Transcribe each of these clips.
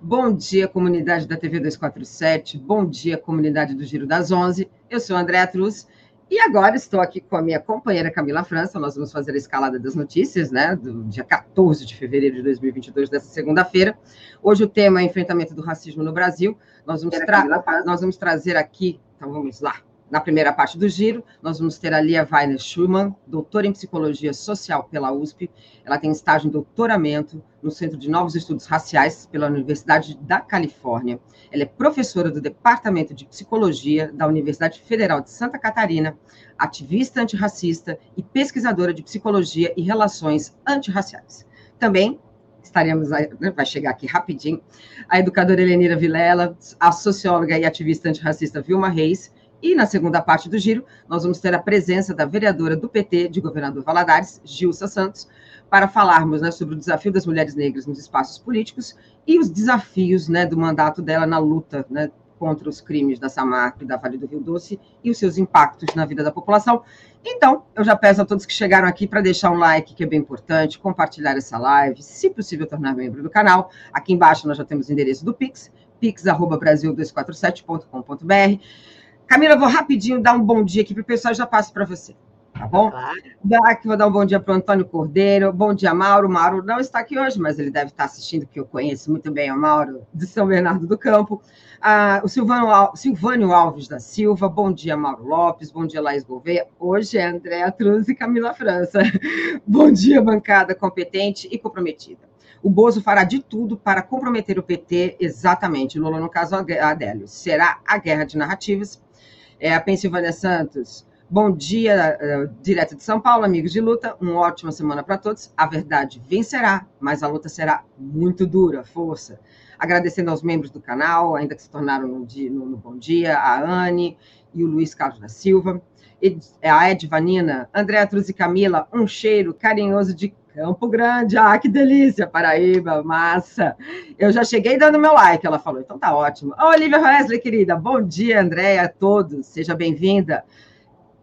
Bom dia, comunidade da TV 247. Bom dia, comunidade do Giro das Onze. Eu sou Andréa Truz e agora estou aqui com a minha companheira Camila França. Nós vamos fazer a escalada das notícias, né, do dia 14 de fevereiro de 2022, dessa segunda-feira. Hoje o tema é enfrentamento do racismo no Brasil. Nós vamos, nós vamos trazer aqui, então vamos lá, na primeira parte do giro, nós vamos ter a Lia Weiner Schumann, doutora em Psicologia Social pela USP. Ela tem estágio em doutoramento no Centro de Novos Estudos Raciais pela Universidade da Califórnia. Ela é professora do Departamento de Psicologia da Universidade Federal de Santa Catarina, ativista antirracista e pesquisadora de Psicologia e Relações Antirraciais. Também estaremos, né, vai chegar aqui rapidinho, a educadora Helenira Vilela, a socióloga e ativista antirracista Vilma Reis, e na segunda parte do giro, nós vamos ter a presença da vereadora do PT de Governador Valadares, Gilsa Santos, para falarmos né, sobre o desafio das mulheres negras nos espaços políticos e os desafios né, do mandato dela na luta né, contra os crimes da Samarco e da Vale do Rio Doce e os seus impactos na vida da população. Então, eu já peço a todos que chegaram aqui para deixar um like, que é bem importante, compartilhar essa live, se possível, tornar membro do canal. Aqui embaixo nós já temos o endereço do Pix, pix.brasil247.com.br. Camila, vou rapidinho dar um bom dia aqui para o pessoal e já passo para você. Tá bom? Claro. Aqui vou dar um bom dia para o Antônio Cordeiro. Bom dia, Mauro. Mauro não está aqui hoje, mas ele deve estar assistindo, que eu conheço muito bem o Mauro, de São Bernardo do Campo. Ah, o Silvano, Silvânio Alves da Silva. Bom dia, Mauro Lopes. Bom dia, Laís Gouveia. Hoje é Andréa Truz e Camila França. bom dia, bancada competente e comprometida. O Bozo fará de tudo para comprometer o PT, exatamente. Lula, no caso, Adélio. Será a guerra de narrativas é a Pensilvânia Santos. Bom dia, uh, direto de São Paulo, amigos de luta. Uma ótima semana para todos. A verdade vencerá, mas a luta será muito dura. Força. Agradecendo aos membros do canal, ainda que se tornaram no, dia, no, no Bom Dia, a Anne e o Luiz Carlos da Silva. Ed, a Ed Vanina, Andréa Truz e Camila, um cheiro carinhoso de Campo Grande, ah, que delícia, Paraíba, massa. Eu já cheguei dando meu like, ela falou, então tá ótimo. Olivia Wesley, querida, bom dia, Andréia, a todos, seja bem-vinda.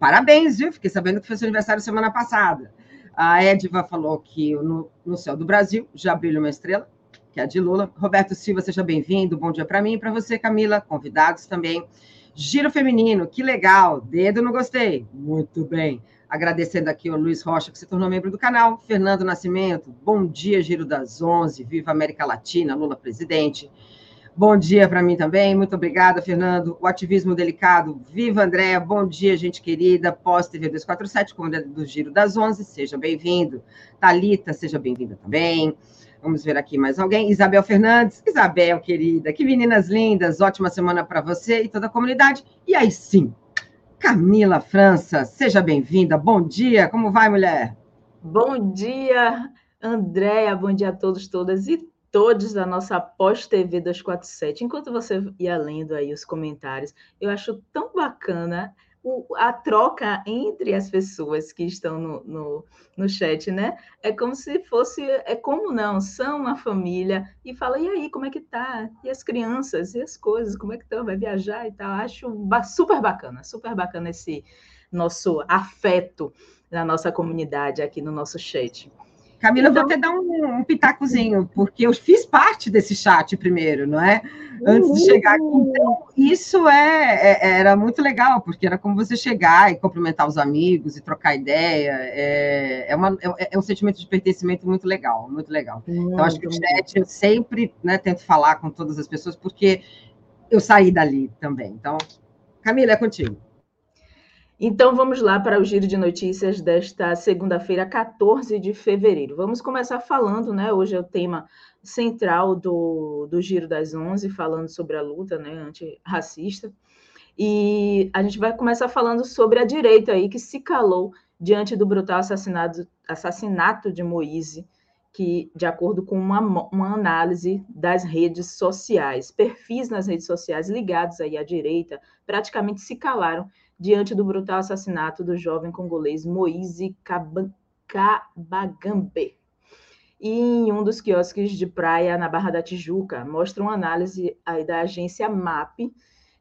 Parabéns, viu? Fiquei sabendo que foi seu aniversário semana passada. A Edva falou que no, no céu do Brasil já brilha uma estrela, que é a de Lula. Roberto Silva, seja bem-vindo. Bom dia para mim e para você, Camila. Convidados também. Giro feminino, que legal. Dedo no gostei. Muito bem. Agradecendo aqui o Luiz Rocha, que se tornou membro do canal. Fernando Nascimento, bom dia, Giro das Onze. Viva América Latina, Lula presidente. Bom dia para mim também, muito obrigada, Fernando. O ativismo delicado, viva Andréa, bom dia, gente querida. Pós-TV 247, comandante do Giro das Onze, seja bem-vindo. Talita, seja bem-vinda também. Vamos ver aqui mais alguém. Isabel Fernandes. Isabel, querida, que meninas lindas. Ótima semana para você e toda a comunidade. E aí sim, Camila França, seja bem-vinda. Bom dia, como vai, mulher? Bom dia, Andréia, bom dia a todos, todas e todos da nossa pós-TV 247. Enquanto você ia lendo aí os comentários, eu acho tão bacana a troca entre as pessoas que estão no, no, no, chat, né? É como se fosse, é como não, são uma família e fala, e aí, como é que tá? E as crianças, e as coisas, como é que estão? Vai viajar e tal. Acho super bacana, super bacana esse nosso afeto na nossa comunidade aqui no nosso chat. Camila, então, vou até dar um, um, pitacozinho, porque eu fiz parte desse chat primeiro, não é? Antes de chegar aqui. Então, isso é, é, era muito legal, porque era como você chegar e cumprimentar os amigos e trocar ideia. É, é, uma, é, é um sentimento de pertencimento muito legal, muito legal. Então, acho que o chat eu sempre né, tento falar com todas as pessoas, porque eu saí dali também. Então, Camila, é contigo. Então vamos lá para o giro de notícias desta segunda-feira, 14 de fevereiro. Vamos começar falando, né? Hoje é o tema central do, do Giro das Onze, falando sobre a luta né, antirracista. E a gente vai começar falando sobre a direita aí que se calou diante do brutal assassinato, assassinato de Moise, que, de acordo com uma, uma análise das redes sociais, perfis nas redes sociais ligados aí à direita, praticamente se calaram diante do brutal assassinato do jovem congolês Moise Kabagambe. E em um dos quiosques de praia na Barra da Tijuca, mostra uma análise da agência MAP,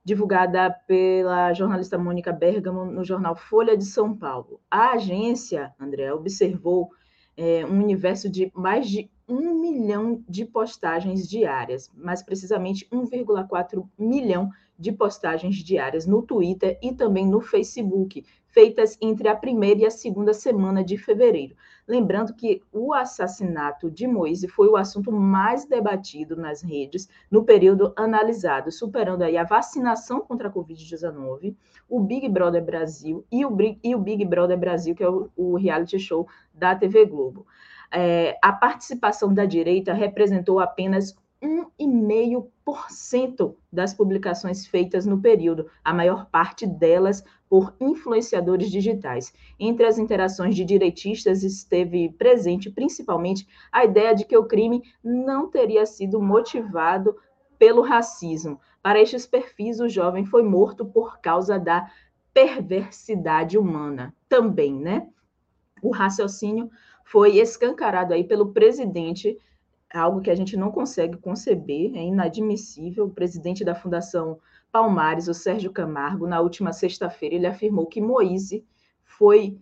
divulgada pela jornalista Mônica Bergamo no jornal Folha de São Paulo. A agência, André, observou é, um universo de mais de um milhão de postagens diárias, mais precisamente 1,4 milhão de postagens diárias no Twitter e também no Facebook, feitas entre a primeira e a segunda semana de fevereiro. Lembrando que o assassinato de Moise foi o assunto mais debatido nas redes no período analisado, superando aí a vacinação contra a Covid-19, o Big Brother Brasil e o, Big Brother Brasil, que é o, o reality show da TV Globo. É, a participação da direita representou apenas 1,5% das publicações feitas no período, a maior parte delas por influenciadores digitais. Entre as interações de direitistas esteve presente principalmente a ideia de que o crime não teria sido motivado pelo racismo. Para estes perfis, o jovem foi morto por causa da perversidade humana também, né? O raciocínio foi escancarado aí pelo presidente algo que a gente não consegue conceber, é inadmissível. O presidente da Fundação Palmares, o Sérgio Camargo, na última sexta-feira, ele afirmou que Moise foi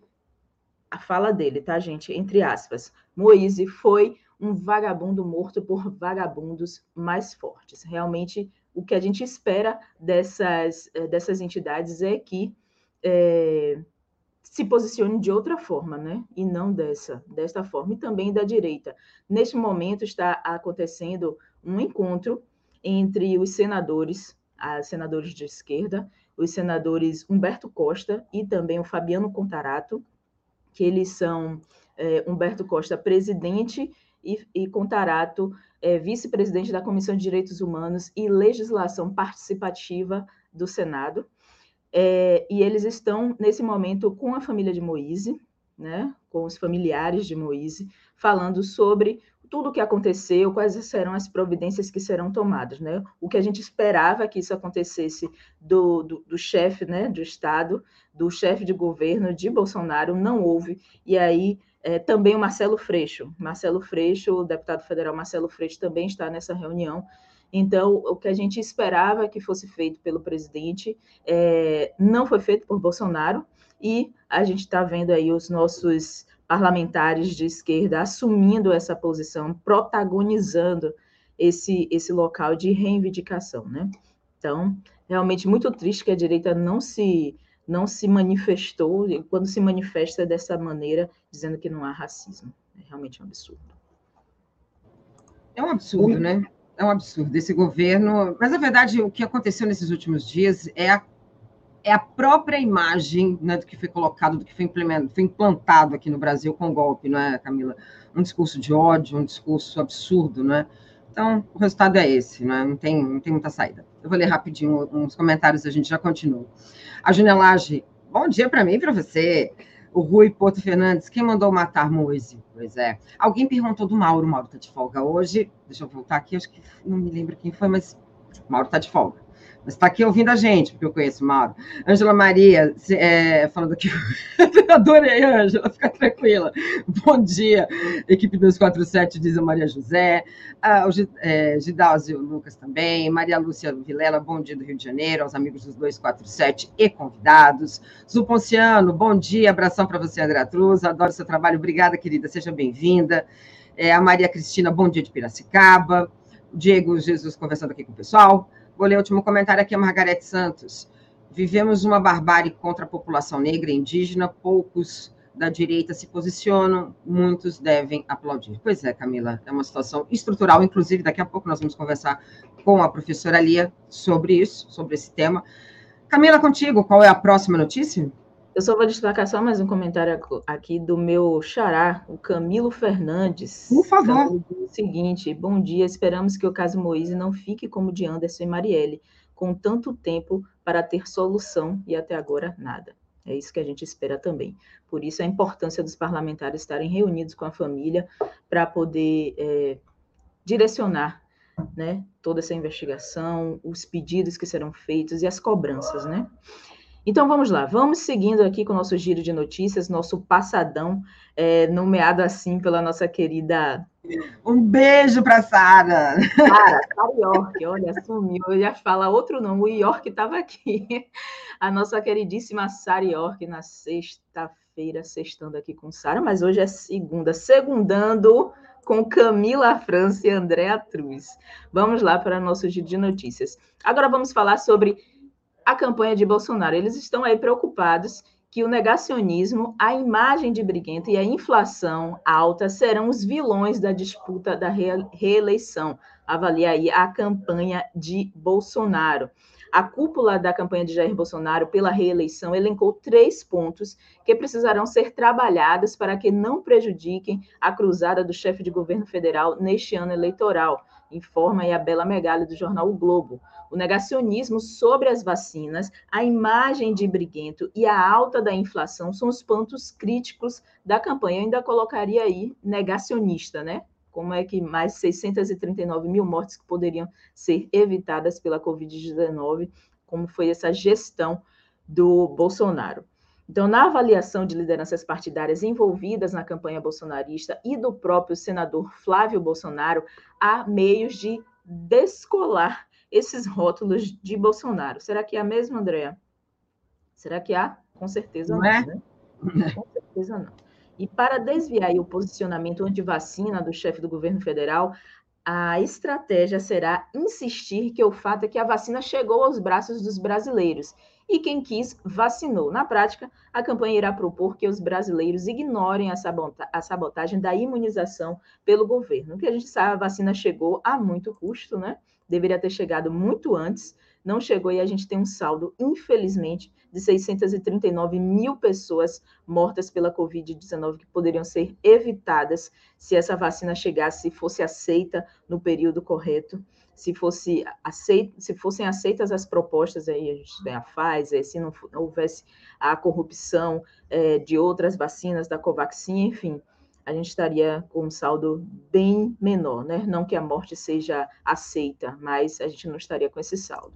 a fala dele, tá, gente? Entre aspas. Moise foi um vagabundo morto por vagabundos mais fortes. Realmente, o que a gente espera dessas, eh, dessas entidades é que é, se posicione de outra forma, né? E não dessa, desta forma, e também da direita. Neste momento está acontecendo um encontro entre os senadores, os senadores de esquerda, os senadores Humberto Costa e também o Fabiano Contarato, que eles são é, Humberto Costa presidente e, e Contarato é, vice-presidente da Comissão de Direitos Humanos e Legislação Participativa do Senado. É, e eles estão, nesse momento, com a família de Moise, né, com os familiares de Moise, falando sobre tudo o que aconteceu, quais serão as providências que serão tomadas. Né? O que a gente esperava que isso acontecesse do, do, do chefe né, do Estado, do chefe de governo de Bolsonaro, não houve. E aí é, também o Marcelo Freixo. Marcelo Freixo, o deputado federal Marcelo Freixo, também está nessa reunião então, o que a gente esperava que fosse feito pelo presidente é, não foi feito por Bolsonaro, e a gente está vendo aí os nossos parlamentares de esquerda assumindo essa posição, protagonizando esse, esse local de reivindicação, né? Então, realmente muito triste que a direita não se não se manifestou, e quando se manifesta dessa maneira, dizendo que não há racismo. É realmente um absurdo. É um absurdo, né? É um absurdo esse governo. Mas, na verdade, o que aconteceu nesses últimos dias é a, é a própria imagem né, do que foi colocado, do que foi, foi implantado aqui no Brasil com o golpe, não é, Camila? Um discurso de ódio, um discurso absurdo, não é? Então, o resultado é esse, não, é? não, tem, não tem muita saída. Eu vou ler rapidinho uns comentários, a gente já continua. A Junelage, bom dia para mim e para você. O Rui Porto Fernandes, quem mandou matar Moise? Pois é. Alguém perguntou do Mauro. O Mauro está de folga hoje. Deixa eu voltar aqui, acho que não me lembro quem foi, mas Mauro está de folga mas está aqui ouvindo a gente, porque eu conheço o Mauro. Ângela Maria, é, falando aqui. Adorei, Ângela, fica tranquila. Bom dia, equipe 247, diz a Maria José. Ah, o é, Gidásio Lucas também. Maria Lúcia Vilela, bom dia do Rio de Janeiro, aos amigos dos 247 e convidados. Zuponciano, bom dia, abração para você, André Truz. Adoro seu trabalho, obrigada, querida, seja bem-vinda. É, a Maria Cristina, bom dia de Piracicaba. Diego Jesus conversando aqui com o pessoal. Vou ler o último comentário aqui, a Margarete Santos. Vivemos uma barbárie contra a população negra e indígena, poucos da direita se posicionam, muitos devem aplaudir. Pois é, Camila, é uma situação estrutural, inclusive daqui a pouco nós vamos conversar com a professora Lia sobre isso, sobre esse tema. Camila, contigo, qual é a próxima notícia? Eu só vou destacar só mais um comentário aqui do meu xará, o Camilo Fernandes. Por favor. O seguinte, bom dia, esperamos que o caso Moise não fique como de Anderson e Marielle, com tanto tempo para ter solução e até agora nada. É isso que a gente espera também. Por isso a importância dos parlamentares estarem reunidos com a família para poder é, direcionar né, toda essa investigação, os pedidos que serão feitos e as cobranças, né? Então vamos lá, vamos seguindo aqui com o nosso giro de notícias, nosso passadão, é, nomeado assim pela nossa querida. Um beijo para Sara. Sara, Sara York, olha, sumiu. Eu ia falar outro nome, o York estava aqui. A nossa queridíssima Sara York na sexta-feira, sextando aqui com Sara, mas hoje é segunda, segundando com Camila França e Andréa Truz. Vamos lá para nosso giro de notícias. Agora vamos falar sobre a campanha de Bolsonaro. Eles estão aí preocupados que o negacionismo, a imagem de briguento e a inflação alta serão os vilões da disputa da reeleição. Avalia aí a campanha de Bolsonaro. A cúpula da campanha de Jair Bolsonaro pela reeleição elencou três pontos que precisarão ser trabalhados para que não prejudiquem a cruzada do chefe de governo federal neste ano eleitoral, informa aí a Bela Megali do jornal O Globo. O negacionismo sobre as vacinas, a imagem de briguento e a alta da inflação são os pontos críticos da campanha. Eu ainda colocaria aí negacionista, né? como é que mais 639 mil mortes que poderiam ser evitadas pela Covid-19, como foi essa gestão do Bolsonaro. Então, na avaliação de lideranças partidárias envolvidas na campanha bolsonarista e do próprio senador Flávio Bolsonaro, há meios de descolar esses rótulos de Bolsonaro. Será que há mesmo, Andréa? Será que há? Com certeza não, não é? né? Com certeza não. E para desviar o posicionamento anti-vacina do chefe do governo federal, a estratégia será insistir que o fato é que a vacina chegou aos braços dos brasileiros e quem quis vacinou. Na prática, a campanha irá propor que os brasileiros ignorem a, a sabotagem da imunização pelo governo. O que a gente sabe, a vacina chegou a muito custo, né? Deveria ter chegado muito antes, não chegou e a gente tem um saldo, infelizmente, de 639 mil pessoas mortas pela Covid-19 que poderiam ser evitadas se essa vacina chegasse, se fosse aceita no período correto, se, fosse aceita, se fossem aceitas as propostas, aí a gente tem a Pfizer, se não, houvesse a corrupção é, de outras vacinas da Covaxin, enfim, a gente estaria com um saldo bem menor, né? Não que a morte seja aceita, mas a gente não estaria com esse saldo.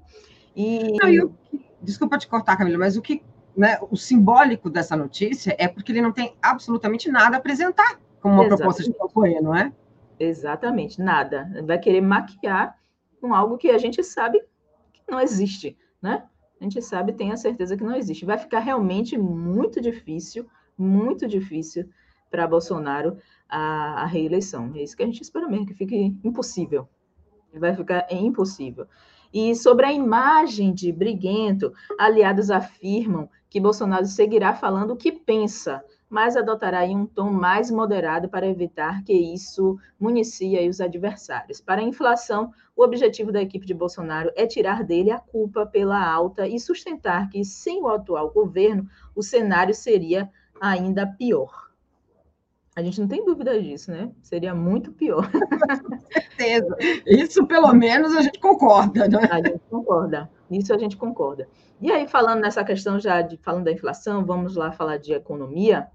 E... Não, eu, desculpa te cortar, Camila, mas o que né, o simbólico dessa notícia é porque ele não tem absolutamente nada a apresentar como uma Exatamente. proposta de campanha, não é? Exatamente, nada. Vai querer maquiar com algo que a gente sabe que não existe, né? A gente sabe, tem a certeza que não existe. Vai ficar realmente muito difícil, muito difícil para Bolsonaro a, a, reeleição. É isso que a gente espera mesmo, que fique impossível. Vai ficar impossível. E sobre a imagem de briguento, aliados afirmam que Bolsonaro seguirá falando o que pensa, mas adotará um tom mais moderado para evitar que isso municie os adversários. Para a inflação, o objetivo da equipe de Bolsonaro é tirar dele a culpa pela alta e sustentar que, sem o atual governo, o cenário seria ainda pior. A gente não tem dúvida disso, né? Seria muito pior. Com certeza. Isso, pelo menos, a gente concorda, né? A gente concorda. Isso a gente concorda. E aí, falando nessa questão já de falando da inflação, vamos lá falar de economia.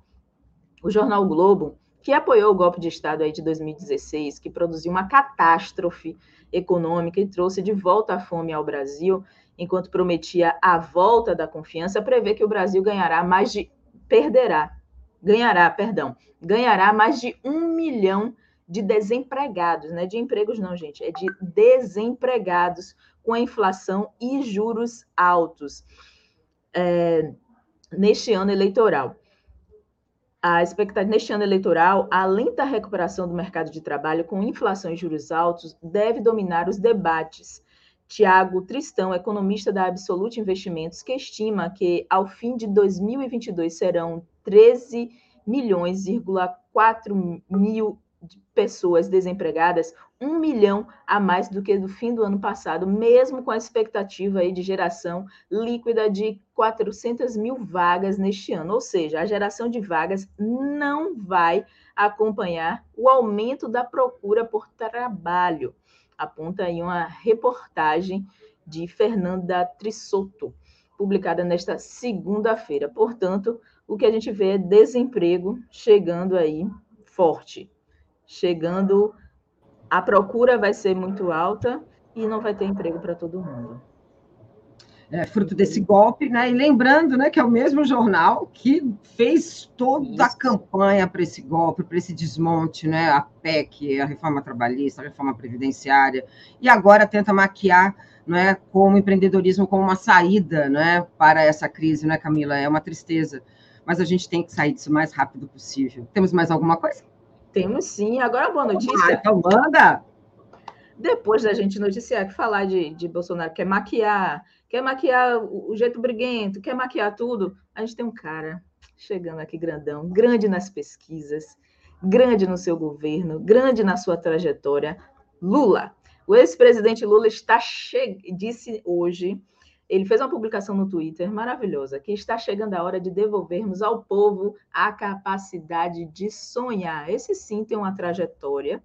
O jornal Globo, que apoiou o golpe de Estado aí de 2016, que produziu uma catástrofe econômica e trouxe de volta a fome ao Brasil, enquanto prometia a volta da confiança, prevê que o Brasil ganhará mais de perderá ganhará, perdão, ganhará mais de um milhão de desempregados, não é de empregos não, gente, é de desempregados com a inflação e juros altos é, neste ano eleitoral. A expectativa neste ano eleitoral, a lenta recuperação do mercado de trabalho com inflação e juros altos deve dominar os debates. Tiago Tristão, economista da Absolute Investimentos, que estima que ao fim de 2022 serão 13 milhões, 4 mil pessoas desempregadas, um milhão a mais do que do fim do ano passado, mesmo com a expectativa aí de geração líquida de 400 mil vagas neste ano. Ou seja, a geração de vagas não vai acompanhar o aumento da procura por trabalho. Aponta aí uma reportagem de Fernanda Trisotto, publicada nesta segunda-feira. Portanto, o que a gente vê é desemprego chegando aí forte. Chegando, a procura vai ser muito alta e não vai ter emprego para todo mundo. É, fruto desse golpe, né? E lembrando, né, que é o mesmo jornal que fez toda a campanha para esse golpe, para esse desmonte, né? A PEC, a reforma trabalhista, a reforma previdenciária, e agora tenta maquiar, né, como empreendedorismo como uma saída, né, para essa crise, né, Camila? É uma tristeza mas a gente tem que sair disso o mais rápido possível. Temos mais alguma coisa? Temos sim. Agora, boa notícia. Ah, então manda! Depois da gente noticiar que falar de, de Bolsonaro quer maquiar, quer maquiar o, jeito briguento, quer maquiar tudo, a gente tem um cara chegando aqui grandão, grande nas pesquisas, grande no seu governo, grande na sua trajetória, Lula. O ex-presidente Lula está che... disse hoje, ele fez uma publicação no Twitter maravilhosa, que está chegando a hora de devolvermos ao povo a capacidade de sonhar. Esse sim tem uma trajetória,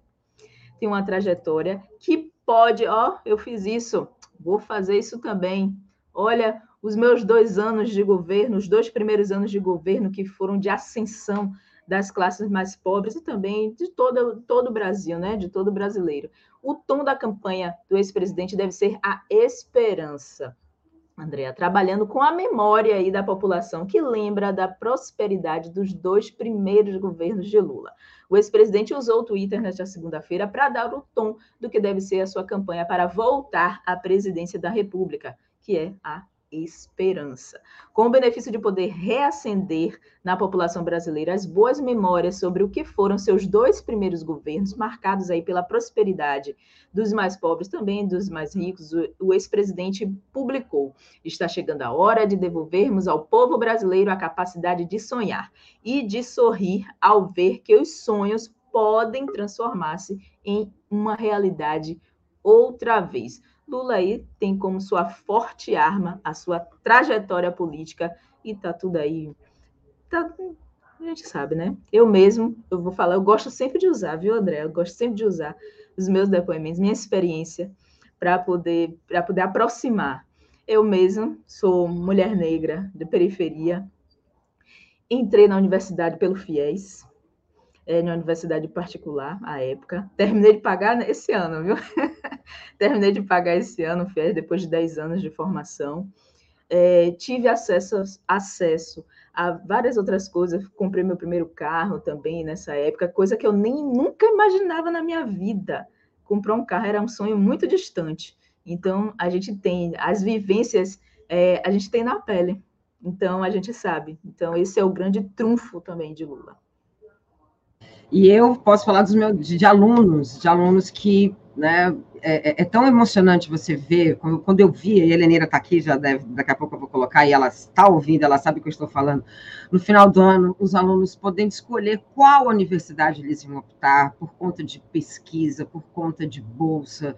tem uma trajetória que pode, ó, eu fiz isso, vou fazer isso também. Olha, os meus dois anos de governo, os dois primeiros anos de governo que foram de ascensão das classes mais pobres e também de todo, todo o Brasil, né? De todo brasileiro. O tom da campanha do ex-presidente deve ser a esperança. Andréa, trabalhando com a memória aí da população que lembra da prosperidade dos dois primeiros governos de Lula. O ex-presidente usou o Twitter nesta segunda-feira para dar o tom do que deve ser a sua campanha para voltar à presidência da República, que é a esperança, com o benefício de poder reacender na população brasileira as boas memórias sobre o que foram seus dois primeiros governos, marcados aí pela prosperidade dos mais pobres, também dos mais ricos. O, ex-presidente publicou: está chegando a hora de devolvermos ao povo brasileiro a capacidade de sonhar e de sorrir ao ver que os sonhos podem transformar-se em uma realidade outra vez. Lula aí tem como sua forte arma a sua trajetória política e tá tudo aí. Tá, a gente sabe, né? Eu mesmo, eu vou falar, eu gosto sempre de usar, viu, André? Eu gosto sempre de usar os meus depoimentos, minha experiência para poder para poder aproximar. Eu mesmo sou mulher negra de periferia. Entrei na universidade pelo FIES, é, na universidade particular, à época. Terminei de pagar esse ano, viu? Terminei de pagar esse ano, FIES, depois de 10 anos de formação. É, tive acesso, acesso a várias outras coisas. Comprei meu primeiro carro também nessa época, coisa que eu nem nunca imaginava na minha vida. Comprar um carro era um sonho muito distante. Então, a gente tem as vivências, é, a gente tem na pele. Então, a gente sabe. Então, esse é o grande trunfo também de Lula. E eu posso falar dos meus, de, de alunos, de alunos que, né, é, é, é tão emocionante você ver, quando, quando eu vi, a Heleneira está aqui, já deve, daqui a pouco eu vou colocar, e ela está ouvindo, ela sabe o que eu estou falando. No final do ano, os alunos podendo escolher qual universidade eles vão optar, por conta de pesquisa, por conta de bolsa.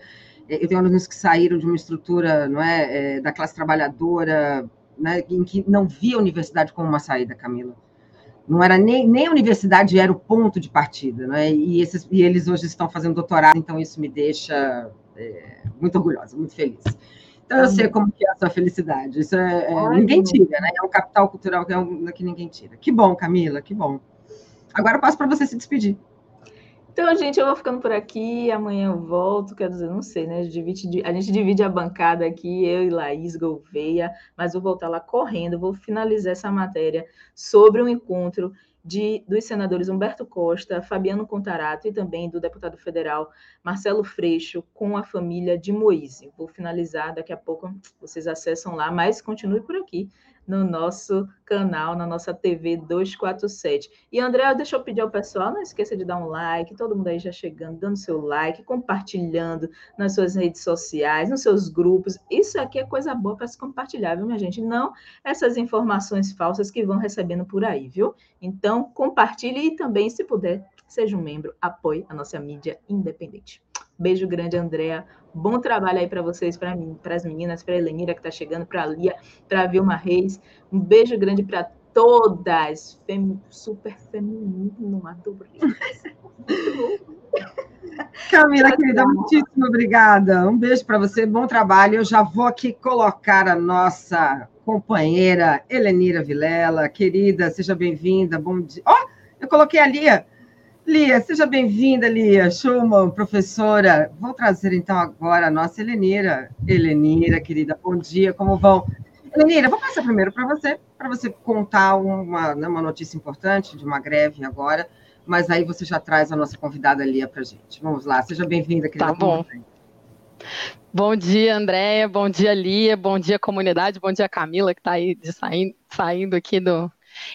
É, eu tenho alunos que saíram de uma estrutura não é, é da classe trabalhadora, né, em que não via a universidade como uma saída, Camila não era nem, nem a universidade era o ponto de partida, né? E, esses, e eles hoje estão fazendo doutorado, então isso me deixa é, muito orgulhosa, muito feliz. Então eu sei como que é a sua felicidade. Isso é, é ninguém tira, né? É um capital cultural que, é um, que ninguém tira. Que bom, Camila, que bom. Agora eu passo para você se despedir. Então, gente, eu vou ficando por aqui. Amanhã eu volto. Quer dizer, não sei, né? A gente, divide, a gente divide a bancada aqui, eu e Laís Gouveia, mas vou voltar lá correndo. Vou finalizar essa matéria sobre o encontro de, dos senadores Humberto Costa, Fabiano Contarato e também do deputado federal Marcelo Freixo com a família de Moise. Vou finalizar daqui a pouco, vocês acessam lá, mas continue por aqui no nosso canal, na nossa TV 247. E André, deixa eu pedir ao pessoal, não esqueça de dar um like, todo mundo aí já chegando, dando seu like, compartilhando nas suas redes sociais, nos seus grupos. Isso aqui é coisa boa para se compartilhar, viu, minha gente? Não essas informações falsas que vão recebendo por aí, viu? Então, compartilhe e também, se puder, seja um membro, apoie a nossa mídia independente. Beijo grande, Andréa. Bom trabalho aí para vocês, para mim, para as meninas, para a Elenira que está chegando, para a Lia, para a Vilma Reis. Um beijo grande para todas. Fem... Super feminino, adorei. Camila, querida, muitíssimo obrigada. Um beijo para você, bom trabalho. Eu já vou aqui colocar a nossa companheira Elenira Vilela. Querida, seja bem-vinda. Bom dia. Ó, oh, eu coloquei a Lia. Lia, seja bem-vinda, Lia Schumann, professora. Vou trazer então agora a nossa Helenira. Helenira, querida, bom dia, como vão? Helenira, vou passar primeiro para você, para você contar uma, né, uma notícia importante de uma greve agora, mas aí você já traz a nossa convidada Lia para a gente. Vamos lá, seja bem-vinda, querida. Tá bom. Bom dia, Andréia, bom dia, Lia, bom dia, comunidade, bom dia, Camila, que está aí de saindo, saindo aqui do,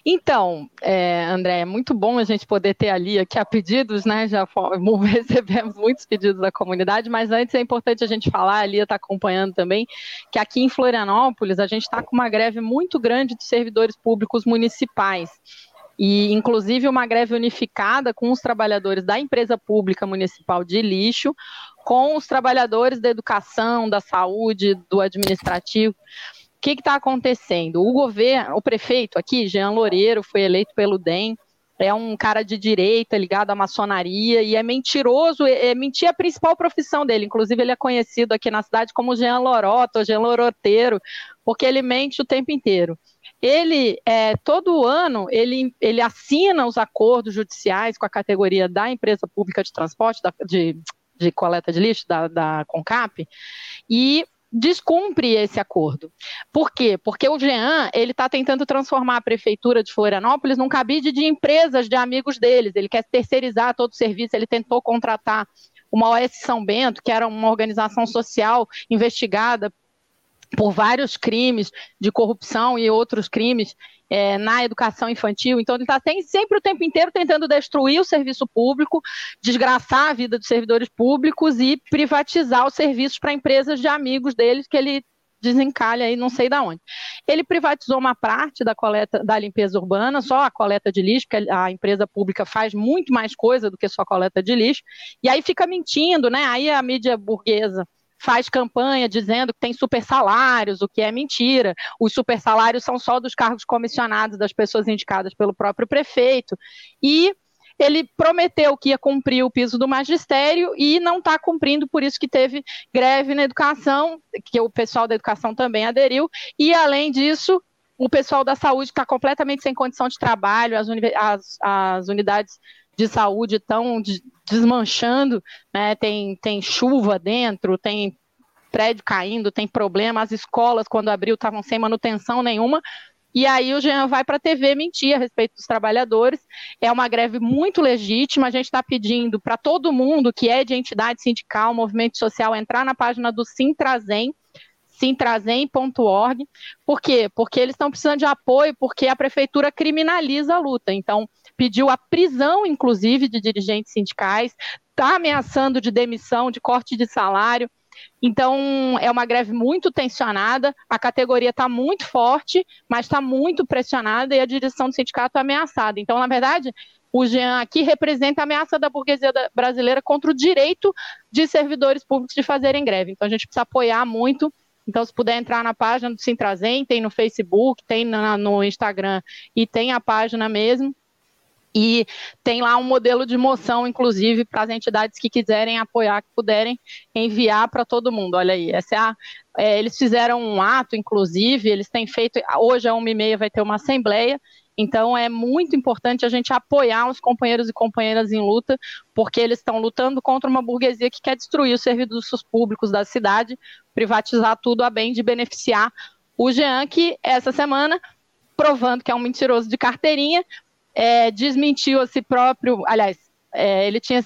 Então, é, André, é muito bom a gente poder ter ali aqui a pedidos, né? Já recebemos muitos pedidos da comunidade, mas antes é importante a gente falar, a Lia está acompanhando também, que aqui em Florianópolis a gente está com uma greve muito grande de servidores públicos municipais. E, inclusive, uma greve unificada com os trabalhadores da empresa pública municipal de lixo, com os trabalhadores da educação, da saúde, do administrativo que está acontecendo? O governo, o prefeito aqui, Jean Loureiro, foi eleito pelo DEM, é um cara de direita ligado à maçonaria e é mentiroso, é, é mentir a principal profissão dele. Inclusive, ele é conhecido aqui na cidade como Jean Lorota, Jean Loroteiro, porque ele mente o tempo inteiro. Ele, é, todo ano, ele, ele assina os acordos judiciais com a categoria da empresa pública de transporte, da, de, de coleta de lixo, da, da CONCAP, e descumpre esse acordo. Por quê? Porque o Jean, ele está tentando transformar a prefeitura de Florianópolis num cabide de empresas de amigos deles. Ele quer terceirizar todo o serviço, ele tentou contratar uma OS São Bento, que era uma organização social investigada por vários crimes de corrupção e outros crimes é, na educação infantil. Então, ele está sempre o tempo inteiro tentando destruir o serviço público, desgraçar a vida dos servidores públicos e privatizar os serviços para empresas de amigos deles que ele desencalha aí não sei da onde. Ele privatizou uma parte da coleta da limpeza urbana, só a coleta de lixo, porque a empresa pública faz muito mais coisa do que só coleta de lixo, e aí fica mentindo, né? Aí a mídia burguesa faz campanha dizendo que tem super salários, o que é mentira. Os super salários são só dos cargos comissionados das pessoas indicadas pelo próprio prefeito. E ele prometeu que ia cumprir o piso do magistério e não está cumprindo, por isso que teve greve na educação, que o pessoal da educação também aderiu, e além disso, o pessoal da saúde está completamente sem condição de trabalho, as, as, as unidades de saúde estão desmanchando, né? tem, tem chuva dentro, tem prédio caindo, tem problema, as escolas, quando abriu, estavam sem manutenção nenhuma, e aí o Jean vai para a TV mentir a respeito dos trabalhadores. É uma greve muito legítima. A gente está pedindo para todo mundo que é de entidade sindical, movimento social, entrar na página do Sintrazem, sintrazem.org. Por quê? Porque eles estão precisando de apoio, porque a prefeitura criminaliza a luta. Então, pediu a prisão, inclusive, de dirigentes sindicais, está ameaçando de demissão, de corte de salário. Então, é uma greve muito tensionada, a categoria está muito forte, mas está muito pressionada e a direção do sindicato ameaçada. Então, na verdade, o Jean aqui representa a ameaça da burguesia brasileira contra o direito de servidores públicos de fazerem greve. Então, a gente precisa apoiar muito. Então, se puder entrar na página do Sintrazem, tem no Facebook, tem no Instagram e tem a página mesmo. E tem lá um modelo de moção, inclusive, para as entidades que quiserem apoiar, que puderem enviar para todo mundo. Olha aí, essa é a, é, eles fizeram um ato, inclusive, eles têm feito, hoje às uma e meia vai ter uma assembleia, então é muito importante a gente apoiar os companheiros e companheiras em luta, porque eles estão lutando contra uma burguesia que quer destruir os serviços públicos da cidade, privatizar tudo a bem de beneficiar o Jean, que essa semana provando que é um mentiroso de carteirinha, é, desmentiu a si próprio, aliás, é, ele tinha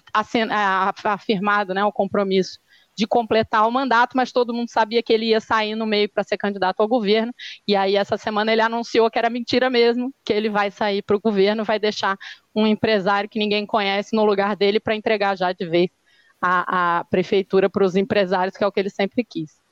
afirmado né, o compromisso de completar o mandato, mas todo mundo sabia que ele ia sair no meio para ser candidato ao governo, e aí essa semana ele anunciou que era mentira mesmo, que ele vai sair para o governo, vai deixar um empresário que ninguém conhece no lugar dele para entregar já de vez a, a prefeitura para os empresários, que é o que ele sempre quis.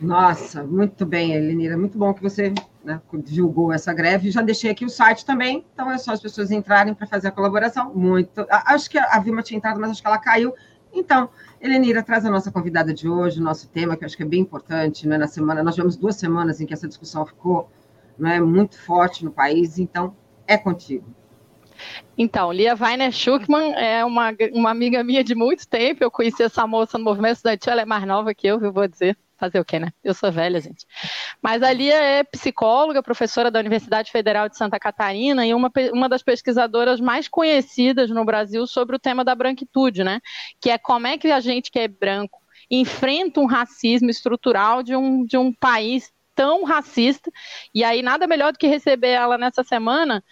Nossa, muito bem, Elenira. Muito bom que você né, divulgou essa greve. Já deixei aqui o site também, então é só as pessoas entrarem para fazer a colaboração. Muito. Acho que a Vilma tinha entrado, mas acho que ela caiu. Então, Elenira, traz a nossa convidada de hoje, o nosso tema, que eu acho que é bem importante. Né, na semana, nós tivemos duas semanas em que essa discussão ficou né, muito forte no país, então é contigo. Então, Lia Weiner Schuckmann é uma, uma amiga minha de muito tempo. Eu conheci essa moça no movimento estudantil, ela é mais nova que eu, eu vou dizer. Fazer o quê, né? Eu sou velha, gente. Mas a Lia é psicóloga, professora da Universidade Federal de Santa Catarina e uma, uma das pesquisadoras mais conhecidas no Brasil sobre o tema da branquitude, né? Que é como é que a gente que é branco enfrenta um racismo estrutural de um, de um país tão racista. E aí, nada melhor do que receber ela nessa semana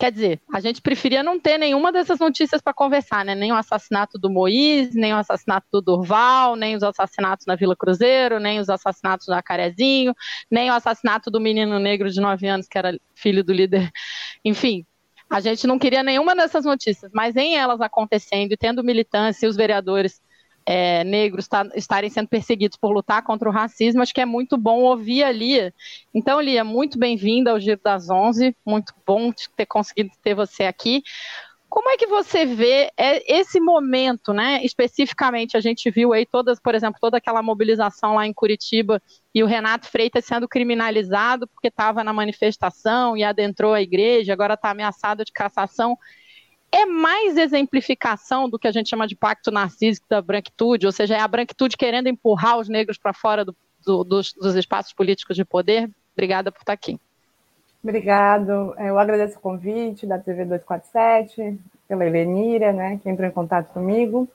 Quer dizer, a gente preferia não ter nenhuma dessas notícias para conversar, né? Nem o assassinato do Moisés, nem o assassinato do Durval, nem os assassinatos na Vila Cruzeiro, nem os assassinatos do Jacarezinho, nem o assassinato do menino negro de 9 anos, que era filho do líder. Enfim, a gente não queria nenhuma dessas notícias, mas em elas acontecendo e tendo militância e os vereadores é, negros tá, estarem sendo perseguidos por lutar contra o racismo, acho que é muito bom ouvir a Lia. Então, Lia, muito bem-vinda ao Giro das Onze, muito bom ter conseguido ter você aqui. Como é que você vê é, esse momento, né? Especificamente, a gente viu aí todas, por exemplo, toda aquela mobilização lá em Curitiba e o Renato Freitas sendo criminalizado porque estava na manifestação e adentrou a igreja, agora está ameaçado de cassação é mais exemplificação do que a gente chama de pacto narcísico da branquitude, ou seja, é a branquitude querendo empurrar os negros para fora do, do, dos, dos, espaços políticos de poder. Obrigada por estar aqui. Obrigado. Eu agradeço o convite da TV 247, pela Helenira, né, que entrou em contato comigo.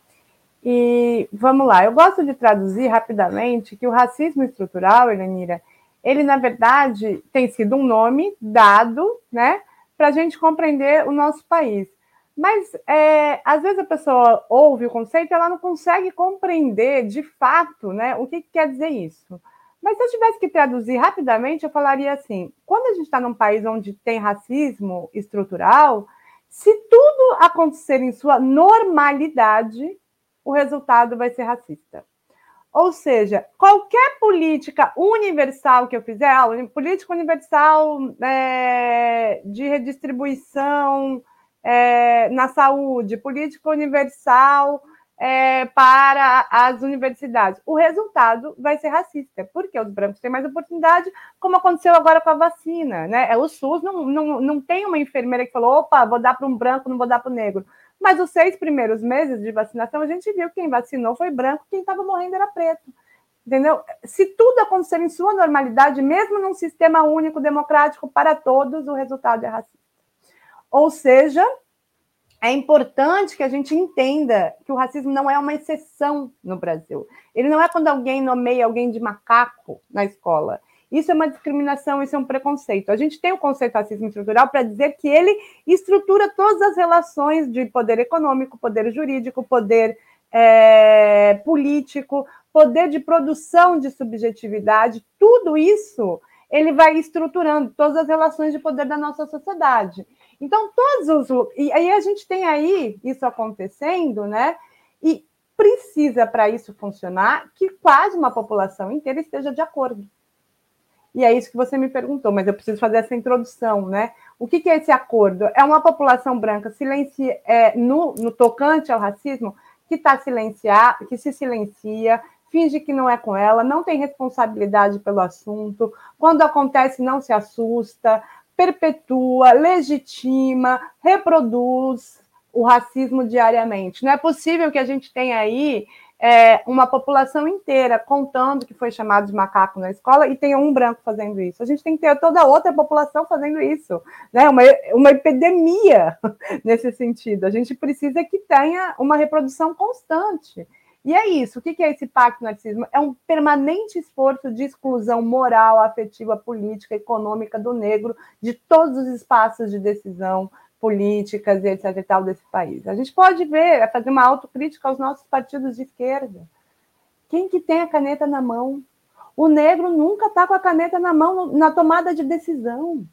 E vamos lá, eu gosto de traduzir rapidamente que o racismo estrutural, Helenira, ele, na verdade, tem sido um nome dado né, para a gente compreender o nosso país. Mas é, às vezes a pessoa ouve o conceito e ela não consegue compreender de fato né, o que, que quer dizer isso. Mas se eu tivesse que traduzir rapidamente, eu falaria assim: quando a gente está num país onde tem racismo estrutural, se tudo acontecer em sua normalidade, o resultado vai ser racista. Ou seja, qualquer política universal que eu fizer, ah, política universal é, de redistribuição é, na saúde, política universal é, para as universidades. O resultado vai ser racista, porque os brancos têm mais oportunidade, como aconteceu agora com a vacina. Né? É, o SUS não, não, não tem uma enfermeira que falou: opa, vou dar para um branco, não vou dar para o negro. Mas os seis primeiros meses de vacinação, a gente viu que quem vacinou foi branco, quem estava morrendo era preto. Entendeu? Se tudo acontecer em sua normalidade, mesmo num sistema único democrático para todos, o resultado é racista. Ou seja, é importante que a gente entenda que o racismo não é uma exceção no Brasil. Ele não é quando alguém nomeia alguém de macaco na escola. Isso é uma discriminação, isso é um preconceito. A gente tem o conceito de racismo estrutural para dizer que ele estrutura todas as relações de poder econômico, poder jurídico, poder é, político, poder de produção de subjetividade, tudo isso ele vai estruturando todas as relações de poder da nossa sociedade. Então, todos os. E aí a gente tem aí isso acontecendo, né? E precisa, para isso funcionar, que quase uma população inteira esteja de acordo. E é isso que você me perguntou, mas eu preciso fazer essa introdução, né? O que, que é esse acordo? É uma população branca silencia, é, no, no tocante ao racismo que está silenciar, que se silencia, finge que não é com ela, não tem responsabilidade pelo assunto, quando acontece não se assusta, perpetua, legitima, reproduz o racismo diariamente. Não é possível que a gente tenha aí é, uma população inteira contando que foi chamado de macaco na escola e tenha um branco fazendo isso. A gente tem que ter toda outra população fazendo isso, né? Uma, uma epidemia nesse sentido. A gente precisa que tenha uma reprodução constante. E é isso. O que é esse pacto narcisismo? É um permanente esforço de exclusão moral, afetiva, política, econômica do negro de todos os espaços de decisão políticas e etc. e tal desse país. A gente pode ver, fazer uma autocrítica aos nossos partidos de esquerda. Quem que tem a caneta na mão? O negro nunca está com a caneta na mão na tomada de decisão.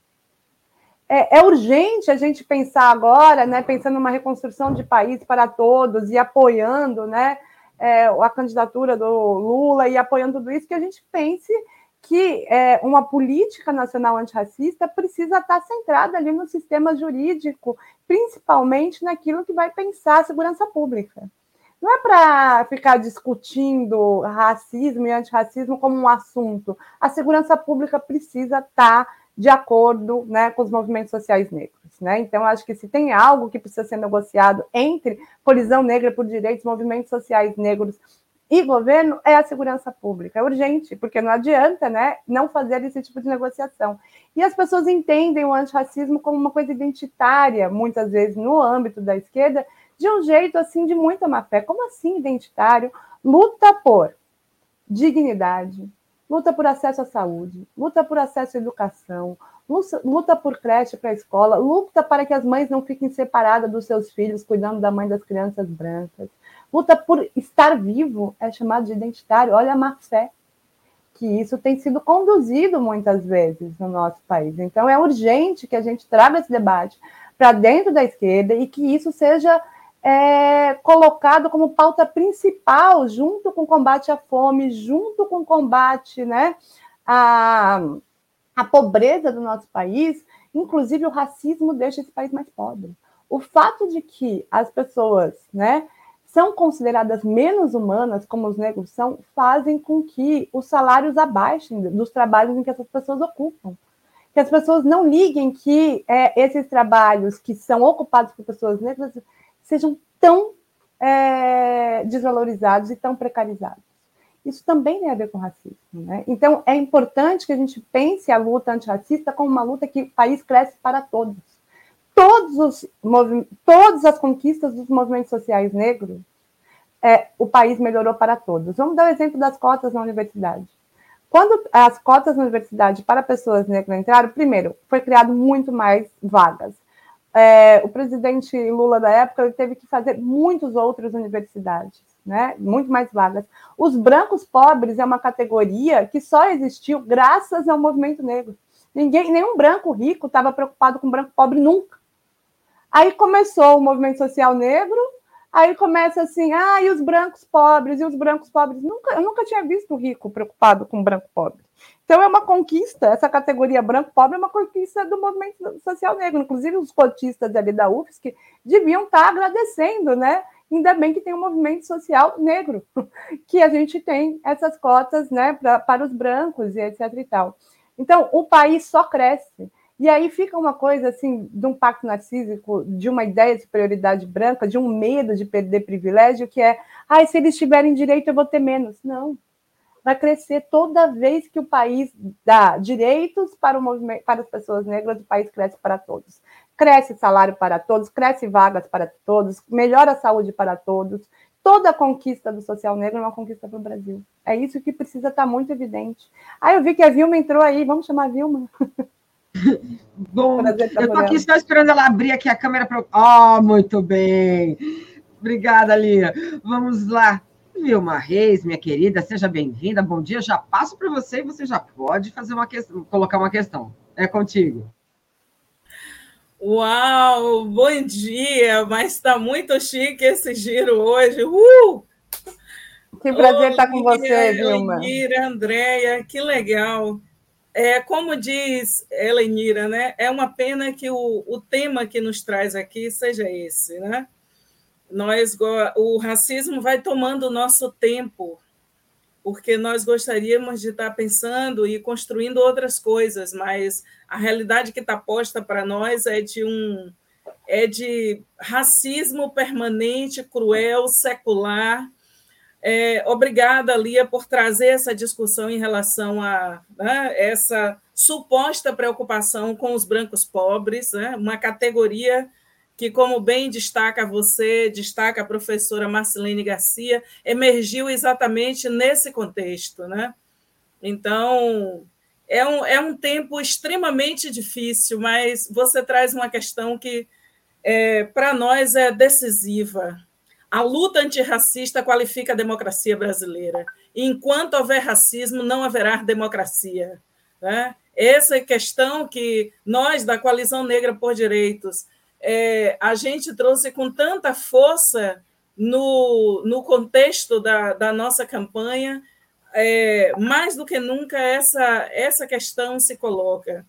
É, é, urgente a gente pensar agora, né, pensando numa reconstrução de país para todos e apoiando, né, é, a candidatura do Lula e apoiando tudo isso, que a gente pense que é, uma política nacional antirracista precisa estar centrada ali no sistema jurídico, principalmente naquilo que vai pensar a segurança pública. Não é para ficar discutindo racismo e antirracismo como um assunto. A segurança pública precisa estar de acordo né, com os movimentos sociais negros. Né? Então, acho que se tem algo que precisa ser negociado entre colisão negra por direitos, movimentos sociais negros e governo, é a segurança pública. É urgente, porque não adianta né, não fazer esse tipo de negociação. E as pessoas entendem o antirracismo como uma coisa identitária, muitas vezes no âmbito da esquerda, de um jeito assim de muita má fé. Como assim identitário? Luta por dignidade, luta por acesso à saúde, luta por acesso à educação, luta por creche para a escola, luta para que as mães não fiquem separadas dos seus filhos, cuidando da mãe das crianças brancas, luta por estar vivo, é chamado de identitário. Olha a má fé que isso tem sido conduzido muitas vezes no nosso país. Então, é urgente que a gente traga esse debate para dentro da esquerda e que isso seja é, colocado como pauta principal, junto com o combate à fome, junto com o combate né, à, à pobreza do nosso país. Inclusive, o racismo deixa esse país mais pobre. O fato de que as pessoas né, são consideradas menos humanas, como os negros são, fazem com que os salários abaixem dos trabalhos em que essas pessoas ocupam. Que as pessoas não liguem que é, esses trabalhos que são ocupados por pessoas negras sejam tão é, desvalorizados e tão precarizados. Isso também tem a ver com racismo. Né? Então, é importante que a gente pense a luta antirracista como uma luta que o país cresce para todos todos os todas as conquistas dos movimentos sociais negros, é, o país melhorou para todos. Vamos dar o exemplo das cotas na universidade. Quando as cotas na universidade para pessoas negras entraram, primeiro, foi criado muito mais vagas. É, o presidente Lula da época teve que fazer muitas outras universidades, né? Muito mais vagas. Os brancos pobres é uma categoria que só existiu graças ao movimento negro. Ninguém, nenhum branco rico estava preocupado com branco pobre nunca. Aí começou o movimento social negro, aí começa assim, ah, e os brancos pobres, e os brancos pobres. Nunca, eu nunca tinha visto rico preocupado com branco pobre. Então é uma conquista, essa categoria branco pobre é uma conquista do movimento social negro. Inclusive, os cotistas ali da UFSC deviam estar agradecendo, né? Ainda bem que tem um movimento social negro, que a gente tem essas cotas né, pra, para os brancos e etc. e tal. Então, o país só cresce. E aí fica uma coisa assim, de um pacto narcísico, de uma ideia de prioridade branca, de um medo de perder privilégio, que é, ah, se eles tiverem direito, eu vou ter menos. Não. Vai crescer toda vez que o país dá direitos para, o movimento, para as pessoas negras, o país cresce para todos. Cresce salário para todos, cresce vagas para todos, melhora a saúde para todos. Toda conquista do social negro é uma conquista para o Brasil. É isso que precisa estar muito evidente. Ah, eu vi que a Vilma entrou aí, vamos chamar a Vilma. Bom, eu estou aqui só esperando ela abrir aqui a câmera para. Oh, muito bem. Obrigada, Lia. Vamos lá. Vilma Reis, minha querida, seja bem-vinda. Bom dia. Já passo para você e você já pode fazer uma questão, colocar uma questão. É contigo. Uau, bom dia, mas está muito chique esse giro hoje. Uh! Que prazer estar com você, Vilma. Ira, Andréia, que legal. É, como diz Elenira, né, é uma pena que o, o tema que nos traz aqui seja esse. Né? Nós, o racismo vai tomando o nosso tempo, porque nós gostaríamos de estar pensando e construindo outras coisas, mas a realidade que está posta para nós é de um é de racismo permanente, cruel, secular, é, obrigada, Lia, por trazer essa discussão em relação a né, essa suposta preocupação com os brancos pobres, né, uma categoria que, como bem destaca você, destaca a professora Marcelene Garcia, emergiu exatamente nesse contexto. Né? Então, é um, é um tempo extremamente difícil, mas você traz uma questão que, é, para nós, é decisiva. A luta antirracista qualifica a democracia brasileira. Enquanto houver racismo, não haverá democracia. Né? Essa é questão que nós, da Coalizão Negra por Direitos, é, a gente trouxe com tanta força no, no contexto da, da nossa campanha, é, mais do que nunca essa, essa questão se coloca.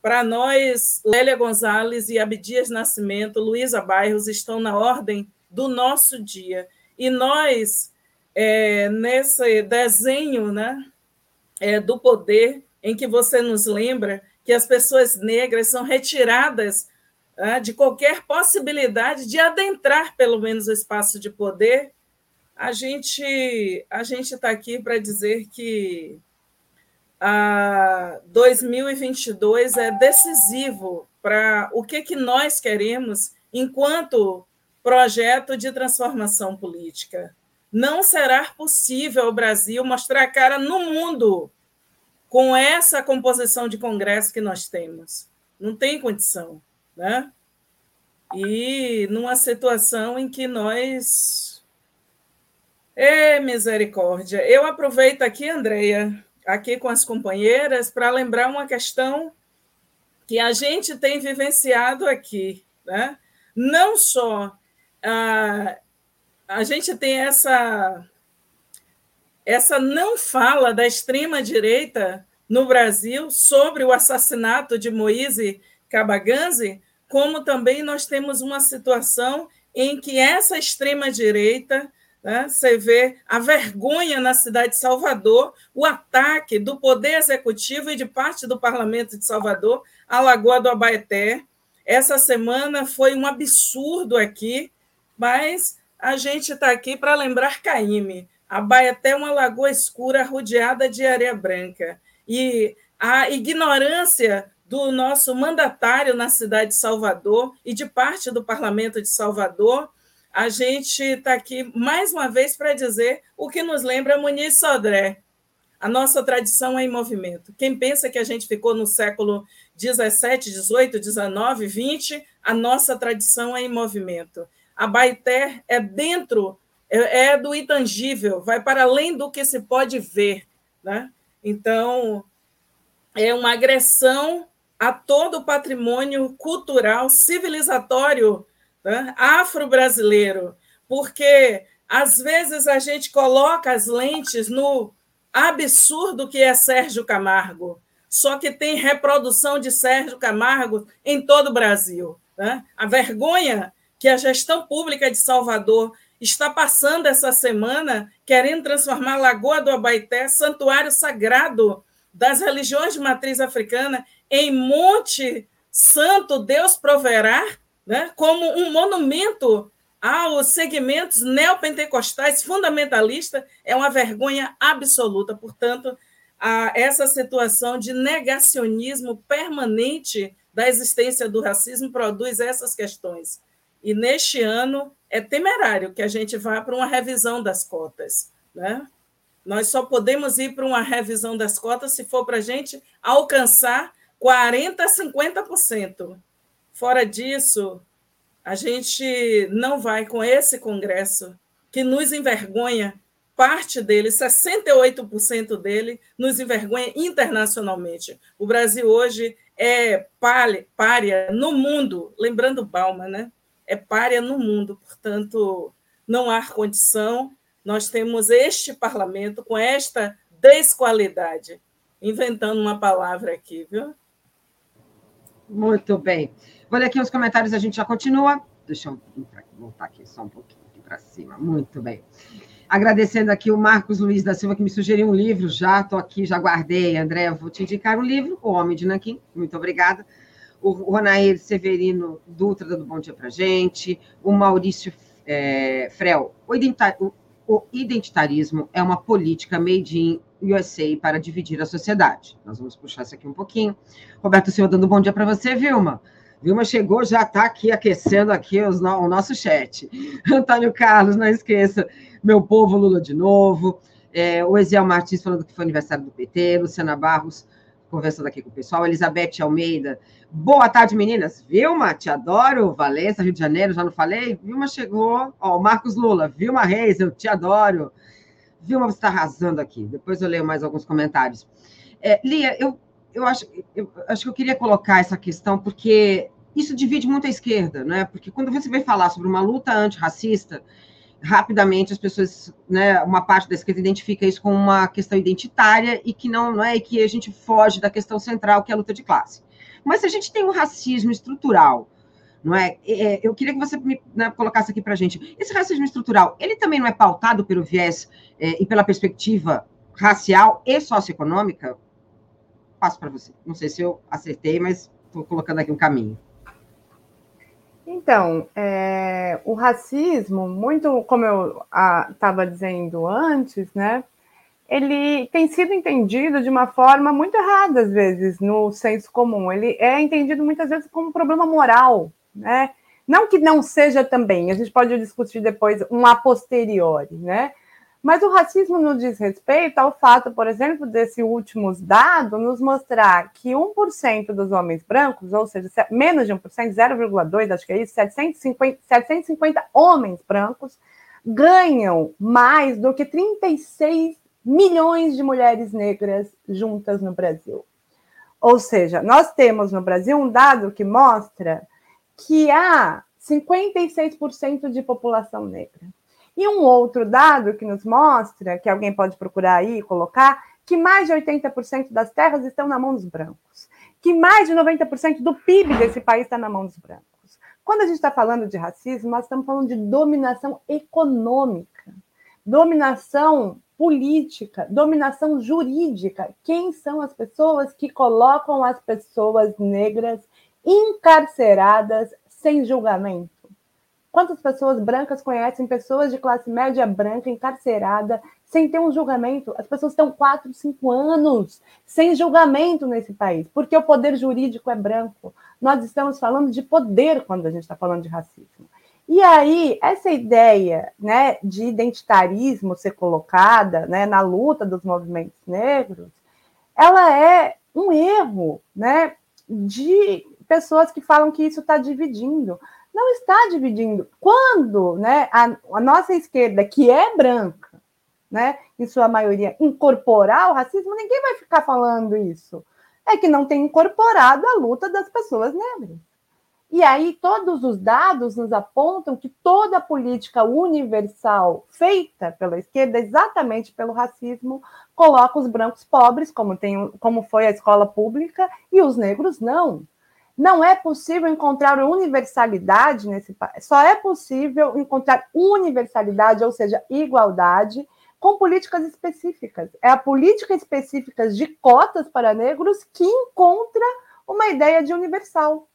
Para nós, Lélia Gonzalez e Abdias Nascimento, Luísa Bairros estão na ordem do nosso dia. E nós, é, nesse desenho né, é, do poder, em que você nos lembra que as pessoas negras são retiradas de qualquer possibilidade de adentrar, pelo menos, o espaço de poder, a gente a gente está aqui para dizer que a 2022 é decisivo para o que, que nós queremos enquanto projeto de transformação política. Não será possível o Brasil mostrar a cara no mundo com essa composição de Congresso que nós temos. Não tem condição. Né? E numa situação em que nós. É misericórdia. Eu aproveito aqui, Andreia, aqui com as companheiras, para lembrar uma questão que a gente tem vivenciado aqui. Né? Não só a, a gente tem essa essa não fala da extrema direita no Brasil sobre o assassinato de Moise Cabaganzi, como também nós temos uma situação em que essa extrema direita né, você vê a vergonha na cidade de Salvador, o ataque do Poder Executivo e de parte do Parlamento de Salvador à Lagoa do Abaeté. Essa semana foi um absurdo aqui, mas a gente está aqui para lembrar Caíme. A Baeté é uma lagoa escura rodeada de areia branca. E a ignorância do nosso mandatário na cidade de Salvador e de parte do parlamento de Salvador, a gente está aqui mais uma vez para dizer o que nos lembra Muniz Sodré. A nossa tradição é em movimento. Quem pensa que a gente ficou no século 17, 18, 19, 20, a nossa tradição é em movimento. A Baité é dentro é, é do intangível, vai para além do que se pode ver. Né? Então, é uma agressão a todo o patrimônio cultural, civilizatório né? afro-brasileiro, porque às vezes a gente coloca as lentes no absurdo que é Sérgio Camargo, só que tem reprodução de Sérgio Camargo em todo o Brasil. Né? A vergonha que a gestão pública de Salvador está passando essa semana querendo transformar a Lagoa do Abaité, santuário sagrado das religiões de matriz africana, em Monte Santo Deus proverá, né, como um monumento aos segmentos neopentecostais fundamentalistas, é uma vergonha absoluta. Portanto, a essa situação de negacionismo permanente da existência do racismo produz essas questões. E neste ano é temerário que a gente vá para uma revisão das cotas. Né? Nós só podemos ir para uma revisão das cotas se for para a gente alcançar 40% a 50%. Fora disso, a gente não vai com esse Congresso que nos envergonha, parte dele, 68% dele, nos envergonha internacionalmente. O Brasil hoje é párea no mundo, lembrando Balma, né? é párea no mundo, portanto, não há condição. Nós temos este parlamento com esta desqualidade, inventando uma palavra aqui, viu? Muito bem. Vou ler aqui os comentários, a gente já continua. Deixa eu voltar aqui só um pouquinho para cima. Muito bem. Agradecendo aqui o Marcos Luiz da Silva, que me sugeriu um livro, já estou aqui, já guardei. André, vou te indicar um livro, O Homem de Nanquim. Muito obrigada o Ronair Severino Dutra dando bom dia para gente, o Maurício é, Frel, o identitarismo é uma política made in USA para dividir a sociedade. Nós vamos puxar isso aqui um pouquinho. Roberto Silva dando bom dia para você, Vilma. Vilma chegou, já está aqui aquecendo aqui os, o nosso chat. Antônio Carlos, não esqueça, meu povo Lula de novo. É, o Eziel Martins falando que foi aniversário do PT, Luciana Barros conversando aqui com o pessoal, Elizabeth Almeida Boa tarde, meninas. Vilma, te adoro. Valença, Rio de Janeiro, já não falei? Vilma chegou. Ó, Marcos Lula, Vilma Reis, eu te adoro. Vilma, você está arrasando aqui. Depois eu leio mais alguns comentários. É, Lia, eu, eu, acho, eu acho que eu queria colocar essa questão, porque isso divide muito a esquerda, né? Porque quando você vai falar sobre uma luta antirracista, rapidamente as pessoas, né, uma parte da esquerda identifica isso como uma questão identitária e que não, não é e que a gente foge da questão central, que é a luta de classe. Mas se a gente tem um racismo estrutural, não é? é eu queria que você me né, colocasse aqui para gente. Esse racismo estrutural, ele também não é pautado pelo viés é, e pela perspectiva racial e socioeconômica? Passo para você. Não sei se eu acertei, mas estou colocando aqui um caminho. Então, é, o racismo, muito como eu estava dizendo antes, né? ele tem sido entendido de uma forma muito errada, às vezes, no senso comum. Ele é entendido muitas vezes como um problema moral, né? Não que não seja também, a gente pode discutir depois um a posteriori, né? Mas o racismo não diz respeito ao fato, por exemplo, desse último dado nos mostrar que 1% dos homens brancos, ou seja, menos de 1%, 0,2%, acho que é isso, 750, 750 homens brancos, ganham mais do que 36 milhões de mulheres negras juntas no Brasil. Ou seja, nós temos no Brasil um dado que mostra que há 56% de população negra. E um outro dado que nos mostra, que alguém pode procurar aí e colocar, que mais de 80% das terras estão na mão dos brancos, que mais de 90% do PIB desse país está na mão dos brancos. Quando a gente está falando de racismo, nós estamos falando de dominação econômica, dominação política, dominação jurídica. Quem são as pessoas que colocam as pessoas negras encarceradas sem julgamento? Quantas pessoas brancas conhecem pessoas de classe média branca encarcerada sem ter um julgamento? As pessoas estão quatro, cinco anos sem julgamento nesse país, porque o poder jurídico é branco. Nós estamos falando de poder quando a gente está falando de racismo. E aí, essa ideia né, de identitarismo ser colocada né, na luta dos movimentos negros, ela é um erro né, de pessoas que falam que isso está dividindo. Não está dividindo. Quando né, a, a nossa esquerda, que é branca, né, em sua maioria, incorporar o racismo, ninguém vai ficar falando isso. É que não tem incorporado a luta das pessoas negras. E aí, todos os dados nos apontam que toda política universal feita pela esquerda, exatamente pelo racismo, coloca os brancos pobres, como, tem, como foi a escola pública, e os negros não. Não é possível encontrar universalidade nesse país. Só é possível encontrar universalidade, ou seja, igualdade, com políticas específicas. É a política específica de cotas para negros que encontra uma ideia de universal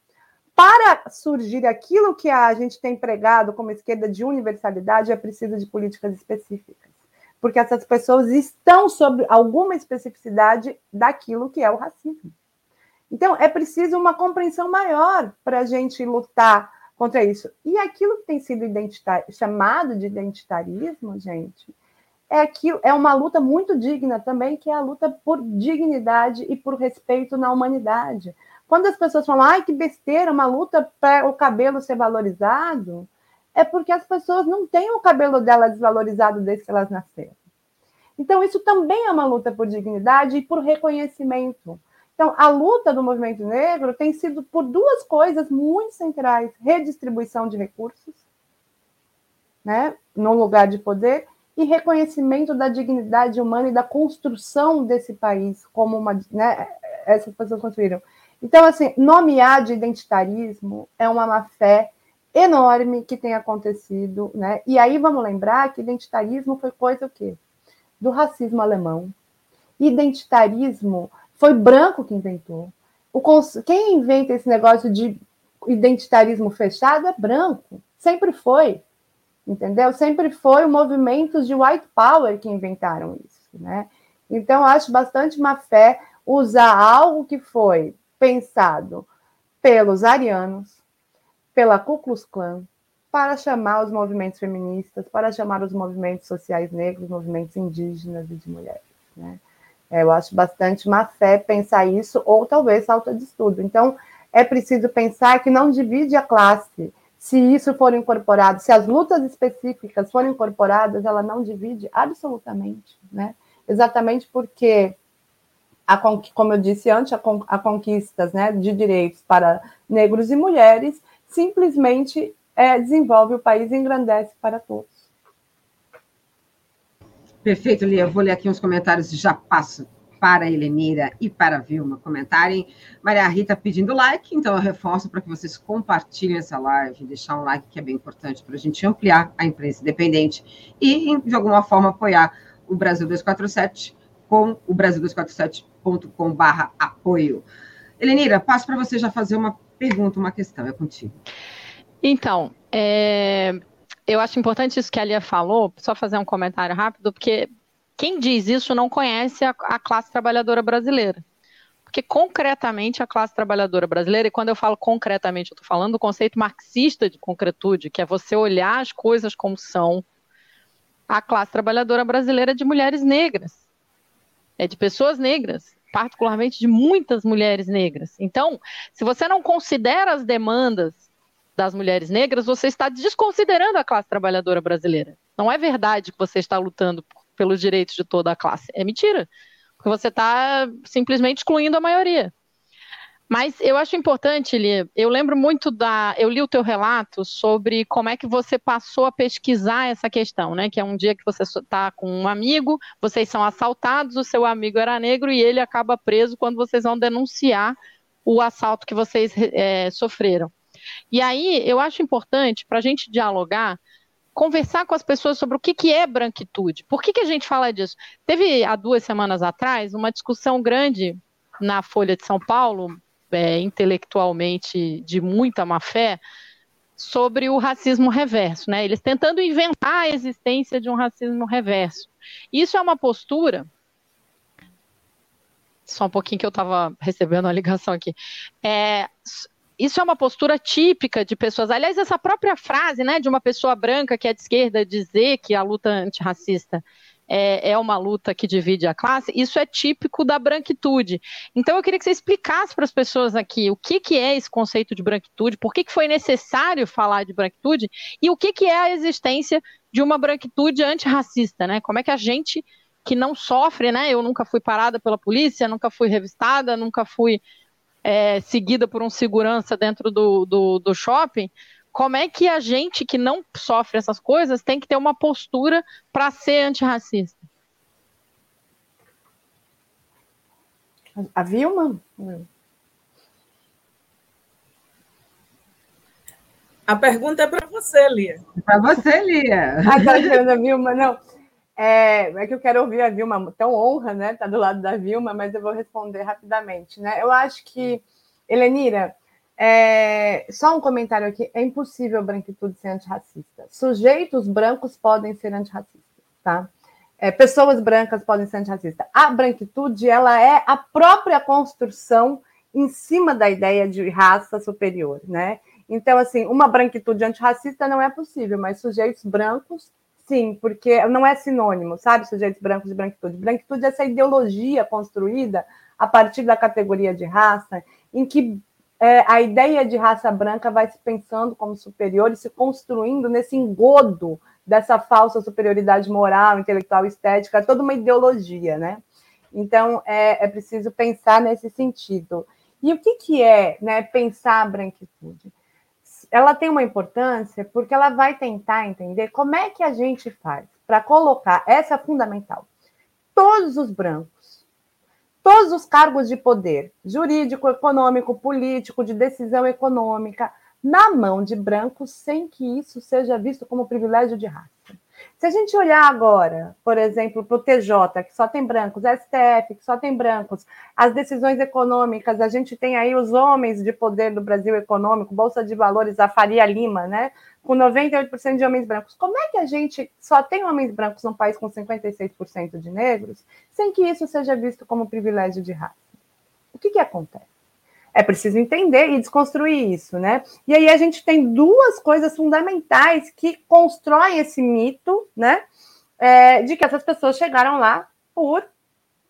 para surgir aquilo que a gente tem pregado como esquerda de universalidade, é preciso de políticas específicas. Porque essas pessoas estão sob alguma especificidade daquilo que é o racismo. Então, é preciso uma compreensão maior para a gente lutar contra isso. E aquilo que tem sido chamado de identitarismo, gente, é, aquilo, é uma luta muito digna também, que é a luta por dignidade e por respeito na humanidade. Quando as pessoas falam, ai, que besteira, uma luta para o cabelo ser valorizado, é porque as pessoas não têm o cabelo dela desvalorizado desde que elas nasceram. Então, isso também é uma luta por dignidade e por reconhecimento. Então, a luta do movimento negro tem sido por duas coisas muito centrais: redistribuição de recursos, né, no lugar de poder, e reconhecimento da dignidade humana e da construção desse país, como uma, né, essas pessoas construíram. Então, assim, nomear de identitarismo é uma má-fé enorme que tem acontecido, né? E aí vamos lembrar que identitarismo foi coisa o quê? Do racismo alemão. Identitarismo foi branco que inventou. O cons... Quem inventa esse negócio de identitarismo fechado é branco. Sempre foi. Entendeu? Sempre foi o movimento de white power que inventaram isso, né? Então, acho bastante má fé usar algo que foi pensado pelos arianos, pela Ku Klux Klan, para chamar os movimentos feministas, para chamar os movimentos sociais negros, movimentos indígenas e de mulheres. Né? É, eu acho bastante má fé pensar isso, ou talvez falta de estudo. Então, é preciso pensar que não divide a classe. Se isso for incorporado, se as lutas específicas forem incorporadas, ela não divide absolutamente, né? Exatamente porque a, como eu disse antes, a, a conquistas né, de direitos para negros e mulheres, simplesmente é, desenvolve o país e engrandece para todos. Perfeito, Lia. Eu vou ler aqui uns comentários e já passo para a Helenira e para a Vilma comentarem. Maria Rita pedindo like, então eu reforço para que vocês compartilhem essa live, deixar um like que é bem importante para a gente ampliar a imprensa independente e, de alguma forma, apoiar o Brasil 247 com o Brasil247.com.br apoio. Helenira, passo para você já fazer uma pergunta, uma questão, é contigo. Então, é, eu acho importante isso que a Lia falou, só fazer um comentário rápido, porque quem diz isso não conhece a, a classe trabalhadora brasileira. Porque concretamente a classe trabalhadora brasileira, e quando eu falo concretamente, eu estou falando do conceito marxista de concretude, que é você olhar as coisas como são, a classe trabalhadora brasileira de mulheres negras, é de pessoas negras, particularmente de muitas mulheres negras. Então, se você não considera as demandas das mulheres negras, você está desconsiderando a classe trabalhadora brasileira. Não é verdade que você está lutando pelos direitos de toda a classe. É mentira. Porque você está simplesmente excluindo a maioria. Mas eu acho importante, Lia, eu lembro muito da. Eu li o teu relato sobre como é que você passou a pesquisar essa questão, né? Que é um dia que você está com um amigo, vocês são assaltados, o seu amigo era negro e ele acaba preso quando vocês vão denunciar o assalto que vocês é, sofreram. E aí eu acho importante para a gente dialogar, conversar com as pessoas sobre o que, que é branquitude. Por que, que a gente fala disso? Teve há duas semanas atrás uma discussão grande na Folha de São Paulo, é, intelectualmente de muita má fé, sobre o racismo reverso, né? Eles tentando inventar a existência de um racismo reverso. Isso é uma postura. Só um pouquinho que eu estava recebendo uma ligação aqui. É, isso é uma postura típica de pessoas. Aliás, essa própria frase, né, de uma pessoa branca que é de esquerda dizer que a luta antirracista é, é uma luta que divide a classe, isso é típico da branquitude. Então, eu queria que você explicasse para as pessoas aqui o que, que é esse conceito de branquitude, por que, que foi necessário falar de branquitude e o que, que é a existência de uma branquitude antirracista, né? Como é que a gente que não sofre, né? Eu nunca fui parada pela polícia, nunca fui revistada, nunca fui é, seguida por um segurança dentro do, do, do shopping, como é que a gente que não sofre essas coisas tem que ter uma postura para ser antirracista? A Vilma? A pergunta é para você, Lia. Para você, Lia. A tá Vilma, não. É, é que eu quero ouvir a Vilma, tão honra, né? Tá do lado da Vilma, mas eu vou responder rapidamente, né? Eu acho que, Helenira, é, só um comentário aqui: é impossível a branquitude ser antirracista. Sujeitos brancos podem ser antirracistas, tá? É, pessoas brancas podem ser antirracistas. A branquitude, ela é a própria construção em cima da ideia de raça superior, né? Então, assim, uma branquitude antirracista não é possível, mas sujeitos brancos Sim, porque não é sinônimo, sabe, sujeitos brancos de branquitude. Branquitude é essa ideologia construída a partir da categoria de raça, em que é, a ideia de raça branca vai se pensando como superior e se construindo nesse engodo dessa falsa superioridade moral, intelectual, estética, toda uma ideologia, né? Então, é, é preciso pensar nesse sentido. E o que, que é né, pensar a branquitude? Ela tem uma importância porque ela vai tentar entender como é que a gente faz para colocar, essa fundamental, todos os brancos, todos os cargos de poder, jurídico, econômico, político, de decisão econômica, na mão de brancos, sem que isso seja visto como privilégio de raça. Se a gente olhar agora, por exemplo, para o TJ, que só tem brancos, STF, que só tem brancos, as decisões econômicas, a gente tem aí os homens de poder do Brasil econômico, Bolsa de Valores, a Faria Lima, né? Com 98% de homens brancos. Como é que a gente só tem homens brancos num país com 56% de negros, sem que isso seja visto como privilégio de raça? O que, que acontece? É preciso entender e desconstruir isso, né? E aí a gente tem duas coisas fundamentais que constroem esse mito, né? É, de que essas pessoas chegaram lá por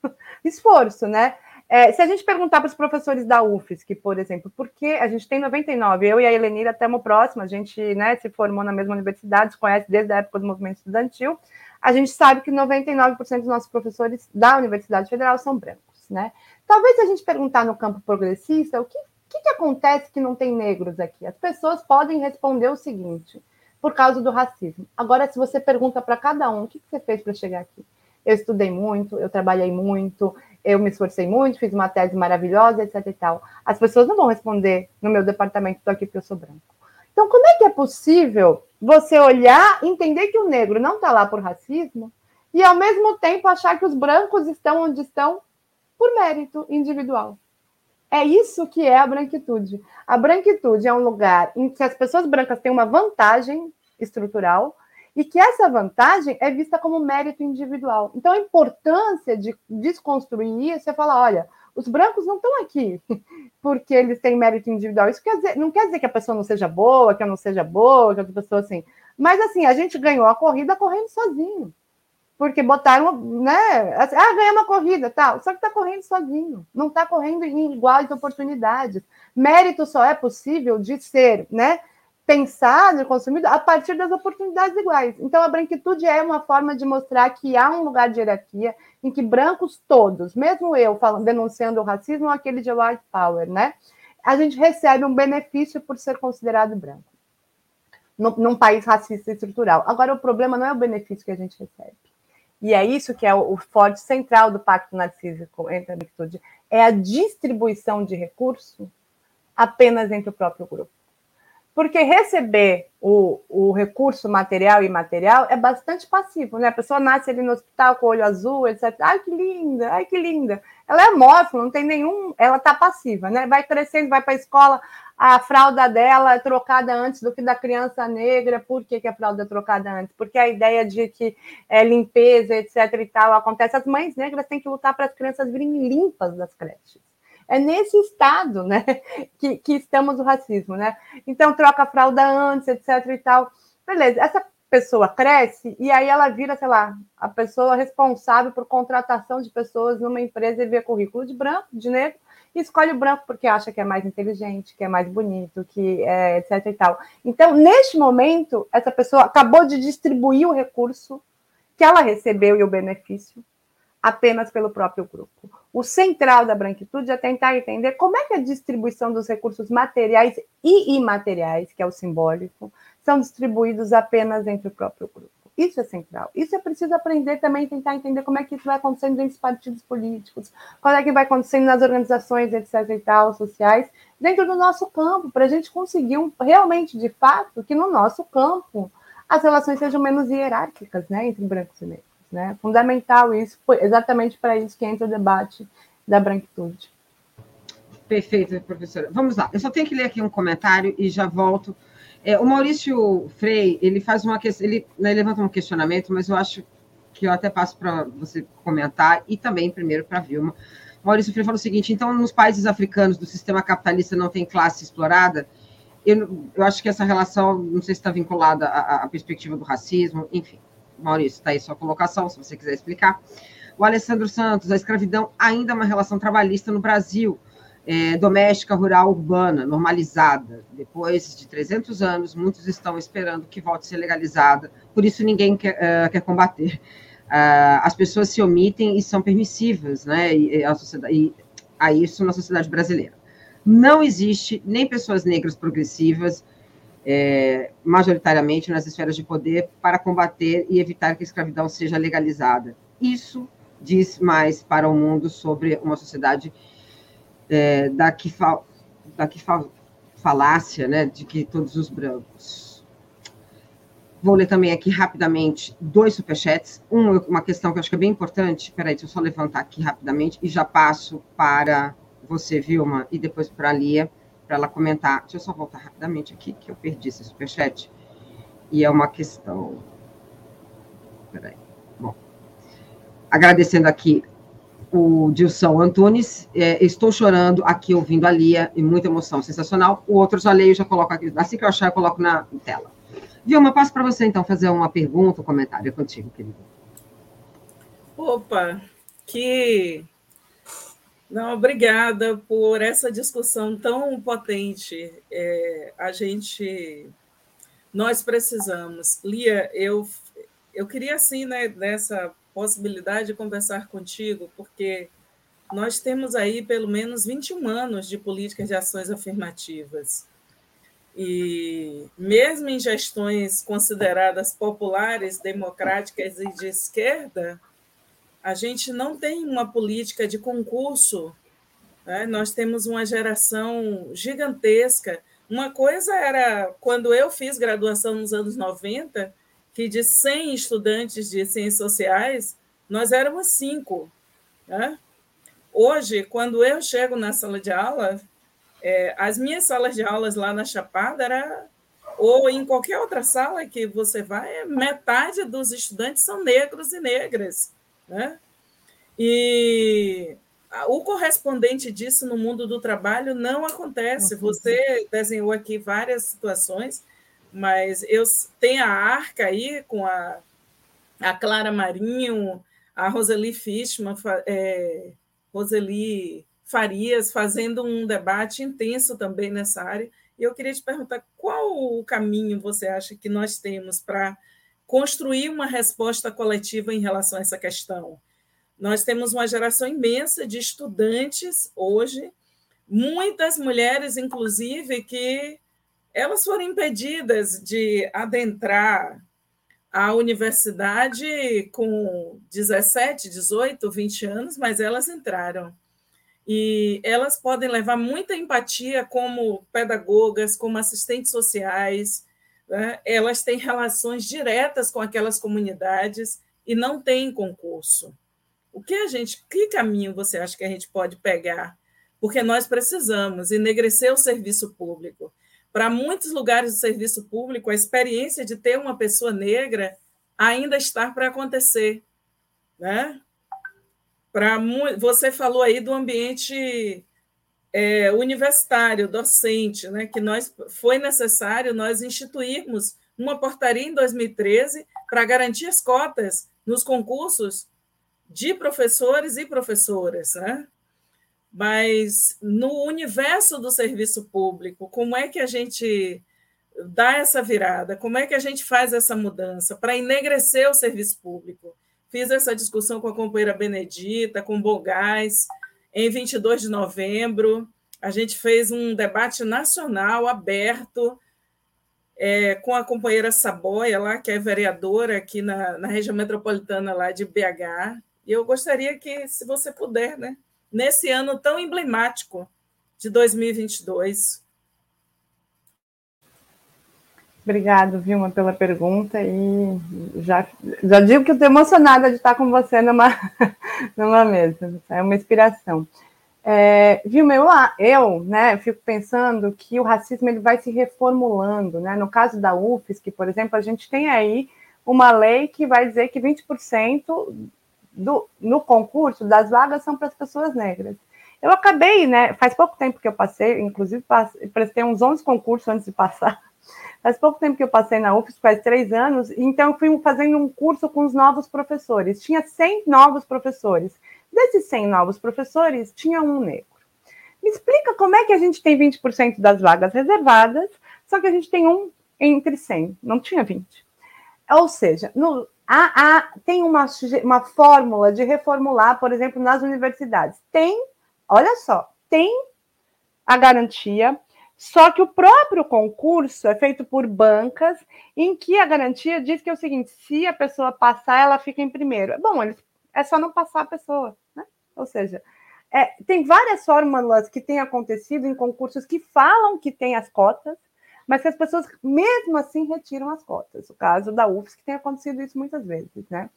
esforço, né? É, se a gente perguntar para os professores da UFSC, por exemplo, por que a gente tem 99, eu e a Helenira estamos próximos, a gente né, se formou na mesma universidade, se conhece desde a época do movimento estudantil, a gente sabe que 99% dos nossos professores da Universidade Federal são brancos, né? Talvez se a gente perguntar no campo progressista, o que, que, que acontece que não tem negros aqui? As pessoas podem responder o seguinte: por causa do racismo. Agora, se você pergunta para cada um, o que, que você fez para chegar aqui? Eu estudei muito, eu trabalhei muito, eu me esforcei muito, fiz uma tese maravilhosa, etc e tal. As pessoas não vão responder no meu departamento, estou aqui porque eu sou branco. Então, como é que é possível você olhar, entender que o negro não está lá por racismo e, ao mesmo tempo, achar que os brancos estão onde estão por mérito individual. É isso que é a branquitude. A branquitude é um lugar em que as pessoas brancas têm uma vantagem estrutural e que essa vantagem é vista como mérito individual. Então, a importância de desconstruir isso é falar: olha, os brancos não estão aqui porque eles têm mérito individual. Isso quer dizer, não quer dizer que a pessoa não seja boa, que eu não seja boa, que a pessoa assim. Mas assim, a gente ganhou a corrida correndo sozinho. Porque botaram, né? Assim, ah, ganhamos a corrida, tal. Só que está correndo sozinho, não está correndo em iguais oportunidades. Mérito só é possível de ser, né? Pensado e consumido a partir das oportunidades iguais. Então, a branquitude é uma forma de mostrar que há um lugar de hierarquia em que brancos todos, mesmo eu falando, denunciando o racismo, aquele de white power, né? A gente recebe um benefício por ser considerado branco num país racista e estrutural. Agora, o problema não é o benefício que a gente recebe. E é isso que é o, forte central do Pacto Narcísico entre a Branquitude, é a distribuição de recurso apenas entre o próprio grupo. Porque receber o, o recurso material e imaterial é bastante passivo, né? A pessoa nasce ali no hospital com o olho azul, etc. Ai, que linda, ai, que linda. Ela é amorfa, não tem nenhum. Ela está passiva, né? Vai crescendo, vai para a escola, a fralda dela é trocada antes do que da criança negra. Por que, que a fralda é trocada antes? Porque a ideia de que é, limpeza, etc. e tal, acontece. As mães negras têm que lutar para as crianças virem limpas das creches. É nesse estado né, que, que estamos o racismo, né? Então, troca a fralda antes, etc. e tal. Beleza, essa pessoa cresce e aí ela vira, sei lá, a pessoa responsável por contratação de pessoas numa empresa e vê currículo de branco, de negro, e escolhe o branco porque acha que é mais inteligente, que é mais bonito, que é etc e tal. Então, neste momento, essa pessoa acabou de distribuir o recurso que ela recebeu e o benefício apenas pelo próprio grupo. O central da branquitude é tentar entender como é que a distribuição dos recursos materiais e imateriais, que é o simbólico, são distribuídos apenas entre o próprio grupo. Isso é central. Isso é preciso aprender também, tentar entender como é que isso vai acontecendo dentro dos partidos políticos, como é que vai acontecendo nas organizações, etc. e tal, sociais, dentro do nosso campo, para a gente conseguir um, realmente, de fato, que no nosso campo as relações sejam menos hierárquicas, né, entre brancos e negros. Né? Fundamental isso, exatamente para isso que entra o debate da branquitude. Perfeito, professora. Vamos lá. Eu só tenho que ler aqui um comentário e já volto é, o Maurício Frei, ele faz uma questão, ele, né, levanta um questionamento, mas eu acho que eu até passo para você comentar, e também primeiro para a Vilma. Maurício Frei fala o seguinte: então, nos países africanos do sistema capitalista não tem classe explorada? Eu, eu acho que essa relação, não sei se está vinculada à, à, perspectiva do racismo, enfim. Maurício, está aí sua colocação, se você quiser explicar. O Alessandro Santos, a escravidão ainda é uma relação trabalhista no Brasil é, doméstica, rural, urbana, normalizada. Depois de 300 anos, muitos estão esperando que volte a ser legalizada, por isso ninguém quer, uh, quer combater. Uh, as pessoas se omitem e são permissivas né, e, a, sociedade, e a isso na sociedade brasileira. Não existe nem pessoas negras progressivas, é, majoritariamente nas esferas de poder, para combater e evitar que a escravidão seja legalizada. Isso diz mais para o mundo sobre uma sociedade é, da que, fa, da que fa, falácia né, de que todos os brancos. Vou ler também aqui rapidamente dois superchats. Um, uma questão que eu acho que é bem importante. Peraí, deixa eu só levantar aqui rapidamente e já passo para você, Vilma, e depois para a Lia, para ela comentar. Deixa eu só voltar rapidamente aqui, que eu perdi esse superchat. E é uma questão. Peraí. Bom. Agradecendo aqui o Dilson Antunes, é, estou chorando aqui ouvindo a Lia, e muita emoção, sensacional. O outro já leio, já coloco aqui, assim que eu achar, eu coloco na tela. Vilma, passo para você, então, fazer uma pergunta, um comentário contigo, querido. Opa, que... Não, obrigada por essa discussão tão potente. É, a gente... Nós precisamos. Lia, eu, eu queria, assim, né, nessa possibilidade de conversar contigo, porque nós temos aí pelo menos 21 anos de políticas de ações afirmativas. E mesmo em gestões consideradas populares, democráticas e de esquerda, a gente não tem uma política de concurso. Né? Nós temos uma geração gigantesca. Uma coisa era quando eu fiz graduação nos anos 90, que de 100 estudantes de ciências sociais, nós éramos cinco. Né? Hoje, quando eu chego na sala de aula, é, as minhas salas de aulas lá na Chapada era ou em qualquer outra sala que você vai, metade dos estudantes são negros e negras. Né? E o correspondente disso no mundo do trabalho não acontece. Você desenhou aqui várias situações mas eu tenho a Arca aí com a, a Clara Marinho, a Roseli Fishman, é, Roseli Farias, fazendo um debate intenso também nessa área. E eu queria te perguntar qual o caminho você acha que nós temos para construir uma resposta coletiva em relação a essa questão. Nós temos uma geração imensa de estudantes hoje, muitas mulheres, inclusive, que elas foram impedidas de adentrar a universidade com 17, 18, 20 anos, mas elas entraram. E elas podem levar muita empatia como pedagogas, como assistentes sociais, né? elas têm relações diretas com aquelas comunidades e não têm concurso. O que a gente, que caminho você acha que a gente pode pegar? Porque nós precisamos enegrecer o serviço público. Para muitos lugares do serviço público, a experiência de ter uma pessoa negra ainda está para acontecer, né? Para você falou aí do ambiente é, universitário, docente, né, que nós foi necessário nós instituirmos uma portaria em 2013 para garantir as cotas nos concursos de professores e professoras, né? Mas no universo do serviço público, como é que a gente dá essa virada? Como é que a gente faz essa mudança para enegrecer o serviço público? Fiz essa discussão com a companheira Benedita, com Bogás, em 22 de novembro, a gente fez um debate nacional aberto é, com a companheira Saboia, lá, que é vereadora aqui na, na região metropolitana lá de BH. E eu gostaria que, se você puder, né, nesse ano tão emblemático de 2022. Obrigado, Vilma, pela pergunta. E já, já digo que estou emocionada de estar com você numa, numa mesa. É uma inspiração. É, Vilma, eu, eu né, fico pensando que o racismo ele vai se reformulando. Né? No caso da UFSC, por exemplo, a gente tem aí uma lei que vai dizer que 20% do, no concurso das vagas são para as pessoas negras. Eu acabei, né? Faz pouco tempo que eu passei, inclusive passei, prestei uns 11 concursos antes de passar. Faz pouco tempo que eu passei na UFSC, faz três anos, então eu fui fazendo um curso com os novos professores. Tinha 100 novos professores. Desses 100 novos professores, tinha um negro. Me explica como é que a gente tem 20% das vagas reservadas, só que a gente tem um entre 100, não tinha 20. Ou seja, no, há, há, tem uma, uma fórmula de reformular, por exemplo, nas universidades. Tem, olha só, tem a garantia só que o próprio concurso é feito por bancas, em que a garantia diz que é o seguinte: se a pessoa passar, ela fica em primeiro. É bom, é só não passar a pessoa, né? Ou seja, é, tem várias fórmulas que têm acontecido em concursos que falam que tem as cotas, mas que as pessoas mesmo assim retiram as cotas. O caso da UFS, que tem acontecido isso muitas vezes, né?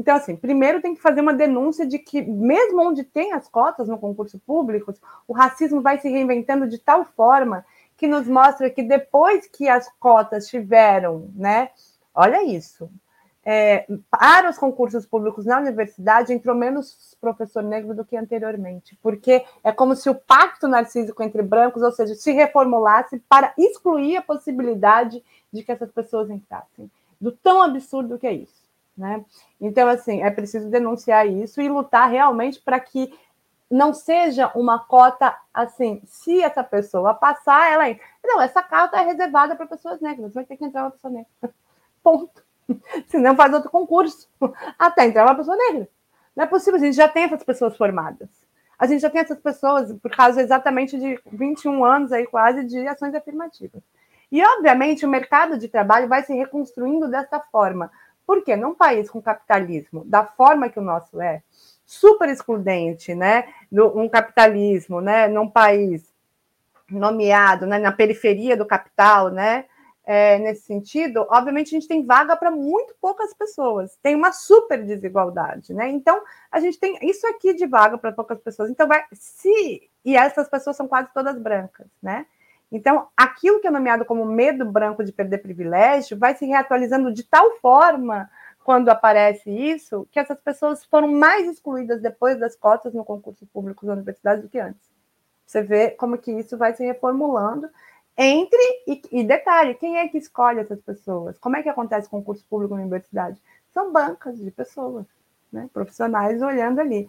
Então, assim, primeiro tem que fazer uma denúncia de que, mesmo onde tem as cotas no concurso público, o racismo vai se reinventando de tal forma que nos mostra que depois que as cotas tiveram, né? Olha isso. É, para os concursos públicos na universidade entrou menos professor negro do que anteriormente, porque é como se o pacto narcísico entre brancos, ou seja, se reformulasse para excluir a possibilidade de que essas pessoas entrassem. Do tão absurdo que é isso. Né? Então, assim, é preciso denunciar isso e lutar realmente para que não seja uma cota assim, se essa pessoa passar, ela entra. Não, essa cota é reservada para pessoas negras, vai ter que entrar uma pessoa negra. Ponto. Se não faz outro concurso, até entrar uma pessoa negra. Não é possível, a gente já tem essas pessoas formadas. A gente já tem essas pessoas por causa exatamente de 21 anos aí quase de ações afirmativas. E, obviamente, o mercado de trabalho vai se reconstruindo dessa forma, porque num país com capitalismo da forma que o nosso é, super excludente, né? Um capitalismo, né? Num país nomeado né? na periferia do capital, né? É, nesse sentido, obviamente a gente tem vaga para muito poucas pessoas, tem uma super desigualdade, né? Então a gente tem isso aqui de vaga para poucas pessoas. Então vai se e essas pessoas são quase todas brancas, né? Então, aquilo que é nomeado como medo branco de perder privilégio vai se reatualizando de tal forma quando aparece isso, que essas pessoas foram mais excluídas depois das cotas no concurso público da universidade do que antes. Você vê como que isso vai se reformulando entre e, e, detalhe, quem é que escolhe essas pessoas? Como é que acontece concurso público na universidade? São bancas de pessoas, né? profissionais olhando ali.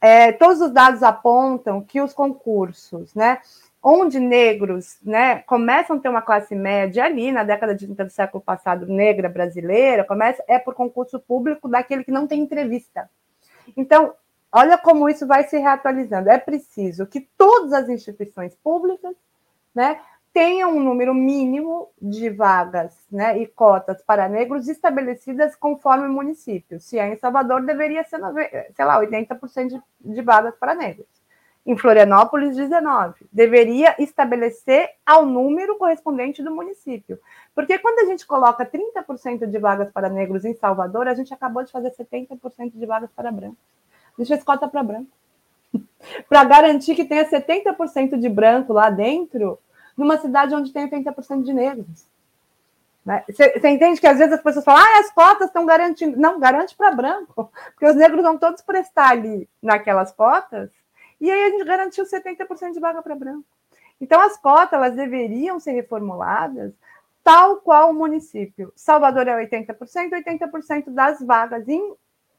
É, todos os dados apontam que os concursos, né, onde negros né, começam a ter uma classe média ali na década de 30 do século passado, negra brasileira, começa é por concurso público daquele que não tem entrevista. Então, olha como isso vai se reatualizando. É preciso que todas as instituições públicas né, tenham um número mínimo de vagas né, e cotas para negros estabelecidas conforme o município. Se é em Salvador, deveria ser, sei lá, 80% de, de vagas para negros. Em Florianópolis, 19. Deveria estabelecer ao número correspondente do município. Porque quando a gente coloca 30% de vagas para negros em Salvador, a gente acabou de fazer 70% de vagas para brancos. A gente fez cota para branco. para garantir que tenha 70% de branco lá dentro, numa cidade onde tem 80% de negros. Você né? entende que às vezes as pessoas falam, ah, as cotas estão garantindo. Não, garante para branco, porque os negros vão todos prestar ali naquelas cotas, e aí a gente garantiu 70% de vaga para branco. Então, as cotas elas deveriam ser reformuladas tal qual o município. Salvador é 80%, 80% das vagas em,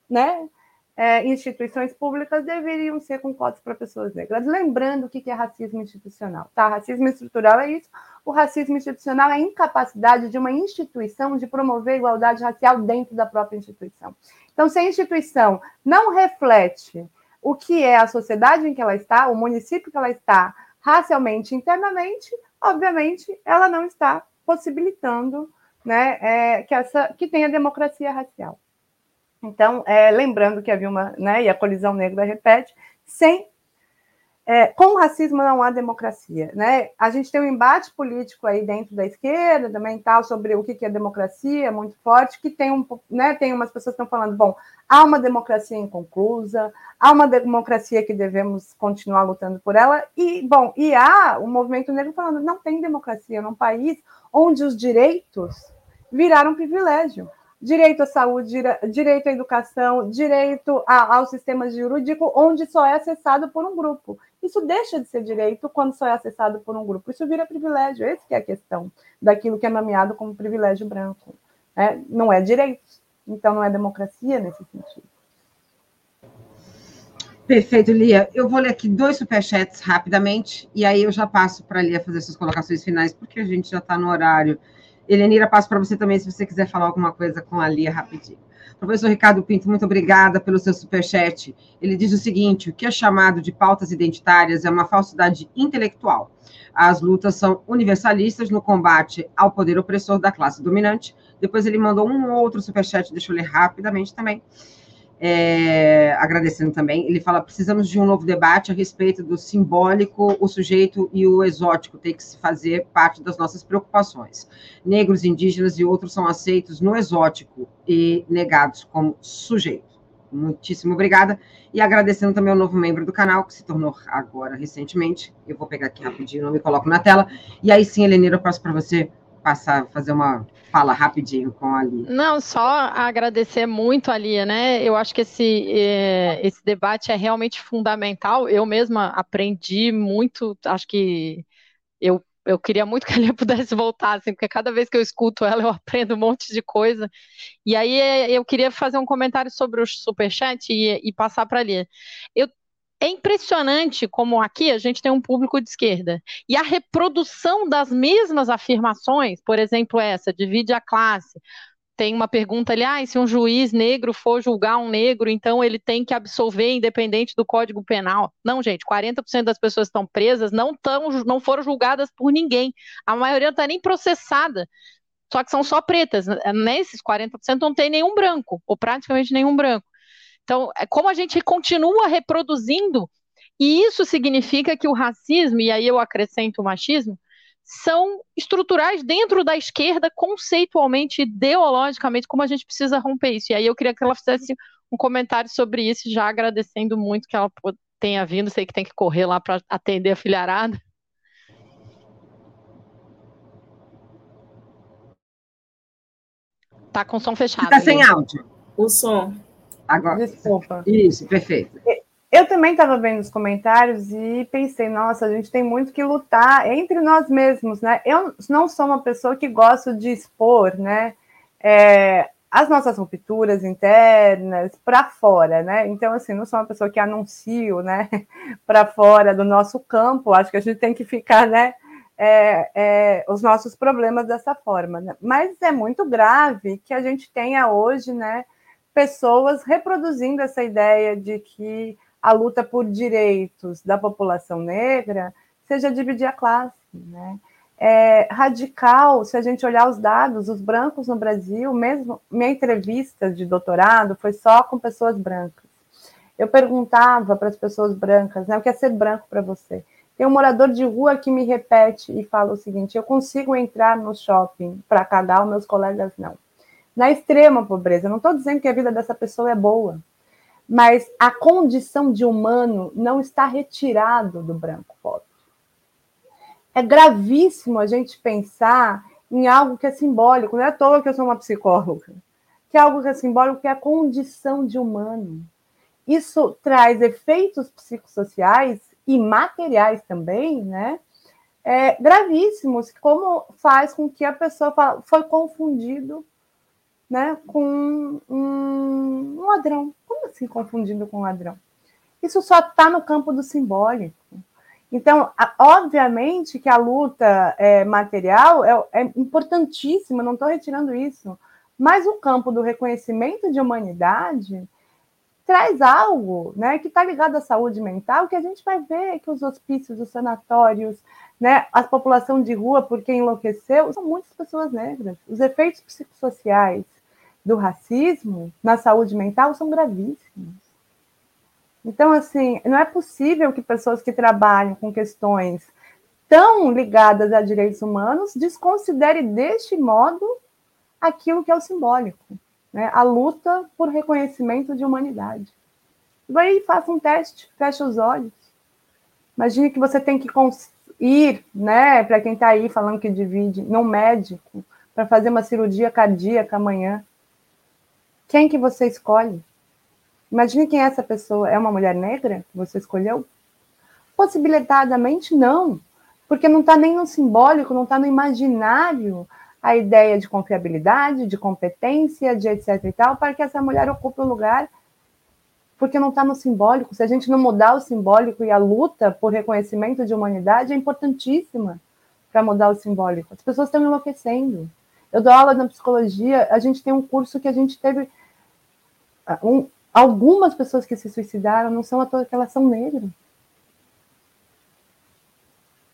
né, é, instituições públicas deveriam ser com cotas para pessoas negras. Lembrando o que é racismo institucional. Tá? Racismo estrutural é isso. O racismo institucional é a incapacidade de uma instituição de promover igualdade racial dentro da própria instituição. Então, se a instituição não reflete o que é a sociedade em que ela está, o município que ela está, racialmente internamente, obviamente, ela não está possibilitando né, é, que, essa, que tenha democracia racial. Então, é, lembrando que havia uma, né, e a colisão negra repete, sem é, com o racismo não há democracia, né? A gente tem um embate político aí dentro da esquerda também tal sobre o que é democracia, muito forte, que tem um, né? Tem umas pessoas que estão falando, bom, há uma democracia inconclusa, há uma democracia que devemos continuar lutando por ela e bom, e há o movimento negro falando, não tem democracia num país onde os direitos viraram privilégio direito à saúde, direito à educação, direito a, ao sistema jurídico, onde só é acessado por um grupo. Isso deixa de ser direito quando só é acessado por um grupo. Isso vira privilégio. Essa é a questão daquilo que é nomeado como privilégio branco. É, não é direito. Então, não é democracia nesse sentido. Perfeito, Lia. Eu vou ler aqui dois superchats rapidamente, e aí eu já passo para a Lia fazer suas colocações finais, porque a gente já está no horário Helenira, passo para você também, se você quiser falar alguma coisa com a Lia rapidinho. Professor Ricardo Pinto, muito obrigada pelo seu superchat. Ele diz o seguinte: o que é chamado de pautas identitárias é uma falsidade intelectual. As lutas são universalistas no combate ao poder opressor da classe dominante. Depois ele mandou um outro superchat, deixa eu ler rapidamente também é, agradecendo também, ele fala: precisamos de um novo debate a respeito do simbólico, o sujeito e o exótico, tem que se fazer parte das nossas preocupações. Negros, indígenas e outros são aceitos no exótico e negados como sujeito. Muitíssimo obrigada. E agradecendo também ao novo membro do canal, que se tornou agora recentemente. Eu vou pegar aqui rapidinho, não me coloco na tela. E aí sim, Helenira, eu passo para você passar, fazer uma fala rapidinho com a Lia. Não, só agradecer muito a Lia, né? Eu acho que esse, é, esse debate é realmente fundamental. Eu mesma aprendi muito, acho que eu, eu queria muito que a Lia pudesse voltar, assim, porque cada vez que eu escuto ela, eu aprendo um monte de coisa. E aí é, eu queria fazer um comentário sobre o superchat e, e passar para a Lia. Eu é impressionante como aqui a gente tem um público de esquerda. E a reprodução das mesmas afirmações, por exemplo, essa, divide a classe. Tem uma pergunta ali, ah, se um juiz negro for julgar um negro, então ele tem que absolver independente do Código Penal. Não, gente, 40% das pessoas estão presas não, tão, não foram julgadas por ninguém. A maioria não está nem processada. Só que são só pretas. Nesses 40% não tem nenhum branco, ou praticamente nenhum branco. Então, é como a gente continua reproduzindo, e isso significa que o racismo, e aí eu acrescento o machismo, são estruturais dentro da esquerda, conceitualmente, ideologicamente, como a gente precisa romper isso. E aí eu queria que ela fizesse um comentário sobre isso, já agradecendo muito que ela tenha vindo, sei que tem que correr lá para atender a filharada. Tá com som fechado. Tá sem áudio. O som. Agora. Desculpa. Isso, perfeito. eu também estava vendo os comentários e pensei, nossa, a gente tem muito que lutar entre nós mesmos, né? Eu não sou uma pessoa que gosta de expor, né? É, as nossas rupturas internas para fora, né? Então, assim, não sou uma pessoa que anuncio, né, para fora do nosso campo. Acho que a gente tem que ficar, né, é, é, os nossos problemas dessa forma. Né? Mas é muito grave que a gente tenha hoje, né, pessoas reproduzindo essa ideia de que a luta por direitos da população negra seja dividir a classe, né? É radical, se a gente olhar os dados, os brancos no Brasil, mesmo minha entrevista de doutorado foi só com pessoas brancas. Eu perguntava para as pessoas brancas, né, o que é ser branco para você? Tem um morador de rua que me repete e fala o seguinte: eu consigo entrar no shopping para cagar, os meus colegas não. Na extrema pobreza, não estou dizendo que a vida dessa pessoa é boa, mas a condição de humano não está retirado do branco pobre. É gravíssimo a gente pensar em algo que é simbólico, não é à toa que eu sou uma psicóloga, que é algo que é simbólico, que é a condição de humano. Isso traz efeitos psicossociais e materiais também, né? É, gravíssimos, como faz com que a pessoa fala, foi confundido né, com um, ladrão. Como assim confundindo com ladrão? Isso só está no campo do simbólico. Então, obviamente que a luta é, material é, é importantíssima, não estou retirando isso, mas o campo do reconhecimento de humanidade traz algo né, que está ligado à saúde mental, que a gente vai ver que os hospícios, os sanatórios, né, a população de rua, porque enlouqueceu, são muitas pessoas negras. Os efeitos psicossociais, do racismo na saúde mental são gravíssimos. Então, assim, não é possível que pessoas que trabalham com questões tão ligadas a direitos humanos desconsiderem deste modo aquilo que é o simbólico, né? a luta por reconhecimento de humanidade. Vai e faça um teste, fecha os olhos. Imagine que você tem que ir, né, para quem está aí falando que divide, num médico, para fazer uma cirurgia cardíaca amanhã. Quem que você escolhe? Imagine quem é essa pessoa. É uma mulher negra que você escolheu? Possibilitadamente não, porque não está nem no simbólico, não está no imaginário a ideia de confiabilidade, de competência, de etc e tal, para que essa mulher ocupe o lugar, porque não está no simbólico. Se a gente não mudar o simbólico e a luta por reconhecimento de humanidade é importantíssima para mudar o simbólico. As pessoas estão enlouquecendo. Eu dou aula na psicologia, a gente tem um curso que a gente teve um, algumas pessoas que se suicidaram não são à toa que elas são negras.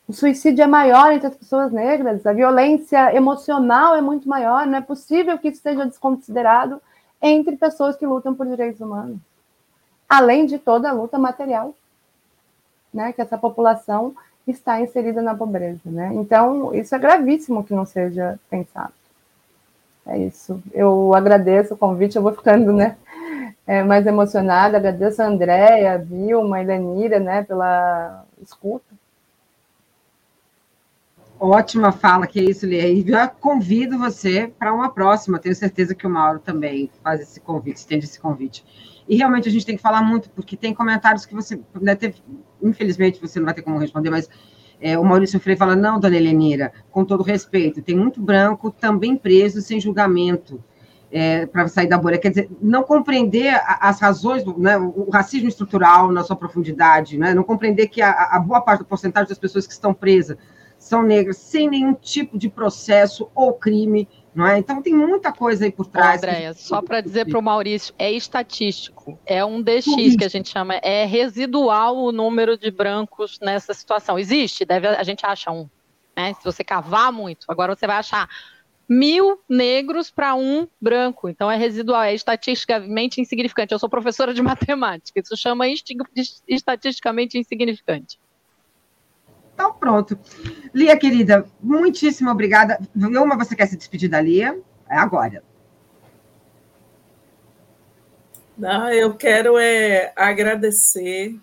O suicídio é maior entre as pessoas negras, a violência emocional é muito maior, não é possível que isso seja desconsiderado entre pessoas que lutam por direitos humanos. Além de toda a luta material, né, que essa população está inserida na pobreza, né? Então, isso é gravíssimo que não seja pensado. É isso. Eu agradeço o convite, eu vou ficando, né, é, mais emocionada. Agradeço a Andréia, a Vilma, a Elenira, né, pela escuta. Ótima fala, que é isso, Lia. E já convido você para uma próxima. Tenho certeza que o Mauro também faz esse convite, estende esse convite. E realmente a gente tem que falar muito, porque tem comentários que você, né, teve, infelizmente você não vai ter como responder, mas é, o Maurício Freire fala: não, dona Helenira, com todo respeito, tem muito branco também preso sem julgamento é, para sair da bolha. Quer dizer, não compreender as razões, né, o racismo estrutural na sua profundidade, né, não compreender que a, a boa parte da porcentagem das pessoas que estão presas são negras sem nenhum tipo de processo ou crime, não é? Então tem muita coisa aí por trás. Andréia, só para dizer para o Maurício, é estatístico, é um DX que a gente chama, é residual o número de brancos nessa situação. Existe, deve, a gente acha um, né? Se você cavar muito, agora você vai achar mil negros para um branco. Então é residual, é estatisticamente insignificante. Eu sou professora de matemática, isso chama estatisticamente insignificante. Então, pronto. Lia, querida, muitíssimo obrigada. Vilma, você quer se despedir da Lia? É agora. Não, eu quero é, agradecer,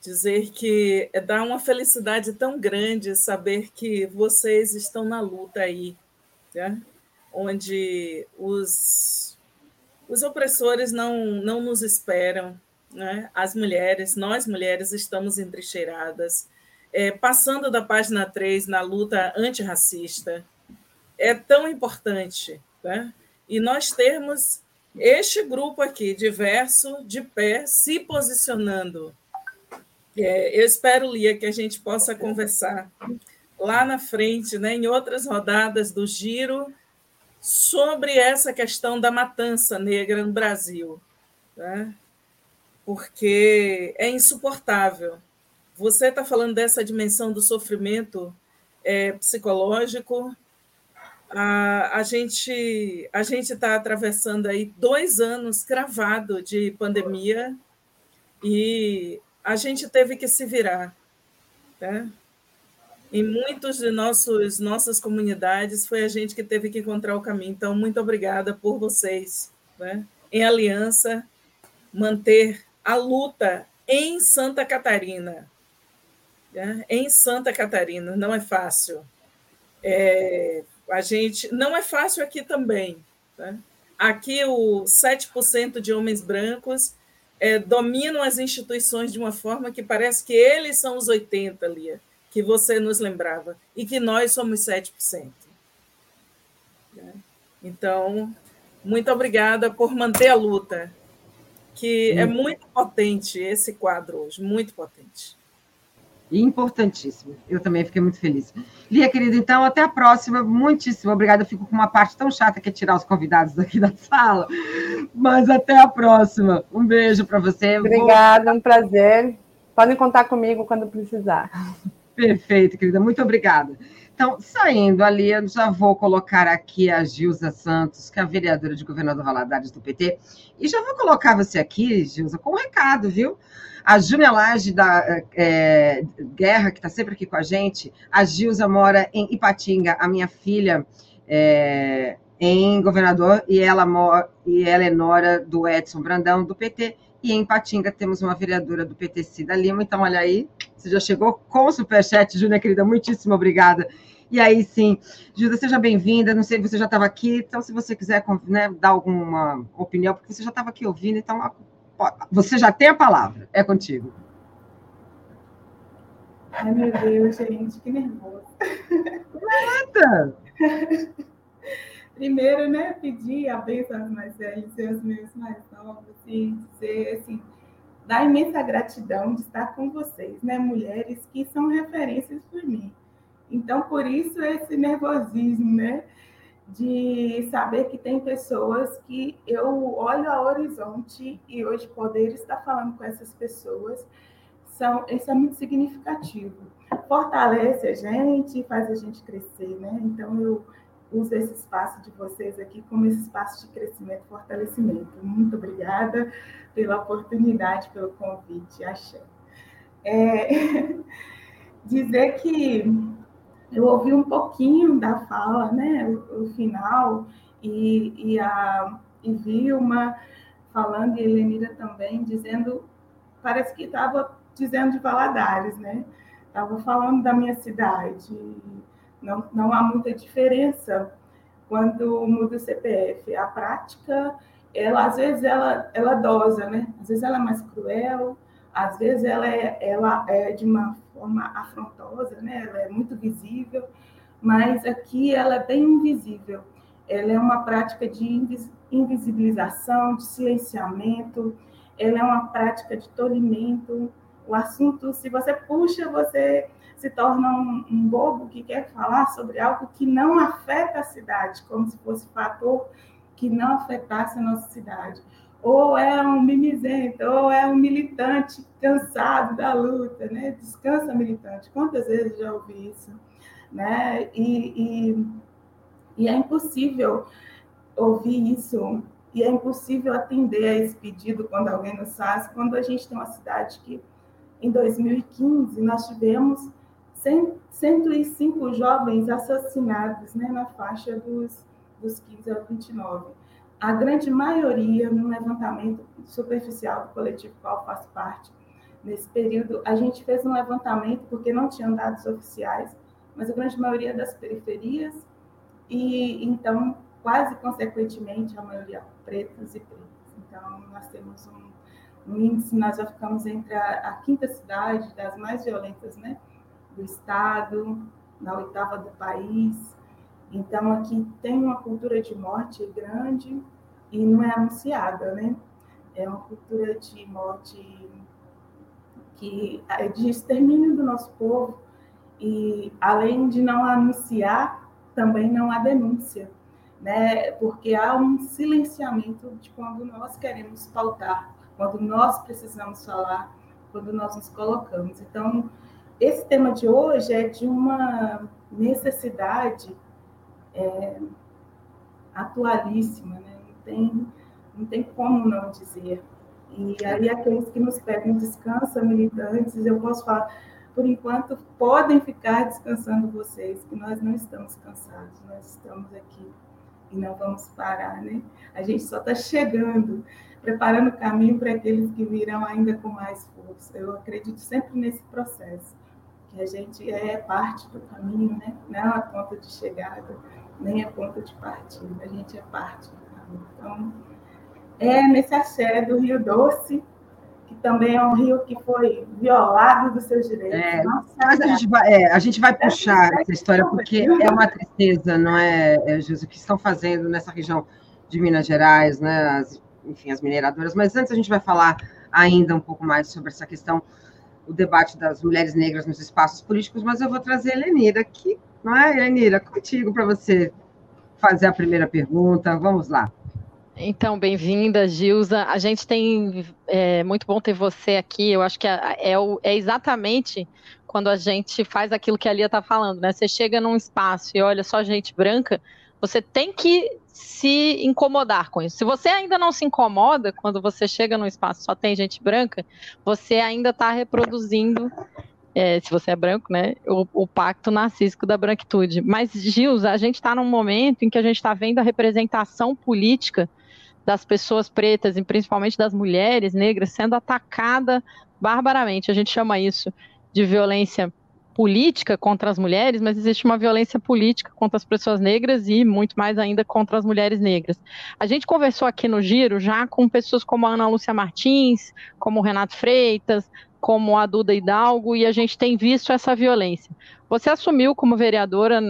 dizer que é dar uma felicidade tão grande saber que vocês estão na luta aí, né? onde os, os opressores não, não nos esperam, né? as mulheres, nós mulheres estamos entrincheiradas, é, passando da página 3 na luta antirracista. É tão importante. Né? E nós termos este grupo aqui, diverso, de pé, se posicionando. É, eu espero, Lia, que a gente possa conversar lá na frente, né, em outras rodadas do Giro, sobre essa questão da matança negra no Brasil. Né? Porque é insuportável. Você está falando dessa dimensão do sofrimento é, psicológico, a, a gente a gente está atravessando aí dois anos cravado de pandemia e a gente teve que se virar, né? Em muitos de nossos nossas comunidades foi a gente que teve que encontrar o caminho. Então, muito obrigada por vocês, né? Em aliança, manter a luta em Santa Catarina. Né? Em Santa Catarina, não é fácil. É, a gente não é fácil aqui também. Tá? Aqui, o 7% de homens brancos é, dominam as instituições de uma forma que parece que eles são os 80%, Lia, que você nos lembrava, e que nós somos 7%. Né? Então, muito obrigada por manter a luta, que é muito potente esse quadro hoje, muito potente importantíssimo. Eu também fiquei muito feliz. Lia, querida, então, até a próxima. Muitíssimo obrigada. Eu fico com uma parte tão chata que é tirar os convidados daqui da sala. Mas até a próxima. Um beijo para você. Obrigada, Vou... um prazer. Podem contar comigo quando precisar. Perfeito, querida. Muito obrigada. Então, saindo ali, eu já vou colocar aqui a Gilza Santos, que é a vereadora de Governador Valadares do PT, e já vou colocar você aqui, Gilza, com um recado, viu? A Júlia Lage da é, Guerra, que está sempre aqui com a gente, a Gilza mora em Ipatinga, a minha filha é, em Governador, e ela, mora, e ela é nora do Edson Brandão, do PT, e em Ipatinga temos uma vereadora do PT, Cida Lima. Então, olha aí, você já chegou com o superchat, Júlia, querida, muitíssimo obrigada. E aí, sim, Gilda, seja bem-vinda. Não sei, você já estava aqui, então, se você quiser né, dar alguma opinião, porque você já estava aqui ouvindo, então você já tem a palavra, é contigo. Ai, meu Deus, gente, que nervoso. Nada! Primeiro, né, pedir a bênção aos mais velhos e aos meus mais novos e dizer, assim, da imensa gratidão de estar com vocês, né, mulheres que são referências por mim. Então, por isso, esse nervosismo, né? de saber que tem pessoas que eu olho ao horizonte e hoje poder estar falando com essas pessoas, são, isso é muito significativo. Fortalece a gente, faz a gente crescer, né? Então eu uso esse espaço de vocês aqui como esse espaço de crescimento e fortalecimento. Muito obrigada pela oportunidade, pelo convite, Axé. É, dizer que eu ouvi um pouquinho da fala, né, o, final, e, e, a, e vi uma falando, e Helenira também, dizendo, parece que estava dizendo de Valadares, né? Estava falando da minha cidade. Não, não há muita diferença quando muda o CPF. A prática, ela às vezes ela, ela dosa, né? Às vezes ela é mais cruel, às vezes ela é, ela é de uma forma afrontosa, né? Ela é muito visível, mas aqui ela é bem invisível. Ela é uma prática de invisibilização, de silenciamento, ela é uma prática de tolimento. O assunto, se você puxa, você se torna um, um bobo que quer falar sobre algo que não afeta a cidade, como se fosse fator que não afetasse a nossa cidade ou é um mimizento, ou é um militante cansado da luta, né? Descansa militante. Quantas vezes já ouvi isso, né? E, e, e é impossível ouvir isso e é impossível atender a esse pedido quando alguém nos faz, quando a gente tem uma cidade que, em 2015, nós tivemos 100, 105 jovens assassinados né, na faixa dos, dos 15 aos 29 a grande maioria, no levantamento superficial do coletivo qual faço parte, nesse período, a gente fez um levantamento porque não tinham dados oficiais, mas a grande maioria das periferias, e então, quase consequentemente, a maioria pretos e pretas. Então, nós temos um, no índice nós já ficamos entre a, a quinta cidade das mais violentas, né, do estado, na oitava do país. Então aqui tem uma cultura de morte grande e não é anunciada, né? É uma cultura de morte que é de extermínio do nosso povo e além de não anunciar, também não há denúncia, né? Porque há um silenciamento de quando nós queremos pautar, quando nós precisamos falar, quando nós nos colocamos. Então, esse tema de hoje é de uma necessidade é, atualíssima, né? não, tem, não tem como não dizer. E aí, aqueles que nos pedem descansa, militantes, eu posso falar, por enquanto, podem ficar descansando vocês, que nós não estamos cansados, nós estamos aqui e não vamos parar, né? A gente só está chegando, preparando o caminho para aqueles que virão ainda com mais força. Eu acredito sempre nesse processo, que a gente é parte do caminho, né? Não é a ponta de chegada, nem a ponta de partida, a gente é parte do caminho. Então, é nesse axé do Rio Doce, que também é um rio que foi violado dos seus direitos. É, mas a gente, vai, é, a gente vai puxar essa história porque é uma tristeza, não é, é Jesus, o que estão fazendo nessa região de Minas Gerais, né? As, enfim, as mineradoras. Mas antes a gente vai falar ainda um pouco mais sobre essa questão, o debate das mulheres negras nos espaços políticos, mas eu vou trazer a Helenira aqui, não é, Helenira? Contigo para você fazer a primeira pergunta. Vamos lá. Então, bem-vinda, Gilza. A gente tem. É muito bom ter você aqui. Eu acho que é, é, é exatamente quando a gente faz aquilo que a Lia está falando, né? Você chega num espaço e olha só gente branca, você tem que se incomodar com isso. Se você ainda não se incomoda quando você chega num espaço só tem gente branca, você ainda está reproduzindo é, se você é branco, né, o, o, pacto narcísico da branquitude. Mas, Gilza, a gente está num momento em que a gente está vendo a representação política das pessoas pretas e principalmente das mulheres negras sendo atacada barbaramente. A gente chama isso de violência política contra as mulheres, mas existe uma violência política contra as pessoas negras e muito mais ainda contra as mulheres negras. A gente conversou aqui no Giro já com pessoas como a Ana Lúcia Martins, como o Renato Freitas, como a Duda Hidalgo, e a gente tem visto essa violência. Você assumiu como vereadora,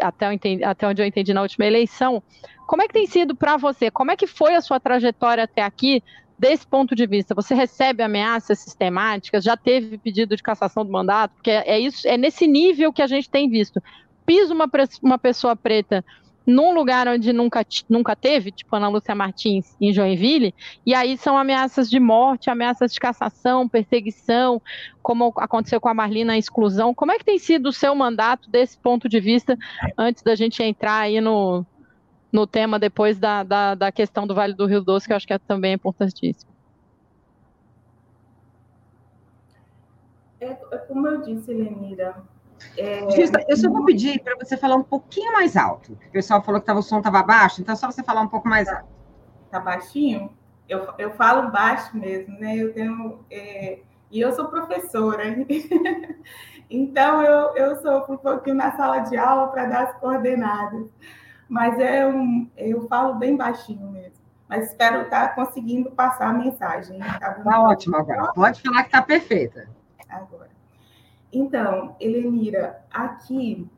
até, até onde eu entendi na última eleição, como é que tem sido para você? Como é que foi a sua trajetória até aqui, desse ponto de vista? Você recebe ameaças sistemáticas? Já teve pedido de cassação do mandato? Porque é, isso, é nesse nível que a gente tem visto. Pisa uma, uma pessoa preta num lugar onde nunca, nunca teve, tipo Ana Lúcia Martins em Joinville, e aí são ameaças de morte, ameaças de cassação, perseguição, como aconteceu com a Marlina, a exclusão. Como é que tem sido o seu mandato desse ponto de vista, antes da gente entrar aí no, no tema depois da, da, da questão do Vale do Rio Doce, que eu acho que é também importantíssimo. É, é como eu disse, Lenira. É... Justa, eu só vou pedir para você falar um pouquinho mais alto. O pessoal falou que tava, o som estava baixo, então é só você falar um pouco mais alto. Tá baixinho? Eu, eu falo baixo mesmo, né? Eu tenho. É... E eu sou professora. então, eu, eu sou um pouquinho na sala de aula para dar as coordenadas mas é um, eu falo bem baixinho mesmo. Mas espero estar conseguindo passar a mensagem. Está tá ótimo agora. Pode falar que está perfeita. Agora. Então, Helenira, aqui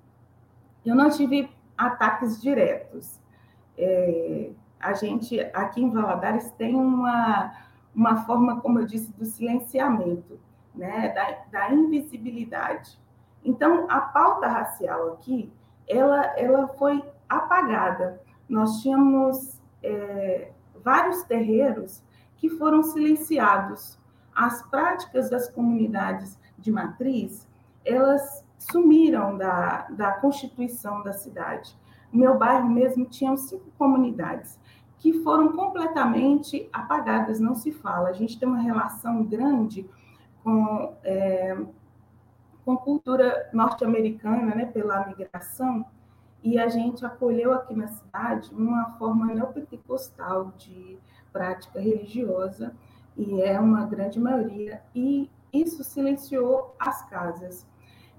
eu não tive ataques diretos. É, a gente, aqui em Valadares, tem uma, uma forma, como eu disse, do silenciamento, né, da, da invisibilidade. Então, a pauta racial aqui, ela, ela foi apagada. Nós tínhamos é, vários terreiros que foram silenciados. As práticas das comunidades de matriz, elas sumiram da, da constituição da cidade. No meu bairro mesmo tinham cinco comunidades que foram completamente apagadas, não se fala. A gente tem uma relação grande com, é, com cultura norte-americana, né, pela migração, e a gente acolheu aqui na cidade uma forma neopentecostal de prática religiosa, e é uma grande maioria, e isso silenciou as casas.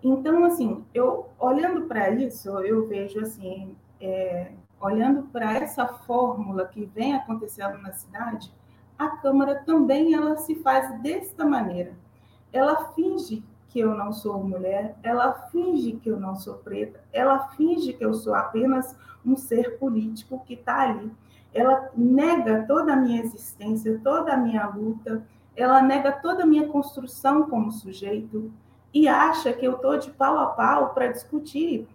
Então, assim, eu olhando para isso, eu vejo assim, é, olhando para essa fórmula que vem acontecendo na cidade, a Câmara também ela se faz desta maneira. Ela finge que eu não sou mulher, ela finge que eu não sou preta, ela finge que eu sou apenas um ser político que está ali. Ela nega toda a minha existência, toda a minha luta, ela nega toda a minha construção como sujeito e acha que eu estou de pau a pau para discutir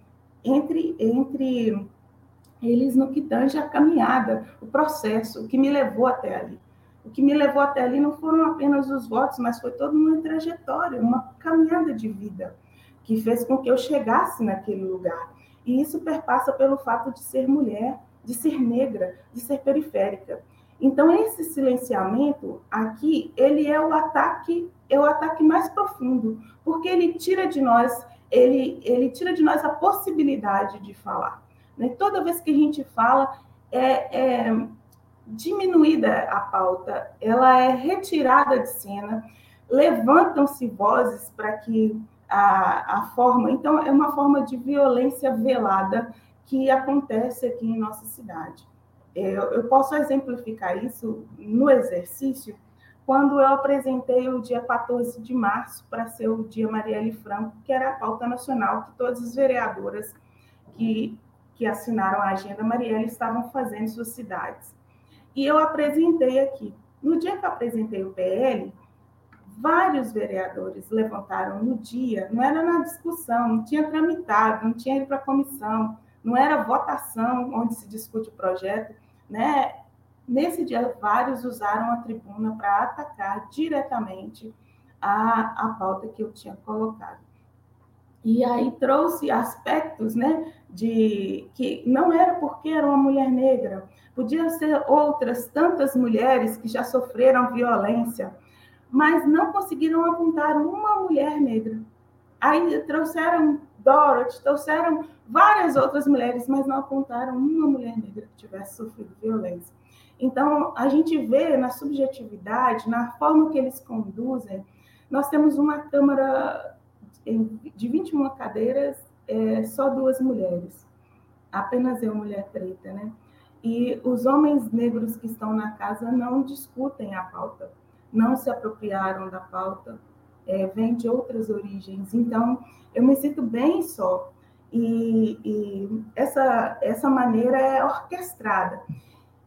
entre, entre eles no que tange a caminhada, o processo, o que me levou até ali. O que me levou até ali não foram apenas os votos, mas foi toda uma trajetória, uma caminhada de vida que fez com que eu chegasse naquele lugar. E isso perpassa pelo fato de ser mulher, de ser negra, de ser periférica. Então esse silenciamento aqui, ele é o ataque, é o ataque mais profundo, porque ele tira de nós, ele ele tira de nós a possibilidade de falar. Né? Toda vez que a gente fala, é, é diminuída a pauta, ela é retirada de cena, levantam-se vozes para que a, a forma. Então, é uma forma de violência velada que acontece aqui em nossa cidade. Eu, eu posso exemplificar isso no exercício quando eu apresentei o dia 14 de março para ser o dia Marielle Franco, que era a pauta nacional que todas as vereadoras que que assinaram a agenda Marielle estavam fazendo em suas cidades. E eu apresentei aqui. No dia que eu apresentei o PL, vários vereadores levantaram no dia, não era na discussão, não tinha tramitado, não tinha ido para a comissão, não era votação onde se discute o projeto, né? Nesse dia, vários usaram a tribuna para atacar diretamente a, a pauta que eu tinha colocado. E aí trouxe aspectos, né, de que não era porque era uma mulher negra, podiam ser outras tantas mulheres que já sofreram violência, mas não conseguiram apontar uma mulher negra. Aí trouxeram Dorothy, trouxeram várias outras mulheres, mas não apontaram uma mulher negra que tivesse sofrido violência. Então, a gente vê na subjetividade, na forma que eles conduzem, nós temos uma Câmara de 21 cadeiras, é, só duas mulheres. Apenas eu, mulher preta, né? E os homens negros que estão na casa não discutem a pauta, não se apropriaram da pauta, é, vêm de outras origens. Então, eu me sinto bem só. E, e essa, essa maneira é orquestrada.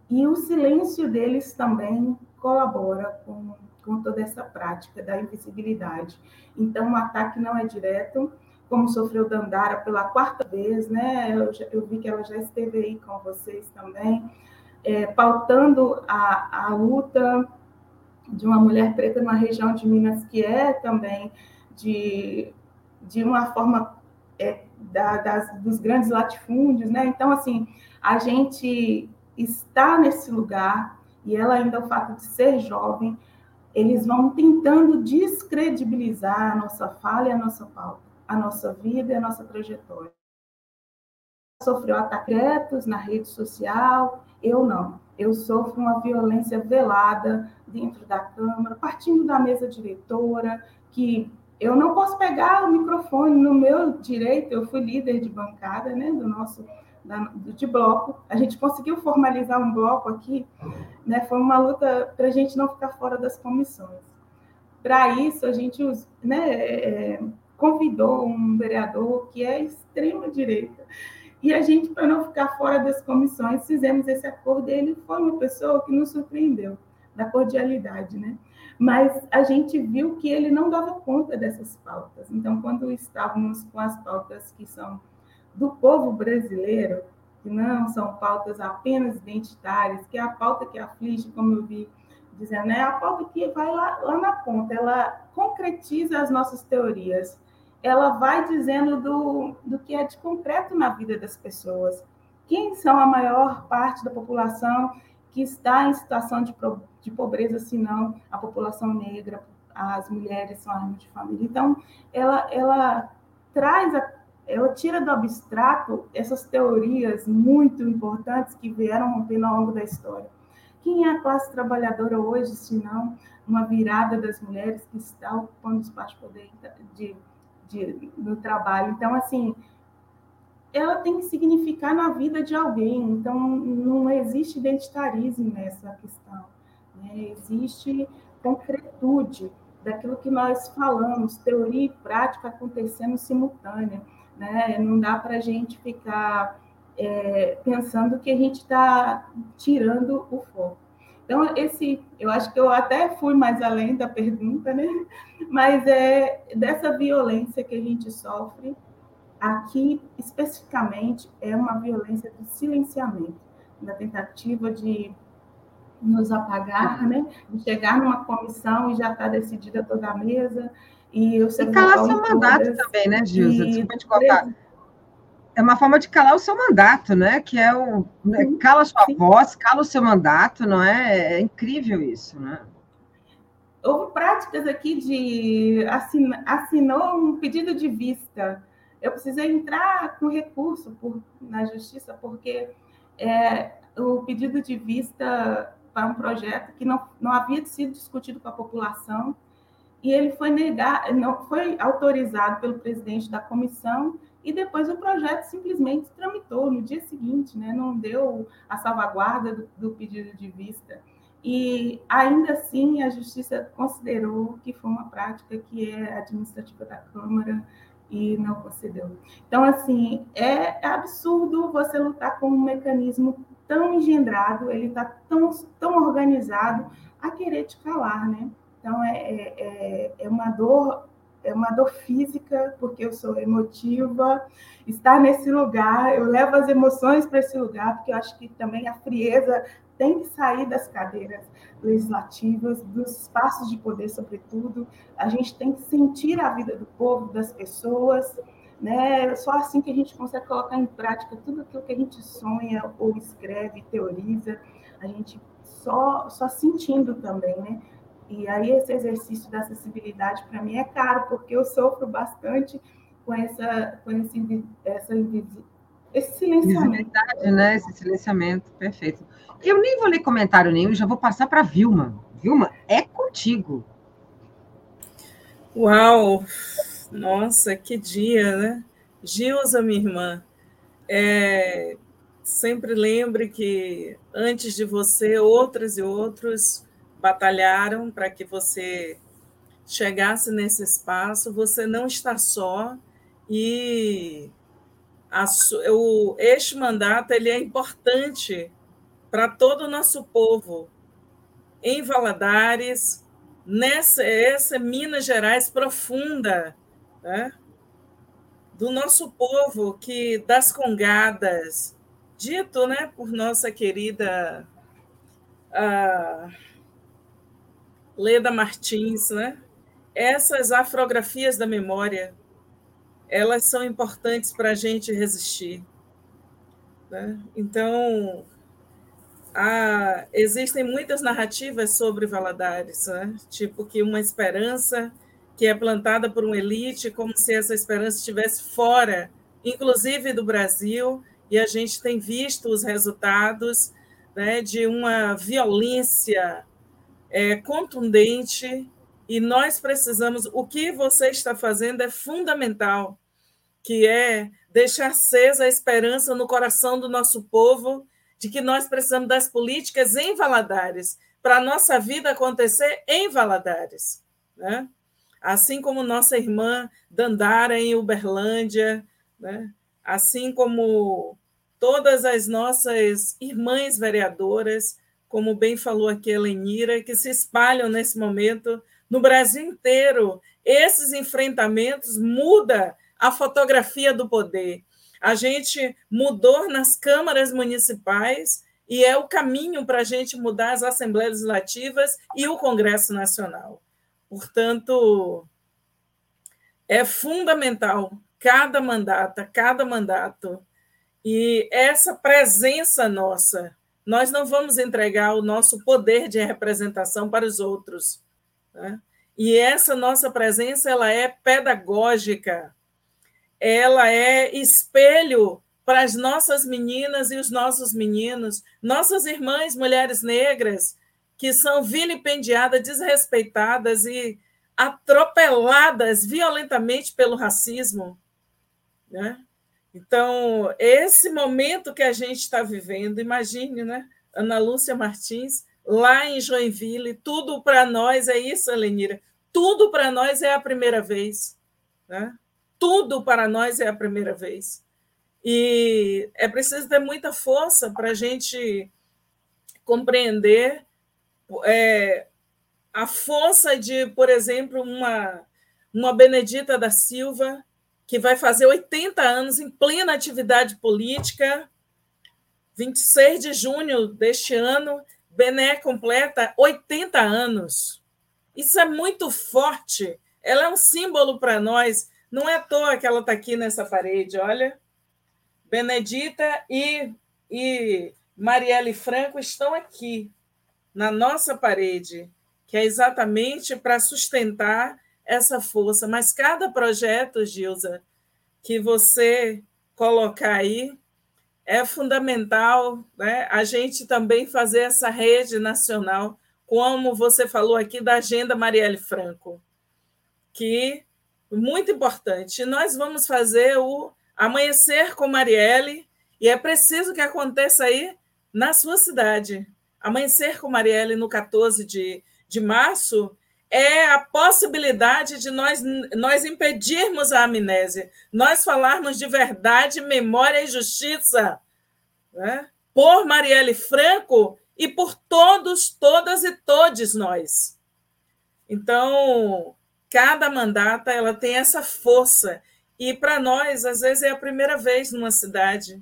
E o silêncio deles também colabora com, com toda essa prática da invisibilidade. Então, o ataque não é direto, como sofreu Dandara pela quarta vez, né? Eu, eu vi que ela já esteve aí com vocês também, é, pautando a, a luta de uma mulher preta numa região de Minas que é também de, de uma forma é, da, das, dos grandes latifúndios, né? Então, assim, a gente está nesse lugar e ela ainda o fato de ser jovem, eles vão tentando descredibilizar a nossa fala e a nossa pauta, a nossa vida e a nossa trajetória. Sofreu ataques na rede social, eu não. Eu sofro uma violência velada dentro da Câmara, partindo da mesa diretora, que eu não posso pegar o microfone no meu direito, eu fui líder de bancada né, do nosso de bloco. A gente conseguiu formalizar um bloco aqui, né? Foi uma luta para a gente não ficar fora das comissões. Para isso, a gente né, é, convidou um vereador que é extrema direita. E a gente, para não ficar fora das comissões, fizemos esse acordo. Ele foi uma pessoa que nos surpreendeu, da cordialidade, né? Mas a gente viu que ele não dava conta dessas pautas. Então, quando estávamos com as pautas que são do povo brasileiro, que não são pautas apenas identitárias, que é a pauta que aflige, como eu vi dizendo, é a pauta que vai lá, lá na ponta, ela concretiza as nossas teorias, ela vai dizendo do, do que é de concreto na vida das pessoas. Quem são a maior parte da população que está em situação de, de pobreza, se não a população negra, as mulheres são armas de família. Então, ela, ela traz a ela tira do abstrato essas teorias muito importantes que vieram rompendo ao longo da história. Quem é a classe trabalhadora hoje, se não uma virada das mulheres que está ocupando espaço de poder de, de, no trabalho? Então, assim, ela tem que significar na vida de alguém. Então, não existe identitarismo nessa questão. né? existe concretude daquilo que nós falamos, teoria e prática acontecendo simultânea. Né? Não dá para a gente ficar é, pensando que a gente está tirando o foco. Então, esse, eu acho que eu até fui mais além da pergunta, né? Mas é dessa violência que a gente sofre aqui especificamente é uma violência do silenciamento, da tentativa de nos apagar, né? De chegar numa comissão e já está decidida toda a mesa e eu e calar seu mandato também, né, Gilza? Desculpa te contar é uma forma de calar o seu mandato, né? Que é o né? cala a sua sim. voz, cala o seu mandato, não é? É incrível isso, né? Houve práticas aqui de assin... assinou um pedido de vista. Eu precisei entrar com recurso por... na justiça porque é, o pedido de vista para um projeto que não, não havia sido discutido com a população e ele foi não foi autorizado pelo presidente da comissão e depois o projeto simplesmente tramitou no dia seguinte, né? não deu a salvaguarda do, do, pedido de vista. E ainda assim a justiça considerou que foi uma prática que é administrativa da Câmara e não concedeu. Então, assim, é absurdo você lutar com um mecanismo tão engendrado, ele está tão, tão organizado a querer te calar, né? Então, é, é, é, é uma dor é uma dor física, porque eu sou emotiva. Estar nesse lugar, eu levo as emoções para esse lugar, porque eu acho que também a frieza tem que sair das cadeiras legislativas, dos espaços de poder, sobretudo. A gente tem que sentir a vida do povo, das pessoas. Né? Só assim que a gente consegue colocar em prática tudo aquilo que a gente sonha ou escreve, teoriza. A gente só, só sentindo também, né? E aí esse exercício da acessibilidade para mim é caro, porque eu sofro bastante com essa com esse essa esse silenciamento. né? Esse silenciamento, perfeito. Eu nem vou ler comentário nenhum, já vou passar para Vilma. Vilma, é contigo. Uau! Nossa, que dia, né? Gilza, minha irmã, é, sempre lembre que antes de você, outras e outros batalharam para que você chegasse nesse espaço, você não está só e a, o, este mandato ele é importante para todo o nosso povo em Valadares, nessa essa Minas Gerais profunda, né? do nosso povo que das congadas, dito, né, por nossa querida uh, Leda Martins, né? Essas afrografias da memória, elas são importantes para a gente resistir. Né? Então, há, existem muitas narrativas sobre Valadares, né? tipo que uma esperança que é plantada por uma elite, como se essa esperança estivesse fora, inclusive do Brasil, e a gente tem visto os resultados né, de uma violência é, contundente e nós precisamos. O que você está fazendo é fundamental, que é deixar acesa a esperança no coração do nosso povo de que nós precisamos das políticas em Valadares para a nossa vida acontecer em Valadares, né? Assim como nossa irmã Dandara em Uberlândia, né? Assim como todas as nossas irmãs vereadoras como bem falou aqui a Lenira, que se espalham nesse momento no Brasil inteiro. Esses enfrentamentos mudam a fotografia do poder. A gente mudou nas câmaras municipais e é o caminho para a gente mudar as assembleias legislativas e o Congresso Nacional. Portanto, é fundamental cada mandato, cada mandato, e essa presença nossa nós não vamos entregar o nosso poder de representação para os outros. Né? E essa nossa presença ela é pedagógica, ela é espelho para as nossas meninas e os nossos meninos, nossas irmãs mulheres negras, que são vilipendiadas, desrespeitadas e atropeladas violentamente pelo racismo. Né? Então, esse momento que a gente está vivendo, imagine, né? Ana Lúcia Martins lá em Joinville. Tudo para nós é isso, Elenira. Tudo para nós é a primeira vez. Né? Tudo para nós é a primeira vez. E é preciso ter muita força para a gente compreender é, a força de, por exemplo, uma, uma Benedita da Silva, que vai fazer 80 anos em plena atividade política, 26 de junho deste ano, Bené completa 80 anos. Isso é muito forte. Ela é um símbolo para nós. Não é à toa que ela está aqui nessa parede, olha. Benedita e, e Marielle Franco estão aqui, na nossa parede, que é exatamente para sustentar essa força. Mas cada projeto, Gilza, que você colocar aí, é fundamental né? a gente também fazer essa rede nacional, como você falou aqui da Agenda Marielle Franco, que é muito importante. Nós vamos fazer o Amanhecer com Marielle, e é preciso que aconteça aí na sua cidade. Amanhecer com Marielle no 14 de, de março é a possibilidade de nós, nós impedirmos a amnésia, nós falarmos de verdade, memória e justiça, né? por Marielle Franco e por todos, todas e todes nós. Então, cada mandata ela tem essa força e para nós, às vezes é a primeira vez numa cidade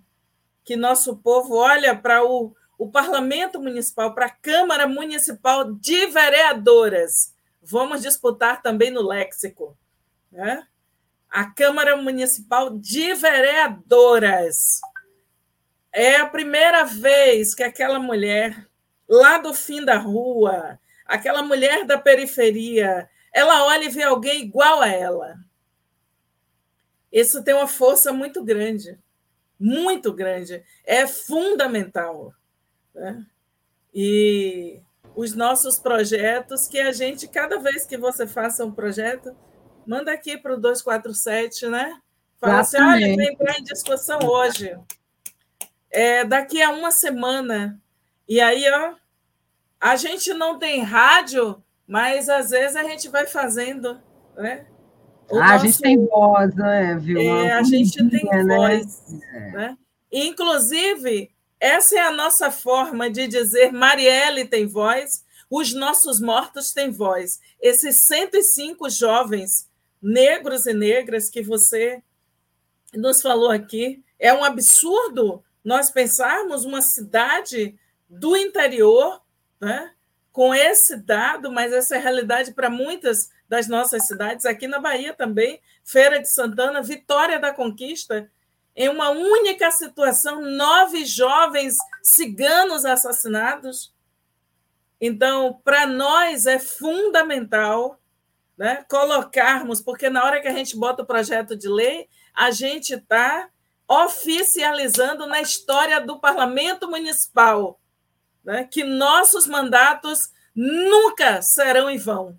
que nosso povo olha para o, o parlamento municipal, para a Câmara Municipal de Vereadoras vamos disputar também no léxico. Né? A Câmara Municipal de Vereadoras. É a primeira vez que aquela mulher, lá do fim da rua, aquela mulher da periferia, ela olha e vê alguém igual a ela. Isso tem uma força muito grande, muito grande. É fundamental. Né? E os nossos projetos, que a gente, cada vez que você faça um projeto, manda aqui para o 247, né? Fala assim, olha, vem entrar em discussão hoje. É, daqui a uma semana. E aí, ó, a gente não tem rádio, mas às vezes a gente vai fazendo, né? O ah, nosso... A gente tem voz, né, viu? É, a gente tem né? voz. É. Né? Inclusive, essa é a nossa forma de dizer Marielle tem voz, os nossos mortos têm voz. Esses 105 jovens negros e negras que você nos falou aqui, é um absurdo nós pensarmos uma cidade do interior, né, com esse dado, mas essa é a realidade para muitas das nossas cidades, aqui na Bahia também, Feira de Santana, Vitória da Conquista, em uma única situação, nove jovens ciganos assassinados. Então, para nós é fundamental né, colocarmos, porque na hora que a gente bota o projeto de lei, a gente está oficializando na história do parlamento municipal né, que nossos mandatos nunca serão em vão.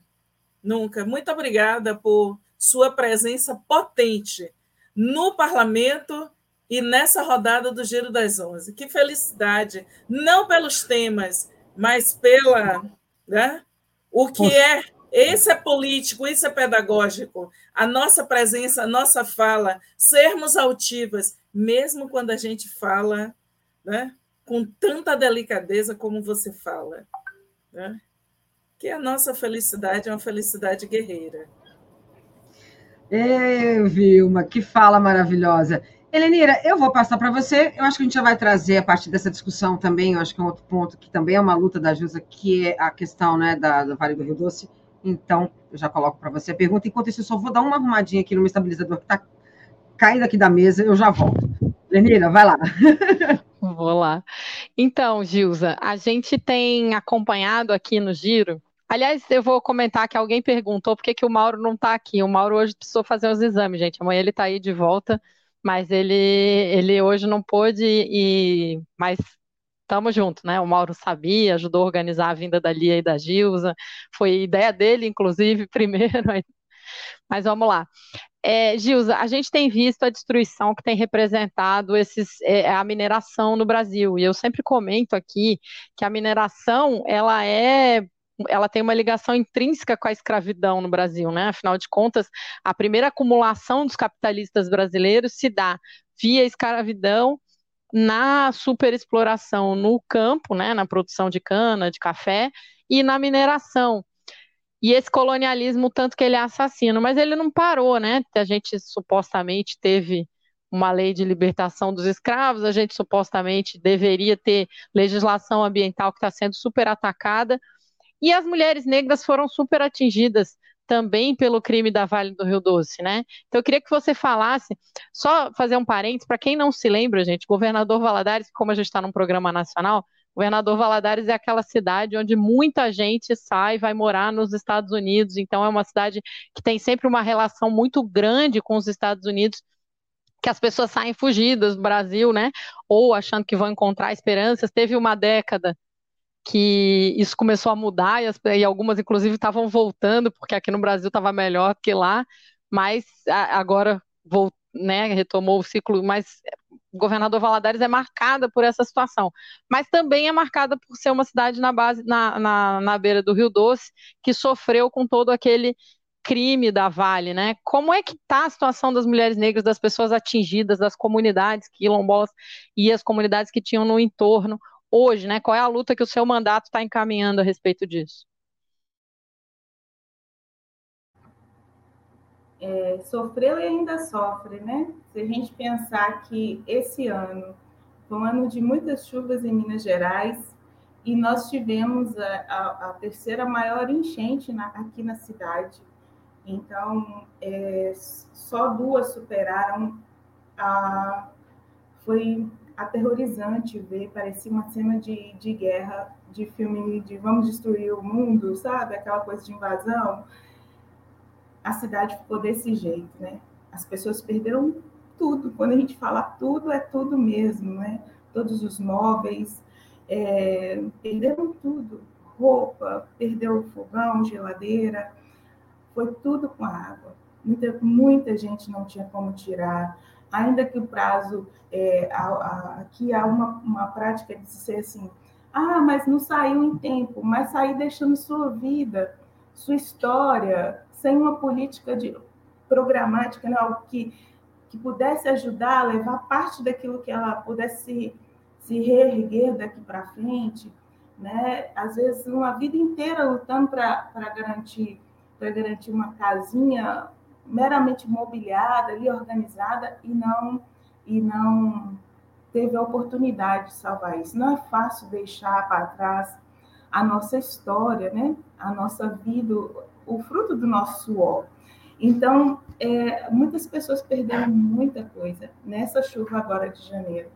Nunca. Muito obrigada por sua presença potente no parlamento e nessa rodada do Giro das Onze. Que felicidade! Não pelos temas, mas pela. Né, o que é. Esse é político, isso é pedagógico. A nossa presença, a nossa fala, sermos altivas, mesmo quando a gente fala né, com tanta delicadeza como você fala. Né? Que a nossa felicidade é uma felicidade guerreira. Vilma, que fala maravilhosa. Helenira, eu vou passar para você. Eu acho que a gente já vai trazer a partir dessa discussão também. Eu acho que é um outro ponto que também é uma luta da Jusa, que é a questão né, da, do Vale do Rio Doce. Então, eu já coloco para você a pergunta. Enquanto isso, eu só vou dar uma arrumadinha aqui no meu estabilizador que está caindo aqui da mesa. Eu já volto. Helenira, vai lá. Vou lá. Então, Gilza, a gente tem acompanhado aqui no Giro Aliás, eu vou comentar que alguém perguntou por que, que o Mauro não está aqui. O Mauro hoje precisou fazer os exames, gente. Amanhã ele está aí de volta, mas ele, ele hoje não pôde e mas estamos juntos, né? O Mauro sabia, ajudou a organizar a vinda da Lia e da Gilza. Foi ideia dele, inclusive, primeiro. Mas vamos lá. É, Gilza, a gente tem visto a destruição que tem representado esses, é, a mineração no Brasil, e eu sempre comento aqui que a mineração ela é ela tem uma ligação intrínseca com a escravidão no Brasil, né? Afinal de contas, a primeira acumulação dos capitalistas brasileiros se dá via escravidão na superexploração no campo, né, na produção de cana, de café e na mineração. E esse colonialismo, tanto que ele é assassino, mas ele não parou, né? A gente supostamente teve uma lei de libertação dos escravos, a gente supostamente deveria ter legislação ambiental que está sendo super atacada, e as mulheres negras foram super atingidas também pelo crime da Vale do Rio Doce, né? Então eu queria que você falasse, só fazer um parênteses, para quem não se lembra, gente, governador Valadares, como a gente está num programa nacional, governador Valadares é aquela cidade onde muita gente sai, vai morar nos Estados Unidos, então é uma cidade que tem sempre uma relação muito grande com os Estados Unidos, que as pessoas saem fugidas do Brasil, né? Ou achando que vão encontrar esperanças. Teve uma década que isso começou a mudar e, as, e algumas, inclusive, estavam voltando, porque aqui no Brasil estava melhor que lá, mas a, agora voltou, né, retomou o ciclo, mas o governador Valadares é marcada por essa situação, mas também é marcada por ser uma cidade na base, na, na, na beira do Rio Doce, que sofreu com todo aquele crime da Vale, né? Como é que está a situação das mulheres negras, das pessoas atingidas, das comunidades quilombolas e as comunidades que tinham no entorno? Hoje, né? Qual é a luta que o seu mandato está encaminhando a respeito disso? É, sofreu e ainda sofre, né? Se a gente pensar que esse ano foi um ano de muitas chuvas em Minas Gerais e nós tivemos a, a, a terceira maior enchente na, aqui na cidade. Então, é, só duas superaram a. Foi aterrorizante ver, parecia uma cena de, de guerra, de filme de vamos destruir o mundo, sabe? Aquela coisa de invasão. A cidade ficou desse jeito, né? As pessoas perderam tudo. Quando a gente fala tudo, é tudo mesmo, né? Todos os móveis, é, perderam tudo. Roupa, perdeu o fogão, geladeira, foi tudo com água. Muita, muita gente não tinha como tirar ainda que o prazo, é, a, a, aqui há uma, uma prática de ser assim, ah, mas não saiu em tempo, mas saiu deixando sua vida, sua história, sem uma política de, programática, né, algo que, que pudesse ajudar a levar parte daquilo que ela pudesse se, se reerguer daqui para frente, né? Às vezes uma vida inteira lutando para garantir para garantir uma casinha meramente mobiliada, ali organizada e não e não teve a oportunidade de salvar isso. Não é fácil deixar para trás a nossa história, né? A nossa vida, o fruto do nosso suor. Então, é, muitas pessoas perderam muita coisa nessa chuva agora de janeiro.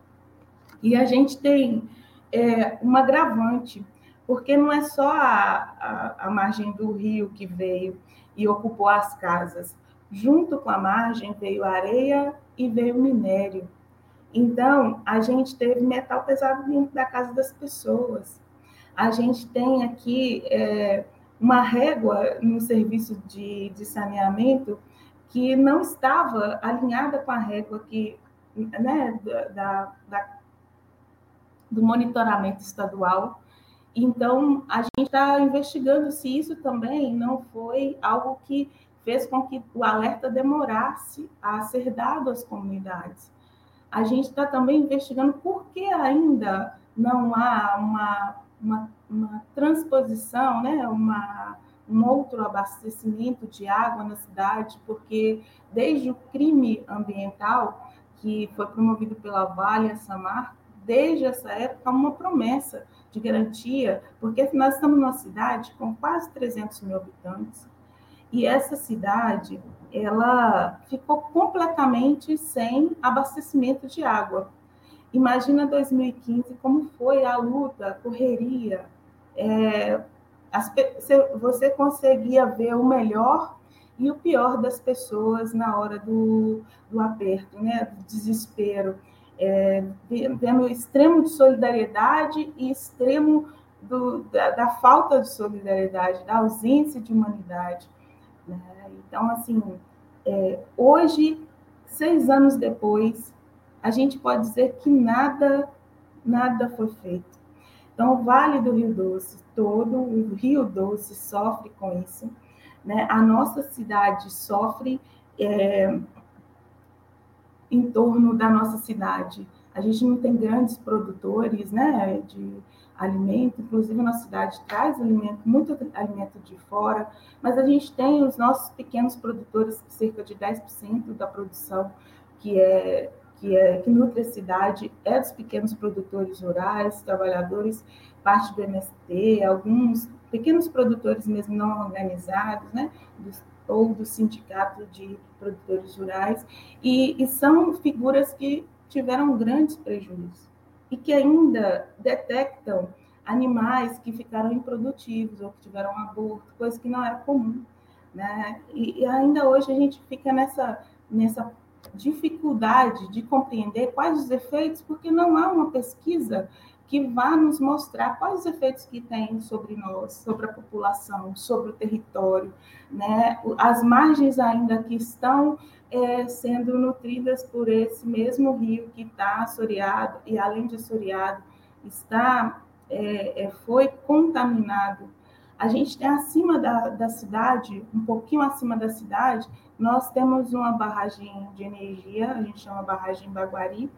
E a gente tem é, um agravante, porque não é só a, a, a margem do rio que veio e ocupou as casas. Junto com a margem veio areia e veio minério. Então, a gente teve metal pesado dentro da casa das pessoas. A gente tem aqui é, uma régua no serviço de, de saneamento que não estava alinhada com a régua que, né, da, da, do monitoramento estadual. Então, a gente está investigando se isso também não foi algo que fez com que o alerta demorasse a ser dado às comunidades. A gente está também investigando por que ainda não há uma, uma, uma transposição, né, uma, um outro abastecimento de água na cidade, porque desde o crime ambiental, que foi promovido pela Vale e Samar, desde essa época, uma promessa de garantia, porque nós estamos numa cidade com quase 300 mil habitantes, e essa cidade, ela ficou completamente sem abastecimento de água. Imagina 2015 como foi a luta, a correria. É, as, você conseguia ver o melhor e o pior das pessoas na hora do, do aperto, né, do desespero, é, vendo extremo de solidariedade e extremo do, da, da falta de solidariedade, da ausência de humanidade. Né? Então, assim, é, hoje, seis anos depois, a gente pode dizer que nada, nada foi feito. Então, o Vale do Rio Doce todo, o Rio Doce sofre com isso. Né? A nossa cidade sofre é, em torno da nossa cidade. A gente não tem grandes produtores né, de alimento, inclusive na cidade traz alimento, muito alimento de fora, mas a gente tem os nossos pequenos produtores, cerca de 10% da produção que é que, é, que nutre a cidade é dos pequenos produtores rurais, trabalhadores, parte do MST, alguns pequenos produtores mesmo não organizados, né, dos, ou do sindicato de produtores rurais, e, e são figuras que tiveram grandes prejuízos e que ainda detectam animais que ficaram improdutivos ou que tiveram aborto, coisa que não era comum. Né? E, e ainda hoje a gente fica nessa, nessa dificuldade de compreender quais os efeitos, porque não há uma pesquisa que vá nos mostrar quais os efeitos que tem sobre nós, sobre a população, sobre o território, né? As margens ainda que estão é, sendo nutridas por esse mesmo rio que está assoreado e além de assoreado está é, é, foi contaminado. A gente tem acima da, da cidade, um pouquinho acima da cidade, nós temos uma barragem de energia, a gente chama barragem Baguari,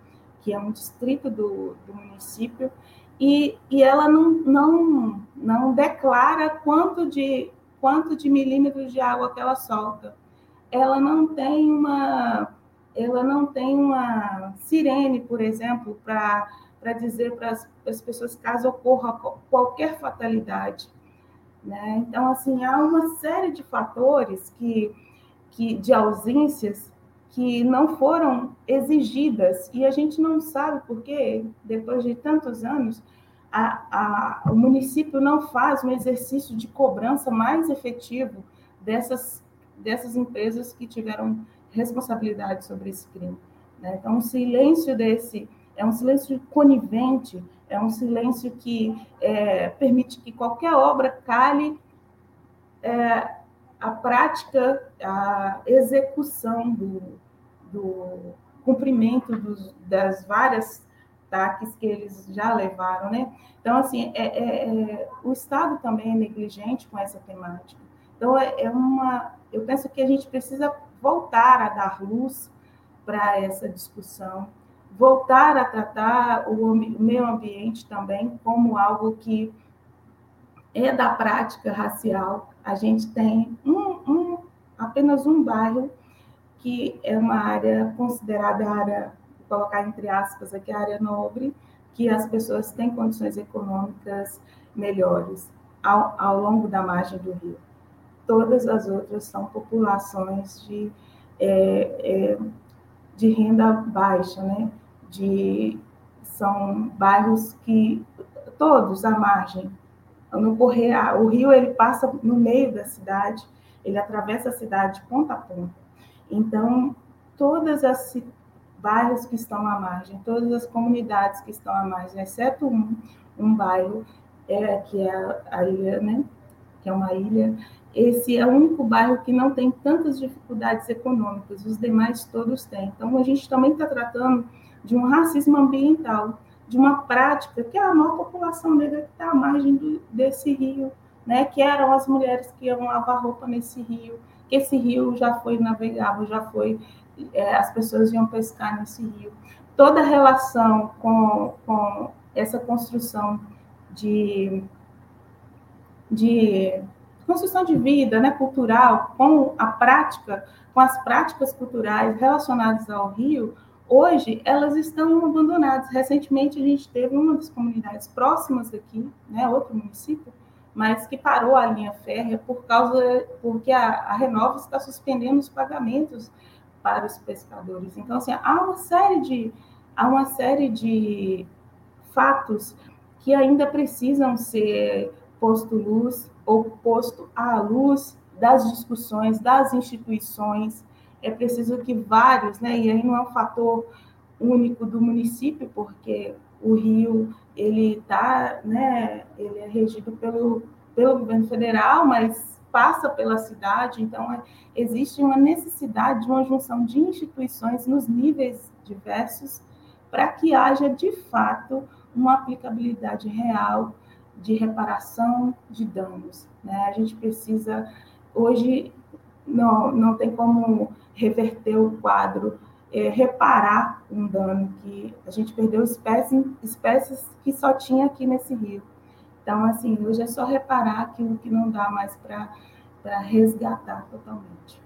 que é um distrito do, do município, e, e ela não, não, não declara quanto de, quanto de milímetros de água que ela solta. Ela não tem uma, ela não tem uma sirene, por exemplo, para dizer para as pessoas caso ocorra qualquer fatalidade. Né? Então, assim, há uma série de fatores que que, de ausências que não foram exigidas e a gente não sabe porque depois de tantos anos a, a, o município não faz um exercício de cobrança mais efetivo dessas dessas empresas que tiveram responsabilidade sobre esse crime. Né? Então, o silêncio desse é um silêncio conivente, é um silêncio que é, permite que qualquer obra cale é, a prática, a execução do, do cumprimento dos, das várias taques que eles já levaram, né? Então, assim, é, é, é, o Estado também é negligente com essa temática. Então, é, é uma... Eu penso que a gente precisa voltar a dar luz para essa discussão, voltar a tratar o meio ambiente também como algo que é da prática racial. A gente tem um, um, apenas um bairro que é uma área considerada área, vou colocar entre aspas aqui, área nobre, que as pessoas têm condições econômicas melhores ao, ao longo da margem do rio. Todas as outras são populações de, é, é, de renda baixa, né? De, são bairros que todos à margem o rio ele passa no meio da cidade, ele atravessa a cidade de ponta a ponta. Então, todas as bairros que estão à margem, todas as comunidades que estão à margem, exceto um, um bairro é, que é a ilha, né? Que é uma ilha. Esse é o único bairro que não tem tantas dificuldades econômicas. Os demais todos têm. Então, a gente também está tratando de um racismo ambiental de uma prática que a maior população negra que está à margem do, desse rio, né? que eram as mulheres que iam lavar roupa nesse rio, que esse rio já foi navegável, já foi, é, as pessoas iam pescar nesse rio. Toda a relação com, com essa construção de, de construção de vida né, cultural, com a prática, com as práticas culturais relacionadas ao rio, Hoje, elas estão abandonadas. Recentemente, a gente teve uma das comunidades próximas aqui, né, outro município, mas que parou a linha férrea por causa, porque a, a Renova está suspendendo os pagamentos para os pescadores. Então, assim, há uma série de, há uma série de fatos que ainda precisam ser posto luz ou posto à luz das discussões das instituições é preciso que vários, né, e aí não é um fator único do município, porque o Rio ele tá, né, ele é regido pelo pelo governo federal, mas passa pela cidade, então é, existe uma necessidade de uma junção de instituições nos níveis diversos para que haja de fato uma aplicabilidade real de reparação de danos. Né? A gente precisa, hoje, não, não tem como reverter o quadro, é, reparar um dano que a gente perdeu espécies, espécies que só tinha aqui nesse rio. Então, assim, hoje é só reparar aquilo que não dá mais para resgatar totalmente.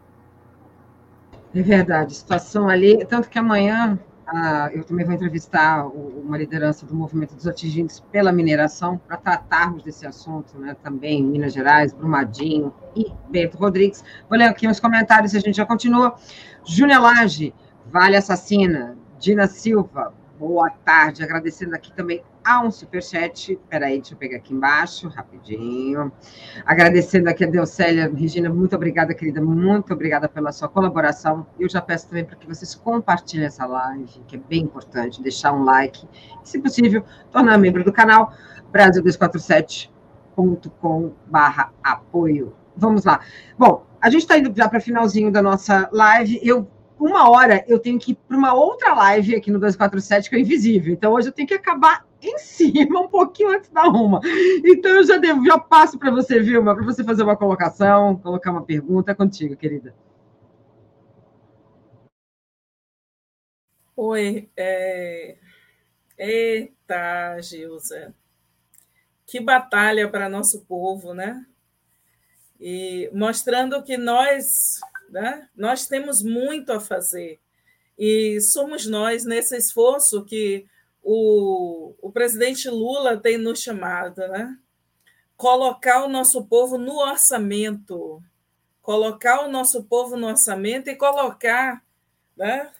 É verdade, situação ali, tanto que amanhã ah, eu também vou entrevistar uma liderança do movimento dos atingidos pela mineração para tratarmos desse assunto, né, também Minas Gerais, Brumadinho e Bento Rodrigues. Vou ler aqui uns comentários e a gente já continua. Júnia Lage, Vale Assassina, Dina Silva, boa tarde, agradecendo aqui também a um superchat. Peraí, deixa eu pegar aqui embaixo, rapidinho. Agradecendo aqui a Deucélia. Regina, muito obrigada, querida. Muito obrigada pela sua colaboração. Eu já peço também para que vocês compartilhem essa live, que é bem importante, deixar um like. E, se possível, tornar membro do canal brasil247.com.br apoio. Vamos lá. Bom, a gente está indo já para o finalzinho da nossa live. Eu uma hora eu tenho que ir para uma outra live aqui no 247 que é invisível. Então hoje eu tenho que acabar em cima, um pouquinho antes da uma. Então eu já devo, já passo para você, Vilma, para você fazer uma colocação, colocar uma pergunta é contigo, querida. Oi, é... eita, Gilza, que batalha para nosso povo, né? E mostrando que nós né? Nós temos muito a fazer e somos nós, nesse esforço que o, o presidente Lula tem nos chamado, né? colocar o nosso povo no orçamento, colocar o nosso povo no orçamento e colocar né,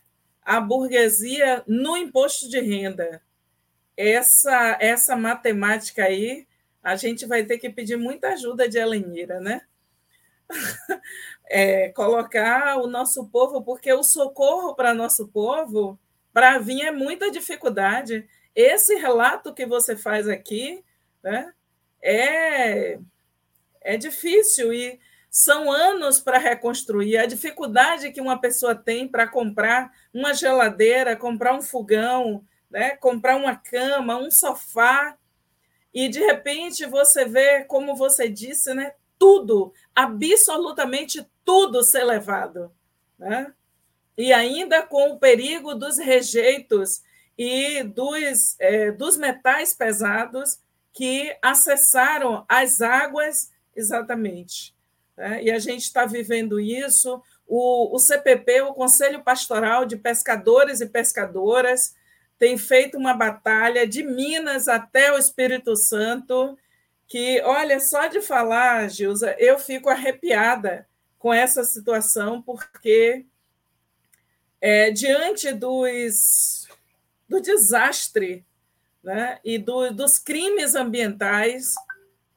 a burguesia no imposto de renda. Essa, essa matemática aí, a gente vai ter que pedir muita ajuda de Elenira, né? é, colocar o nosso povo, porque o socorro para nosso povo, para vir é muita dificuldade. Esse relato que você faz aqui né, é, é difícil e são anos para reconstruir. A dificuldade que uma pessoa tem para comprar uma geladeira, comprar um fogão, né, comprar uma cama, um sofá, e de repente você vê, como você disse, né, tudo, absolutamente tudo ser levado. Né? E ainda com o perigo dos rejeitos e dos, é, dos metais pesados que acessaram as águas exatamente. Né? E a gente está vivendo isso. O, o CPP, o Conselho Pastoral de Pescadores e Pescadoras, tem feito uma batalha de Minas até o Espírito Santo que, olha, só de falar, Gilza, eu fico arrepiada com essa situação, porque é, diante dos, do desastre né, e do, dos crimes ambientais,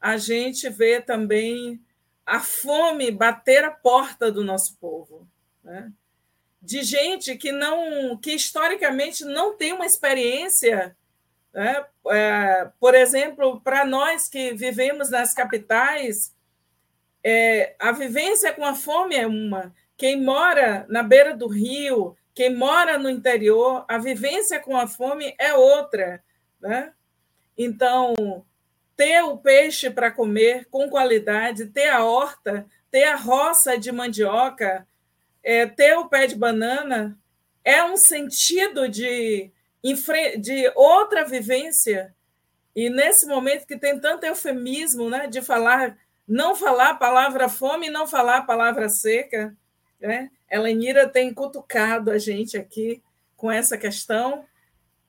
a gente vê também a fome bater a porta do nosso povo. Né? De gente que não, que historicamente não tem uma experiência né? É, por exemplo, para nós que vivemos nas capitais, é, a vivência com a fome é uma. Quem mora na beira do rio, quem mora no interior, a vivência com a fome é outra. Né? Então, ter o peixe para comer com qualidade, ter a horta, ter a roça de mandioca, é, ter o pé de banana, é um sentido de de outra vivência. E nesse momento que tem tanto eufemismo, né, de falar, não falar a palavra fome, não falar a palavra seca, né? Elenira tem cutucado a gente aqui com essa questão.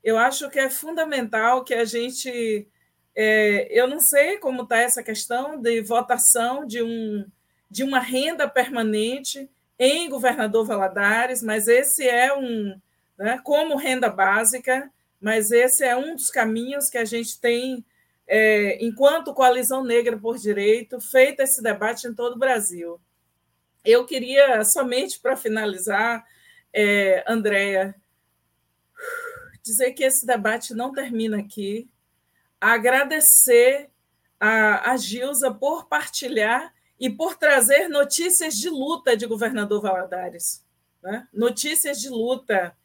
Eu acho que é fundamental que a gente, é, eu não sei como está essa questão de votação de um de uma renda permanente em Governador Valadares, mas esse é um né, como renda básica, mas esse é um dos caminhos que a gente tem, é, enquanto Coalizão Negra por Direito, feito esse debate em todo o Brasil. Eu queria, somente para finalizar, é, Andréia, dizer que esse debate não termina aqui, agradecer a, a Gilza por partilhar e por trazer notícias de luta de governador Valadares. Né? Notícias de luta.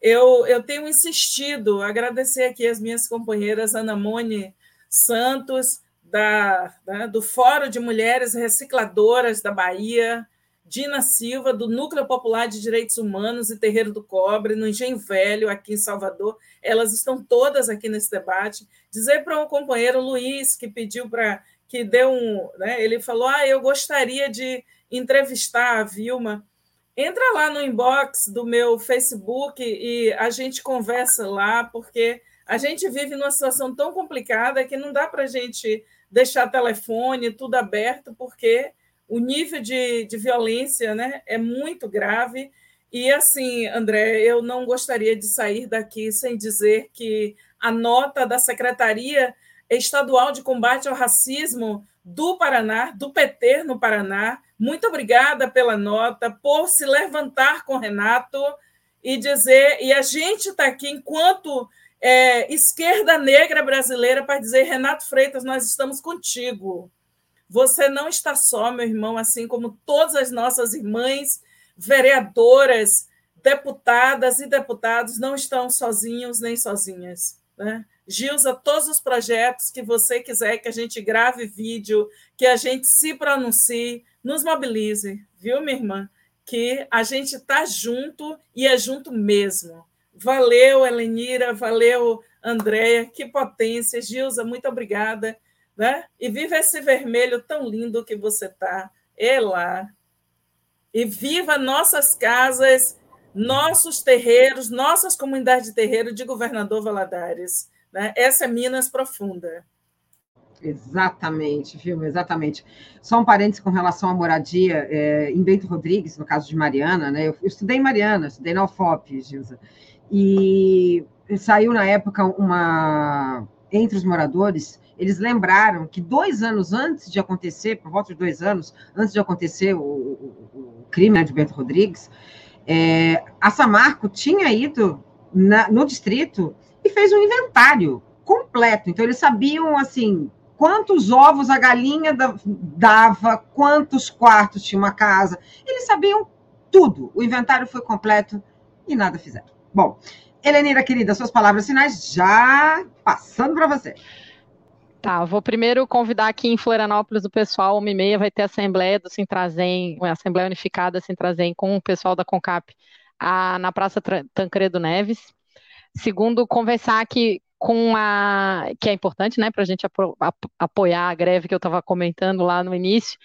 Eu, eu tenho insistido, agradecer aqui as minhas companheiras Ana Mone Santos, da, né, do Fórum de Mulheres Recicladoras da Bahia, Dina Silva, do Núcleo Popular de Direitos Humanos e Terreiro do Cobre, no Engenho Velho, aqui em Salvador. Elas estão todas aqui nesse debate. Dizer para um companheiro, Luiz, que pediu para que deu um. Né, ele falou: Ah, eu gostaria de entrevistar a Vilma. Entra lá no inbox do meu Facebook e a gente conversa lá, porque a gente vive numa situação tão complicada que não dá para a gente deixar telefone tudo aberto, porque o nível de, de violência né, é muito grave. E assim, André, eu não gostaria de sair daqui sem dizer que a nota da Secretaria Estadual de Combate ao Racismo do Paraná, do PT no Paraná. Muito obrigada pela nota, por se levantar com Renato e dizer. E a gente está aqui enquanto é, esquerda negra brasileira para dizer: Renato Freitas, nós estamos contigo. Você não está só, meu irmão, assim como todas as nossas irmãs, vereadoras, deputadas e deputados não estão sozinhos nem sozinhas. Né? Gilza, todos os projetos que você quiser que a gente grave vídeo, que a gente se pronuncie, nos mobilize, viu, minha irmã? Que a gente está junto e é junto mesmo. Valeu, Elenira, valeu, Andréia, que potência. Gilza, muito obrigada. Né? E viva esse vermelho tão lindo que você está. É lá. E viva nossas casas, nossos terreiros, nossas comunidades de terreiro de Governador Valadares. Né? Essa é Minas Profunda. Exatamente, viu? Exatamente. Só um parênteses com relação à moradia, é, em Bento Rodrigues, no caso de Mariana, né? Eu, eu estudei em Mariana, estudei na UFOP, Gilza, e saiu na época uma. Entre os moradores, eles lembraram que dois anos antes de acontecer, por volta de dois anos, antes de acontecer o, o, o crime né, de Bento Rodrigues, é, a Samarco tinha ido na, no distrito e fez um inventário completo. Então, eles sabiam, assim, quantos ovos a galinha dava, quantos quartos tinha uma casa. Eles sabiam tudo. O inventário foi completo e nada fizeram. Bom, Helenira, querida, suas palavras finais já passando para você. Tá, vou primeiro convidar aqui em Florianópolis o pessoal, uma e meia vai ter assembleia do Sintrazen, uma assembleia unificada Sintrazen com o pessoal da CONCAP a, na Praça Tancredo Neves. Segundo, conversar aqui com a que é importante, né, para a gente apo, apoiar a greve que eu estava comentando lá no início.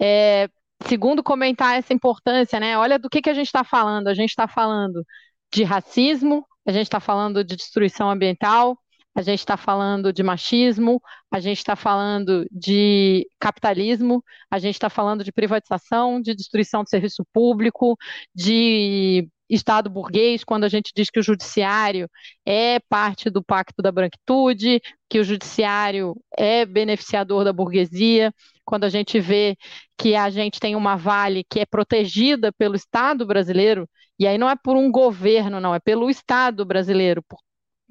É, segundo, comentar essa importância, né? Olha do que, que a gente está falando. A gente está falando de racismo, a gente está falando de destruição ambiental, a gente está falando de machismo, a gente está falando de capitalismo, a gente está falando de privatização, de destruição do serviço público, de Estado burguês, quando a gente diz que o judiciário é parte do pacto da branquitude, que o judiciário é beneficiador da burguesia, quando a gente vê que a gente tem uma Vale que é protegida pelo Estado brasileiro, e aí não é por um governo, não, é pelo Estado brasileiro, por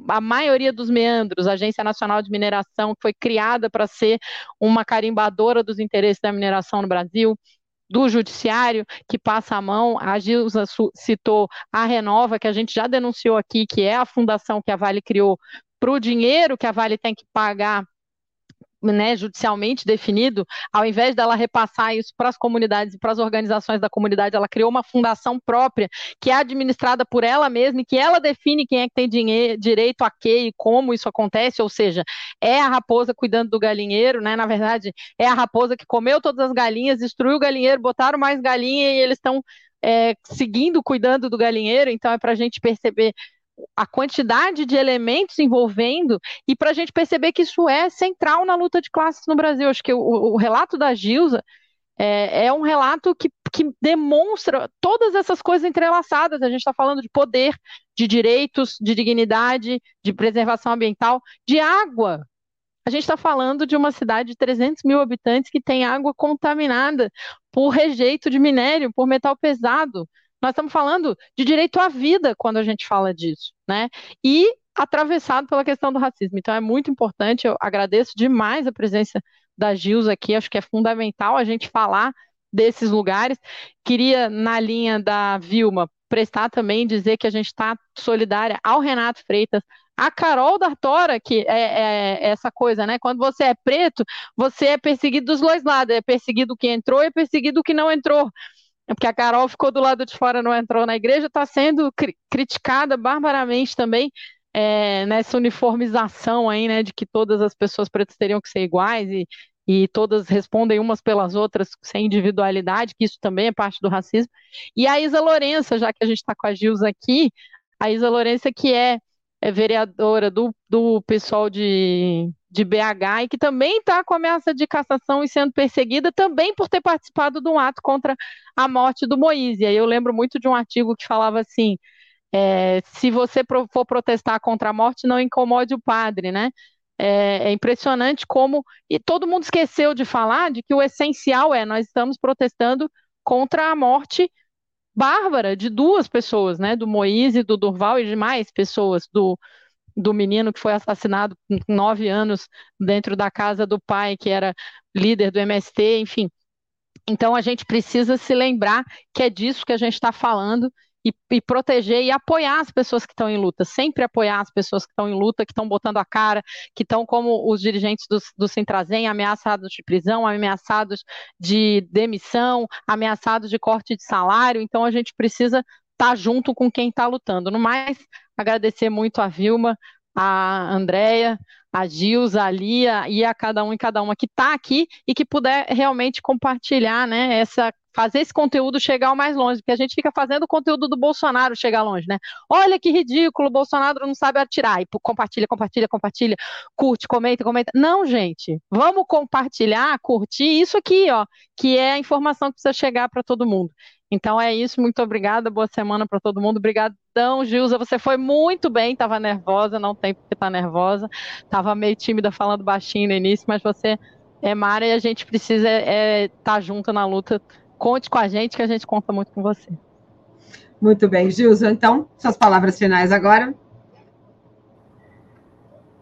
a maioria dos meandros, a Agência Nacional de Mineração, que foi criada para ser uma carimbadora dos interesses da mineração no Brasil, do judiciário que passa a mão. A Gilza citou a Renova, que a gente já denunciou aqui, que é a fundação que a Vale criou para o dinheiro que a Vale tem que pagar né, judicialmente definido, ao invés dela repassar isso para as comunidades e para as organizações da comunidade, ela criou uma fundação própria que é administrada por ela mesma e que ela define quem é que tem dinheiro, direito a quê e como isso acontece, ou seja, é a raposa cuidando do galinheiro, né? Na verdade, é a raposa que comeu todas as galinhas, destruiu o galinheiro, botaram mais galinha e eles estão é, seguindo cuidando do galinheiro, então é para a gente perceber a quantidade de elementos envolvendo e para a gente perceber que isso é central na luta de classes no Brasil. Acho que o, o relato da Gilza é, é um relato que, que, demonstra todas essas coisas entrelaçadas. A gente está falando de poder, de direitos, de dignidade, de preservação ambiental, de água. A gente está falando de uma cidade de 300 mil habitantes que tem água contaminada por rejeito de minério, por metal pesado. Nós estamos falando de direito à vida quando a gente fala disso, né? E atravessado pela questão do racismo. Então é muito importante, eu agradeço demais a presença da Gilza aqui, acho que é fundamental a gente falar desses lugares. Queria, na linha da Vilma, prestar também dizer que a gente está solidária ao Renato Freitas, a Carol da Tora, que é, é, essa coisa, né? Quando você é preto, você é perseguido dos dois lados, é perseguido que entrou e é perseguido que não entrou. É porque a Carol ficou do lado de fora, não entrou na igreja, está sendo cri criticada barbaramente também é, nessa uniformização aí, né? De que todas as pessoas pretas teriam que ser iguais e, e todas respondem umas pelas outras sem individualidade, que isso também é parte do racismo. E a Isa Lourença, já que a gente está com a Gilza aqui, a Isa Lourença, que é é vereadora do, do pessoal de, de BH e que também está com ameaça de cassação e sendo perseguida também por ter participado de um ato contra a morte do Moise. E aí eu lembro muito de um artigo que falava assim: é, se você for protestar contra a morte, não incomode o padre, né? É, é, impressionante como. E todo mundo esqueceu de falar de que o essencial é nós estamos protestando contra a morte bárbara de duas pessoas, né? Do Moise, do Durval e de mais pessoas, do, do menino que foi assassinado com nove anos dentro da casa do pai, que era líder do MST, enfim. Então a gente precisa se lembrar que é disso que a gente está falando e, e, proteger e apoiar as pessoas que estão em luta, sempre apoiar as pessoas que estão em luta, que estão botando a cara, que estão como os dirigentes do, do Centrazem, ameaçados de prisão, ameaçados de demissão, ameaçados de corte de salário, então a gente precisa estar tá junto com quem está lutando. No mais, agradecer muito a Vilma, a Andrea, a Gilza, a Lia e a cada um e cada uma que está aqui e que puder realmente compartilhar né, essa fazer esse conteúdo chegar o mais longe, porque a gente fica fazendo o conteúdo do Bolsonaro chegar longe, né? Olha que ridículo, o Bolsonaro não sabe atirar. E compartilha, compartilha, compartilha, curte, comenta, comenta. Não, gente, vamos compartilhar, curtir isso aqui, ó, que é a informação que precisa chegar para todo mundo. Então é isso, muito obrigada, boa semana para todo mundo. Obrigadão, Gilza, você foi muito bem, estava nervosa, não tem porque estar tá nervosa, estava meio tímida falando baixinho no início, mas você é Mara e a gente precisa estar é, tá junto na luta conte com a gente, que a gente conta muito com você. Muito bem, Gilson. Então, suas palavras finais agora.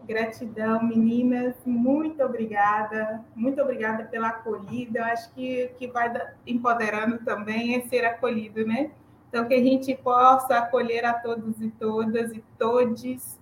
Gratidão, meninas. Muito obrigada. Muito obrigada pela acolhida. Eu acho que que vai empoderando também é ser acolhido, né? Então, que a gente possa acolher a todos e todas e todes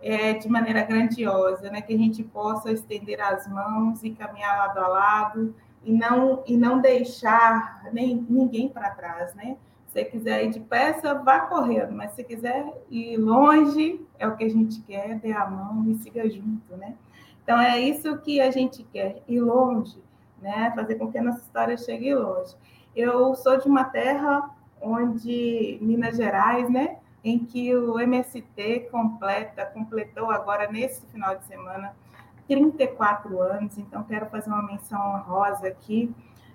é, de maneira grandiosa, né? Que a gente possa estender as mãos e caminhar lado a lado e não, e não deixar nem, ninguém para trás, né? Se quiser ir depressa, vá correndo, mas se quiser ir longe, é o que a gente quer, dê a mão e siga junto, né? Então, é isso que a gente quer, ir longe, né? Fazer com que a nossa história chegue longe. Eu sou de uma terra onde, Minas Gerais, né? Em que o MST completa, completou agora, nesse final de semana, 34 anos, então quero fazer uma menção honrosa aqui.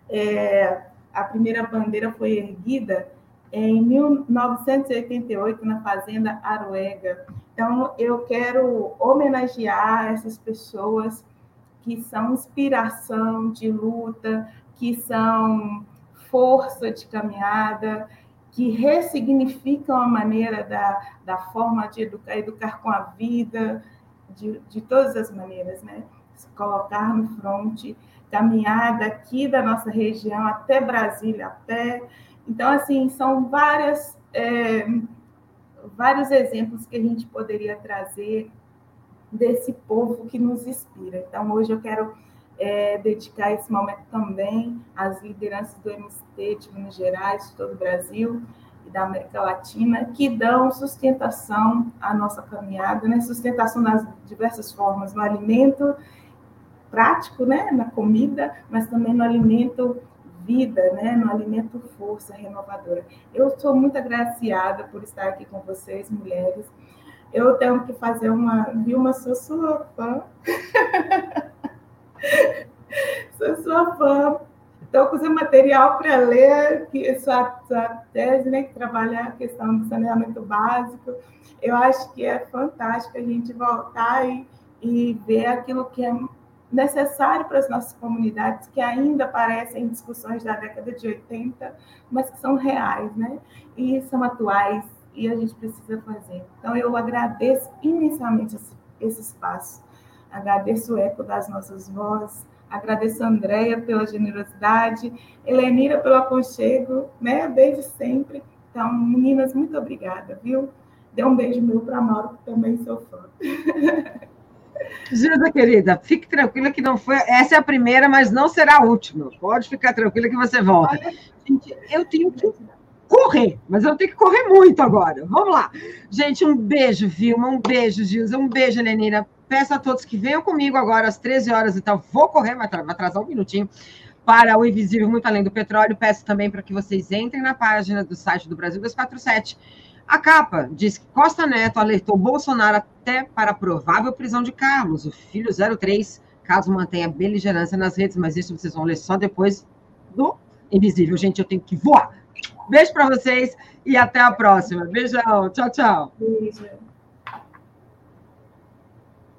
É, a primeira bandeira foi erguida em 1988 na Fazenda Aruega. Então, eu quero homenagear essas pessoas que são inspiração de luta, que são força de caminhada, que ressignificam a maneira da, da forma de educar, educar com a vida, de, de todas as maneiras, né? Se colocar no fronte, caminhar daqui da nossa região até Brasília, até. Então, assim, são várias, é, vários exemplos que a gente poderia trazer desse povo que nos inspira. Então, hoje eu quero é, dedicar esse momento também às lideranças do MST de Minas Gerais, de todo o Brasil, da América Latina que dão sustentação à nossa caminhada, né? Sustentação nas diversas formas, no alimento prático, né? Na comida, mas também no alimento vida, né? No alimento força renovadora. Eu sou muito agraciada por estar aqui com vocês, mulheres. Eu tenho que fazer uma, Vilma, sou sua fã. sou sua fã então, com esse material para ler, que sua, sua tese, né, que trabalha a questão do saneamento básico, eu acho que é fantástico a gente voltar e, e ver aquilo que é necessário para as nossas comunidades, que ainda aparecem em discussões da década de 80, mas que são reais, né? E são atuais, e a gente precisa fazer. Então, eu agradeço imensamente esse, esse espaço, agradeço o eco das nossas vozes, Agradeço a Andréia pela generosidade, Helenira pelo aconchego, né, desde sempre. Então, meninas, muito obrigada, viu? Dê um beijo meu para a Mauro, que também sou fã. Gilda, querida, fique tranquila que não foi. Essa é a primeira, mas não será a última. Pode ficar tranquila que você volta. Gente, eu tenho que correr, mas eu tenho que correr muito agora. Vamos lá. Gente, um beijo, Vilma, um beijo, Gilza, um beijo, Lenina. Peço a todos que venham comigo agora às 13 horas e tal. Vou correr, vai atrasar um minutinho para o Invisível Muito Além do Petróleo. Peço também para que vocês entrem na página do site do Brasil 247 a capa diz que Costa Neto alertou Bolsonaro até para a provável prisão de Carlos, o filho 03, caso mantenha beligerância nas redes, mas isso vocês vão ler só depois do Invisível. Gente, eu tenho que voar. Beijo para vocês e até a próxima. Beijão. Tchau, tchau. Beijo.